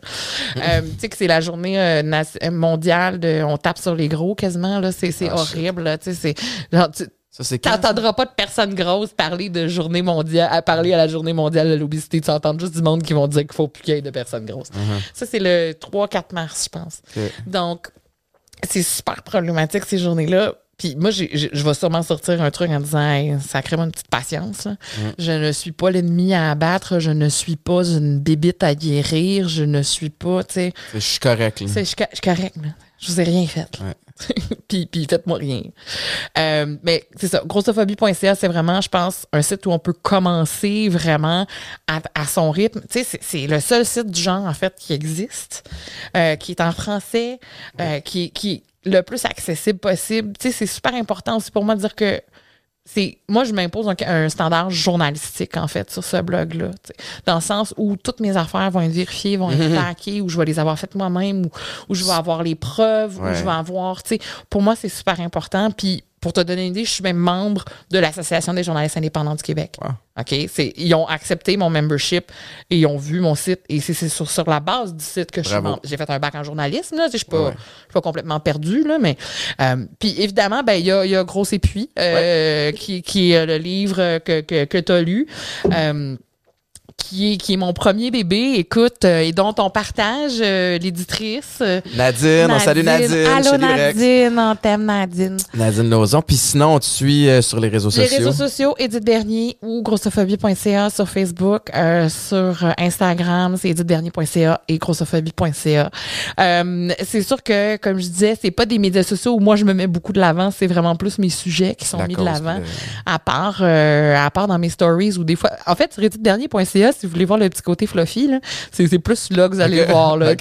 Speaker 2: Euh, tu sais que c'est la journée mondiale de, on tape sur les gros quasiment là. C'est c'est
Speaker 1: Ah,
Speaker 2: horrible. là. Tu sais, c'est genre tu-
Speaker 1: Ça?
Speaker 2: T'entendras pas de personnes grosses parler de journée mondiale, à parler à la journée mondiale de l'obésité. Tu entends juste du monde qui vont dire qu'il faut plus qu'il y ait de personnes grosses. Ça, c'est le 3-4 mars, je pense. Donc, c'est super problématique ces journées-là. Puis moi, j'ai- j'ai- je vais sûrement sortir un truc en disant hey, sacrément une petite patience. là. Je ne suis pas l'ennemi à abattre, je ne suis pas une bébite à guérir, je ne suis pas, tu sais.
Speaker 1: Je suis correct. là.
Speaker 2: C'est- Je suis co- je suis correct, là. Je vous ai rien fait. là. <laughs> puis, puis faites-moi rien. Euh, mais c'est ça. Grossophobie.ca, c'est vraiment, je pense, un site où on peut commencer vraiment à, à son rythme. Tu sais, c'est- c'est le seul site du genre, en fait, qui existe, euh, qui est en français, euh, qui, qui est le plus accessible possible. Tu sais, c'est super important aussi pour moi de dire que c'est moi je m'impose un, un standard journalistique en fait sur ce blog là dans le sens où toutes mes affaires vont être vérifiées vont être <laughs> traquées où je vais les avoir faites moi-même ou où je vais avoir les preuves où
Speaker 1: Ouais.
Speaker 2: je vais avoir tu sais pour moi c'est super important puis pour te donner une idée, je suis même membre de l'Association des journalistes indépendants du Québec.
Speaker 1: Wow.
Speaker 2: OK? C'est, ils ont accepté mon membership et ils ont vu mon site. Et c'est, c'est sur, sur la base du site que je suis membre. J'ai fait un bac en journalisme, là. Je suis pas,
Speaker 1: Ouais.
Speaker 2: je suis pas complètement perdu, là. Mais, euh, puis évidemment, ben, il y a, y a Gros Épuis, euh, qui, qui est le livre que, que, que tu as lu. Euh, qui est, qui est mon premier bébé, écoute, euh, et dont on partage euh, l'éditrice. euh,
Speaker 1: Nadine, on salue Nadine.
Speaker 2: Allô. Nadine, on t'aime Nadine.
Speaker 1: Nadine Lauzon. Puis sinon, on te suit euh, sur les réseaux
Speaker 2: Les
Speaker 1: sociaux.
Speaker 2: réseaux sociaux, Edith Bernier ou grossophobie.ca sur Facebook, sur Instagram, c'est edithbernier.ca et grossophobie.ca. C'est sûr que, comme je disais, c'est pas des médias sociaux où moi je me mets beaucoup de l'avant, c'est vraiment plus mes sujets qui sont mis de l'avant. À part, à part dans mes stories ou des fois, en fait, sur edithbernier.ca, si vous voulez voir le petit côté fluffy, là, c'est, plus là que vous allez voir, là.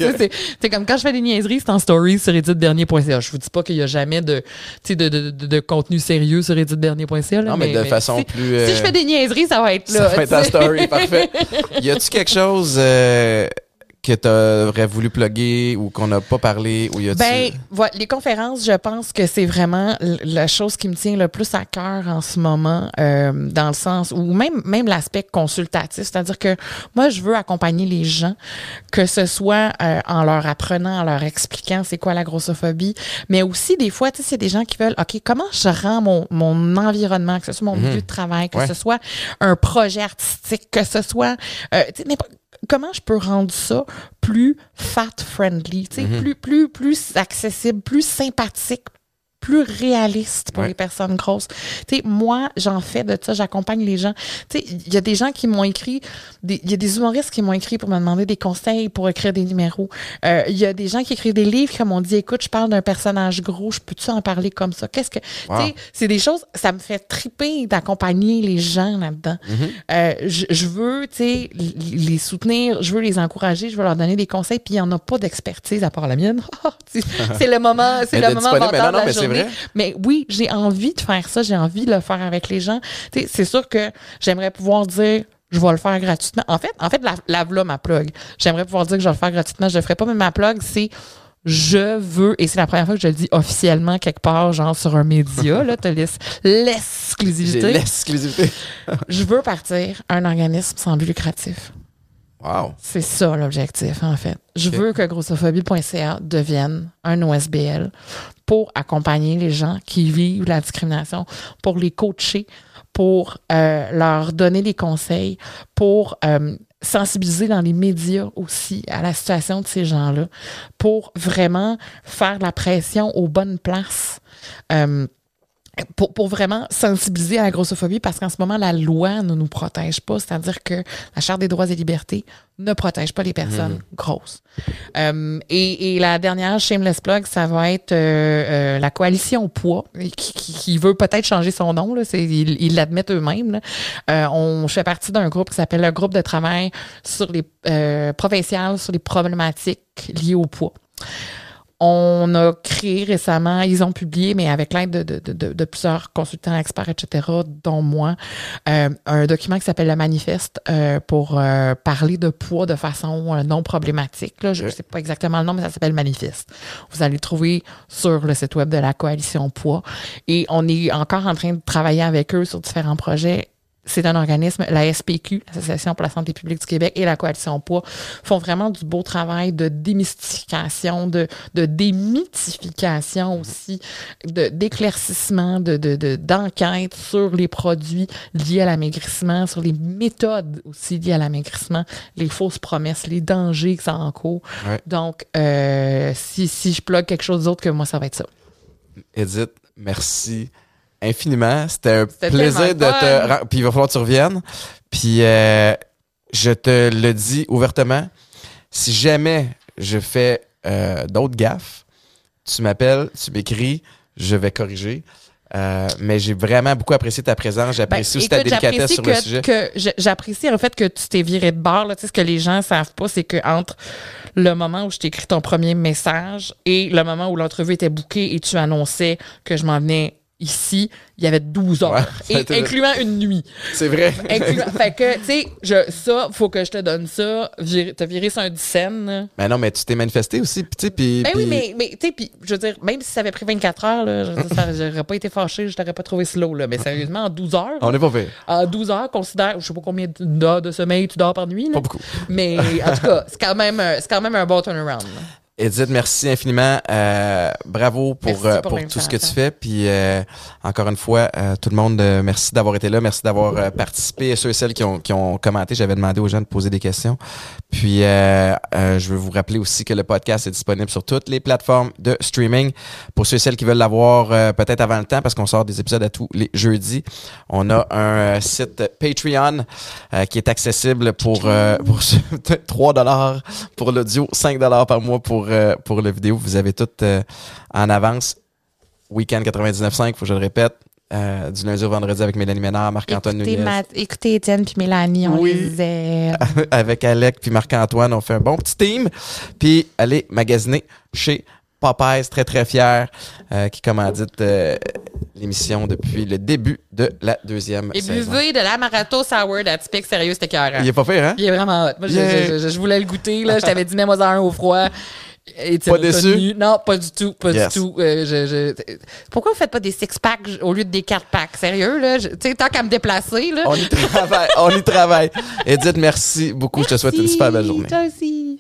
Speaker 2: C'est, comme quand je fais des niaiseries, c'est en stories sur edithbernier.ca. Je vous dis pas qu'il y a jamais de, tu sais, de, de, de, contenu sérieux sur edithbernier.ca, là.
Speaker 1: Non, mais de façon
Speaker 2: si,
Speaker 1: plus,
Speaker 2: Si
Speaker 1: euh,
Speaker 2: je fais des niaiseries, ça va être
Speaker 1: Ça
Speaker 2: là.
Speaker 1: va être en story, parfait. <laughs> Y a-tu quelque chose euh, que t'aurais voulu plugger ou qu'on n'a pas parlé ou y a-tu?
Speaker 2: Ben, voilà, les conférences, je pense que c'est vraiment la chose qui me tient le plus à cœur en ce moment, euh, dans le sens ou même même l'aspect consultatif, c'est-à-dire que moi je veux accompagner les gens, que ce soit euh, en leur apprenant, en leur expliquant c'est quoi la grossophobie, mais aussi des fois, tu sais, c'est des gens qui veulent, ok, comment je rends mon mon environnement, que ce soit mon milieu de travail, que
Speaker 1: Ouais.
Speaker 2: ce soit un projet artistique, que ce soit, euh, tu comment je peux rendre ça plus fat friendly, tu sais, plus plus plus accessible, plus sympathique, plus réaliste pour
Speaker 1: Ouais.
Speaker 2: les personnes grosses. Tu sais, moi, j'en fais de ça, j'accompagne les gens. Tu sais, il y a des gens qui m'ont écrit, il y a des humoristes qui m'ont écrit pour me demander des conseils pour écrire des numéros. Euh, Il y a des gens qui écrivent des livres qui m'ont dit, écoute, je parle d'un personnage gros, je peux-tu en parler comme ça? Qu'est-ce que,
Speaker 1: Wow.
Speaker 2: tu sais, c'est des choses, ça me fait triper d'accompagner les gens là-dedans. Euh, je, je veux, tu sais, les soutenir, je veux les encourager, je veux leur donner des conseils, puis il n'y en a pas d'expertise à part la mienne. <laughs> c'est c'est le moment, c'est le
Speaker 1: de
Speaker 2: moment
Speaker 1: mais
Speaker 2: oui, j'ai envie de faire ça, j'ai envie de le faire avec les gens. C'est sûr que j'aimerais pouvoir dire je vais le faire gratuitement. En fait, en fait, la, la voilà ma plug. J'aimerais pouvoir dire que je vais le faire gratuitement. Je le ferai pas, mais ma plug, c'est je veux, et c'est la première fois que je le dis officiellement quelque part, genre sur un média, là, te laisse l'exclusivité.
Speaker 1: l'exclusivité.
Speaker 2: Je veux partir un organisme sans but lucratif.
Speaker 1: Wow.
Speaker 2: C'est ça l'objectif, en fait. Je veux que grossophobie.ca devienne un OSBL pour accompagner les gens qui vivent la discrimination, pour les coacher, pour euh, leur donner des conseils, pour euh, sensibiliser dans les médias aussi à la situation de ces gens-là, pour vraiment faire la pression aux bonnes places. Euh, pour, pour vraiment sensibiliser à la grossophobie parce qu'en ce moment, la loi ne nous protège pas. C'est-à-dire que la Charte des droits et libertés ne protège pas les personnes grosses. Euh, et, et la dernière shameless plug, ça va être euh, euh, la coalition poids qui, qui, qui veut peut-être changer son nom. Là. C'est, ils, l'admettent eux-mêmes. Euh, on je fais partie d'un groupe qui s'appelle le groupe de travail sur les euh, provinciales sur les problématiques liées au poids On a créé récemment, ils ont publié, mais avec l'aide de, de, de, de plusieurs consultants, experts, etc., dont moi, euh, un document qui s'appelle le manifeste euh, pour euh, parler de poids de façon euh, non problématique. Là. Je ne sais pas exactement le nom, mais ça s'appelle manifeste. Vous allez le trouver sur le site web de la coalition poids. Et on est encore en train de travailler avec eux sur différents projets c'est un organisme, la SPQ, l'Association pour la santé publique du Québec et la Coalition Poids font vraiment du beau travail de démystification, de, de démythification aussi, de, d'éclaircissement, de, de, d'enquête sur les produits liés à l'amaigrissement, sur les méthodes aussi liées à l'amaigrissement, les fausses promesses, les dangers que ça encourt.
Speaker 1: Ouais.
Speaker 2: Donc, euh, si, si je plug quelque chose d'autre que moi, ça va être ça.
Speaker 1: Edith, merci infiniment. C'était un plaisir de te.
Speaker 2: fun.
Speaker 1: ren- Puis il va falloir que tu reviennes. Puis euh, je te le dis ouvertement. Si jamais je fais euh, d'autres gaffes, tu m'appelles, tu m'écris, je vais corriger. Euh, mais j'ai vraiment beaucoup apprécié ta présence. J'apprécie
Speaker 2: Ben,
Speaker 1: aussi ta délicatesse
Speaker 2: j'apprécie
Speaker 1: sur le sujet.
Speaker 2: que J'apprécie le fait que tu t'es viré de bord. Là. Tu sais, ce que les gens savent pas, c'est que entre le moment où je t'ai écrit ton premier message et le moment où l'entrevue était bouquée et tu annonçais que je m'en venais ici, il y avait 12 heures,
Speaker 1: Ouais, ça
Speaker 2: et, incluant une nuit.
Speaker 1: C'est vrai.
Speaker 2: Incluant- <laughs> fait que, tu sais, ça, faut que je te donne ça. T'as viré sur un scène. là.
Speaker 1: mais non, mais tu t'es manifesté aussi. Tu sais, puis,
Speaker 2: Ben oui, mais, mais tu sais, puis je veux dire, même si ça avait pris 24 heures, là, ça- <laughs> j'aurais pas été fâché, je t'aurais pas trouvé slow, là. Mais sérieusement, en 12 heures,
Speaker 1: On est pas fait.
Speaker 2: en 12 heures, considère, je sais pas combien d'heures de sommeil tu dors par nuit, là.
Speaker 1: Pas beaucoup.
Speaker 2: mais en tout cas, c'est quand même, quand même un bon turnaround. là.
Speaker 1: Edith, merci infiniment. Euh, bravo pour, euh,
Speaker 2: pour
Speaker 1: pour tout ce que tu fais. Puis euh, encore une fois, euh, tout le monde, euh, merci d'avoir été là. Merci d'avoir euh, participé. Et ceux et celles qui ont, qui ont commenté, j'avais demandé aux gens de poser des questions. Puis euh, euh, je veux vous rappeler aussi que le podcast est disponible sur toutes les plateformes de streaming. Pour ceux et celles qui veulent l'avoir euh, peut-être avant le temps, parce qu'on sort des épisodes à tous les jeudis, on a un site Patreon euh, qui est accessible pour, euh, pour 3 <laughs> dollars pour l'audio, 5 dollars par mois pour, euh, pour le vidéo. Vous avez tout euh, en avance. Week-end 99.5, faut que je le répète. euh, du lundi au vendredi avec Mélanie Ménard, Marc-Antoine
Speaker 2: Écoutez,
Speaker 1: Nunez,
Speaker 2: Ma- écoutez Étienne puis Mélanie, on
Speaker 1: Oui.
Speaker 2: les aime. <laughs>
Speaker 1: avec Alec puis Marc-Antoine. On fait un bon petit team. Puis allez magasiner chez Popeyes, très très fier, euh, qui commandite euh, l'émission depuis le début de la deuxième
Speaker 2: Et
Speaker 1: saison.
Speaker 2: buvez de la Marato Sour d'Atypique, sérieux, c'était écœurant.
Speaker 1: Il est pas fait, hein?
Speaker 2: Il est vraiment hot. Moi, je,
Speaker 1: Yeah.
Speaker 2: je- je- je voulais le goûter, là. Je t'avais dit, mets-moi un au froid. Et tu
Speaker 1: Pas déçu?
Speaker 2: tenu. Non, pas du tout, pas
Speaker 1: Yes.
Speaker 2: du tout. Euh, je, je- Pourquoi vous faites pas des six-packs au lieu de des quatre-packs? Sérieux, là? Je- Tu sais, tant qu'à me déplacer, là.
Speaker 1: On y travaille, on y travaille. Edith, merci beaucoup. Je te souhaite une super belle journée.
Speaker 2: Toi aussi.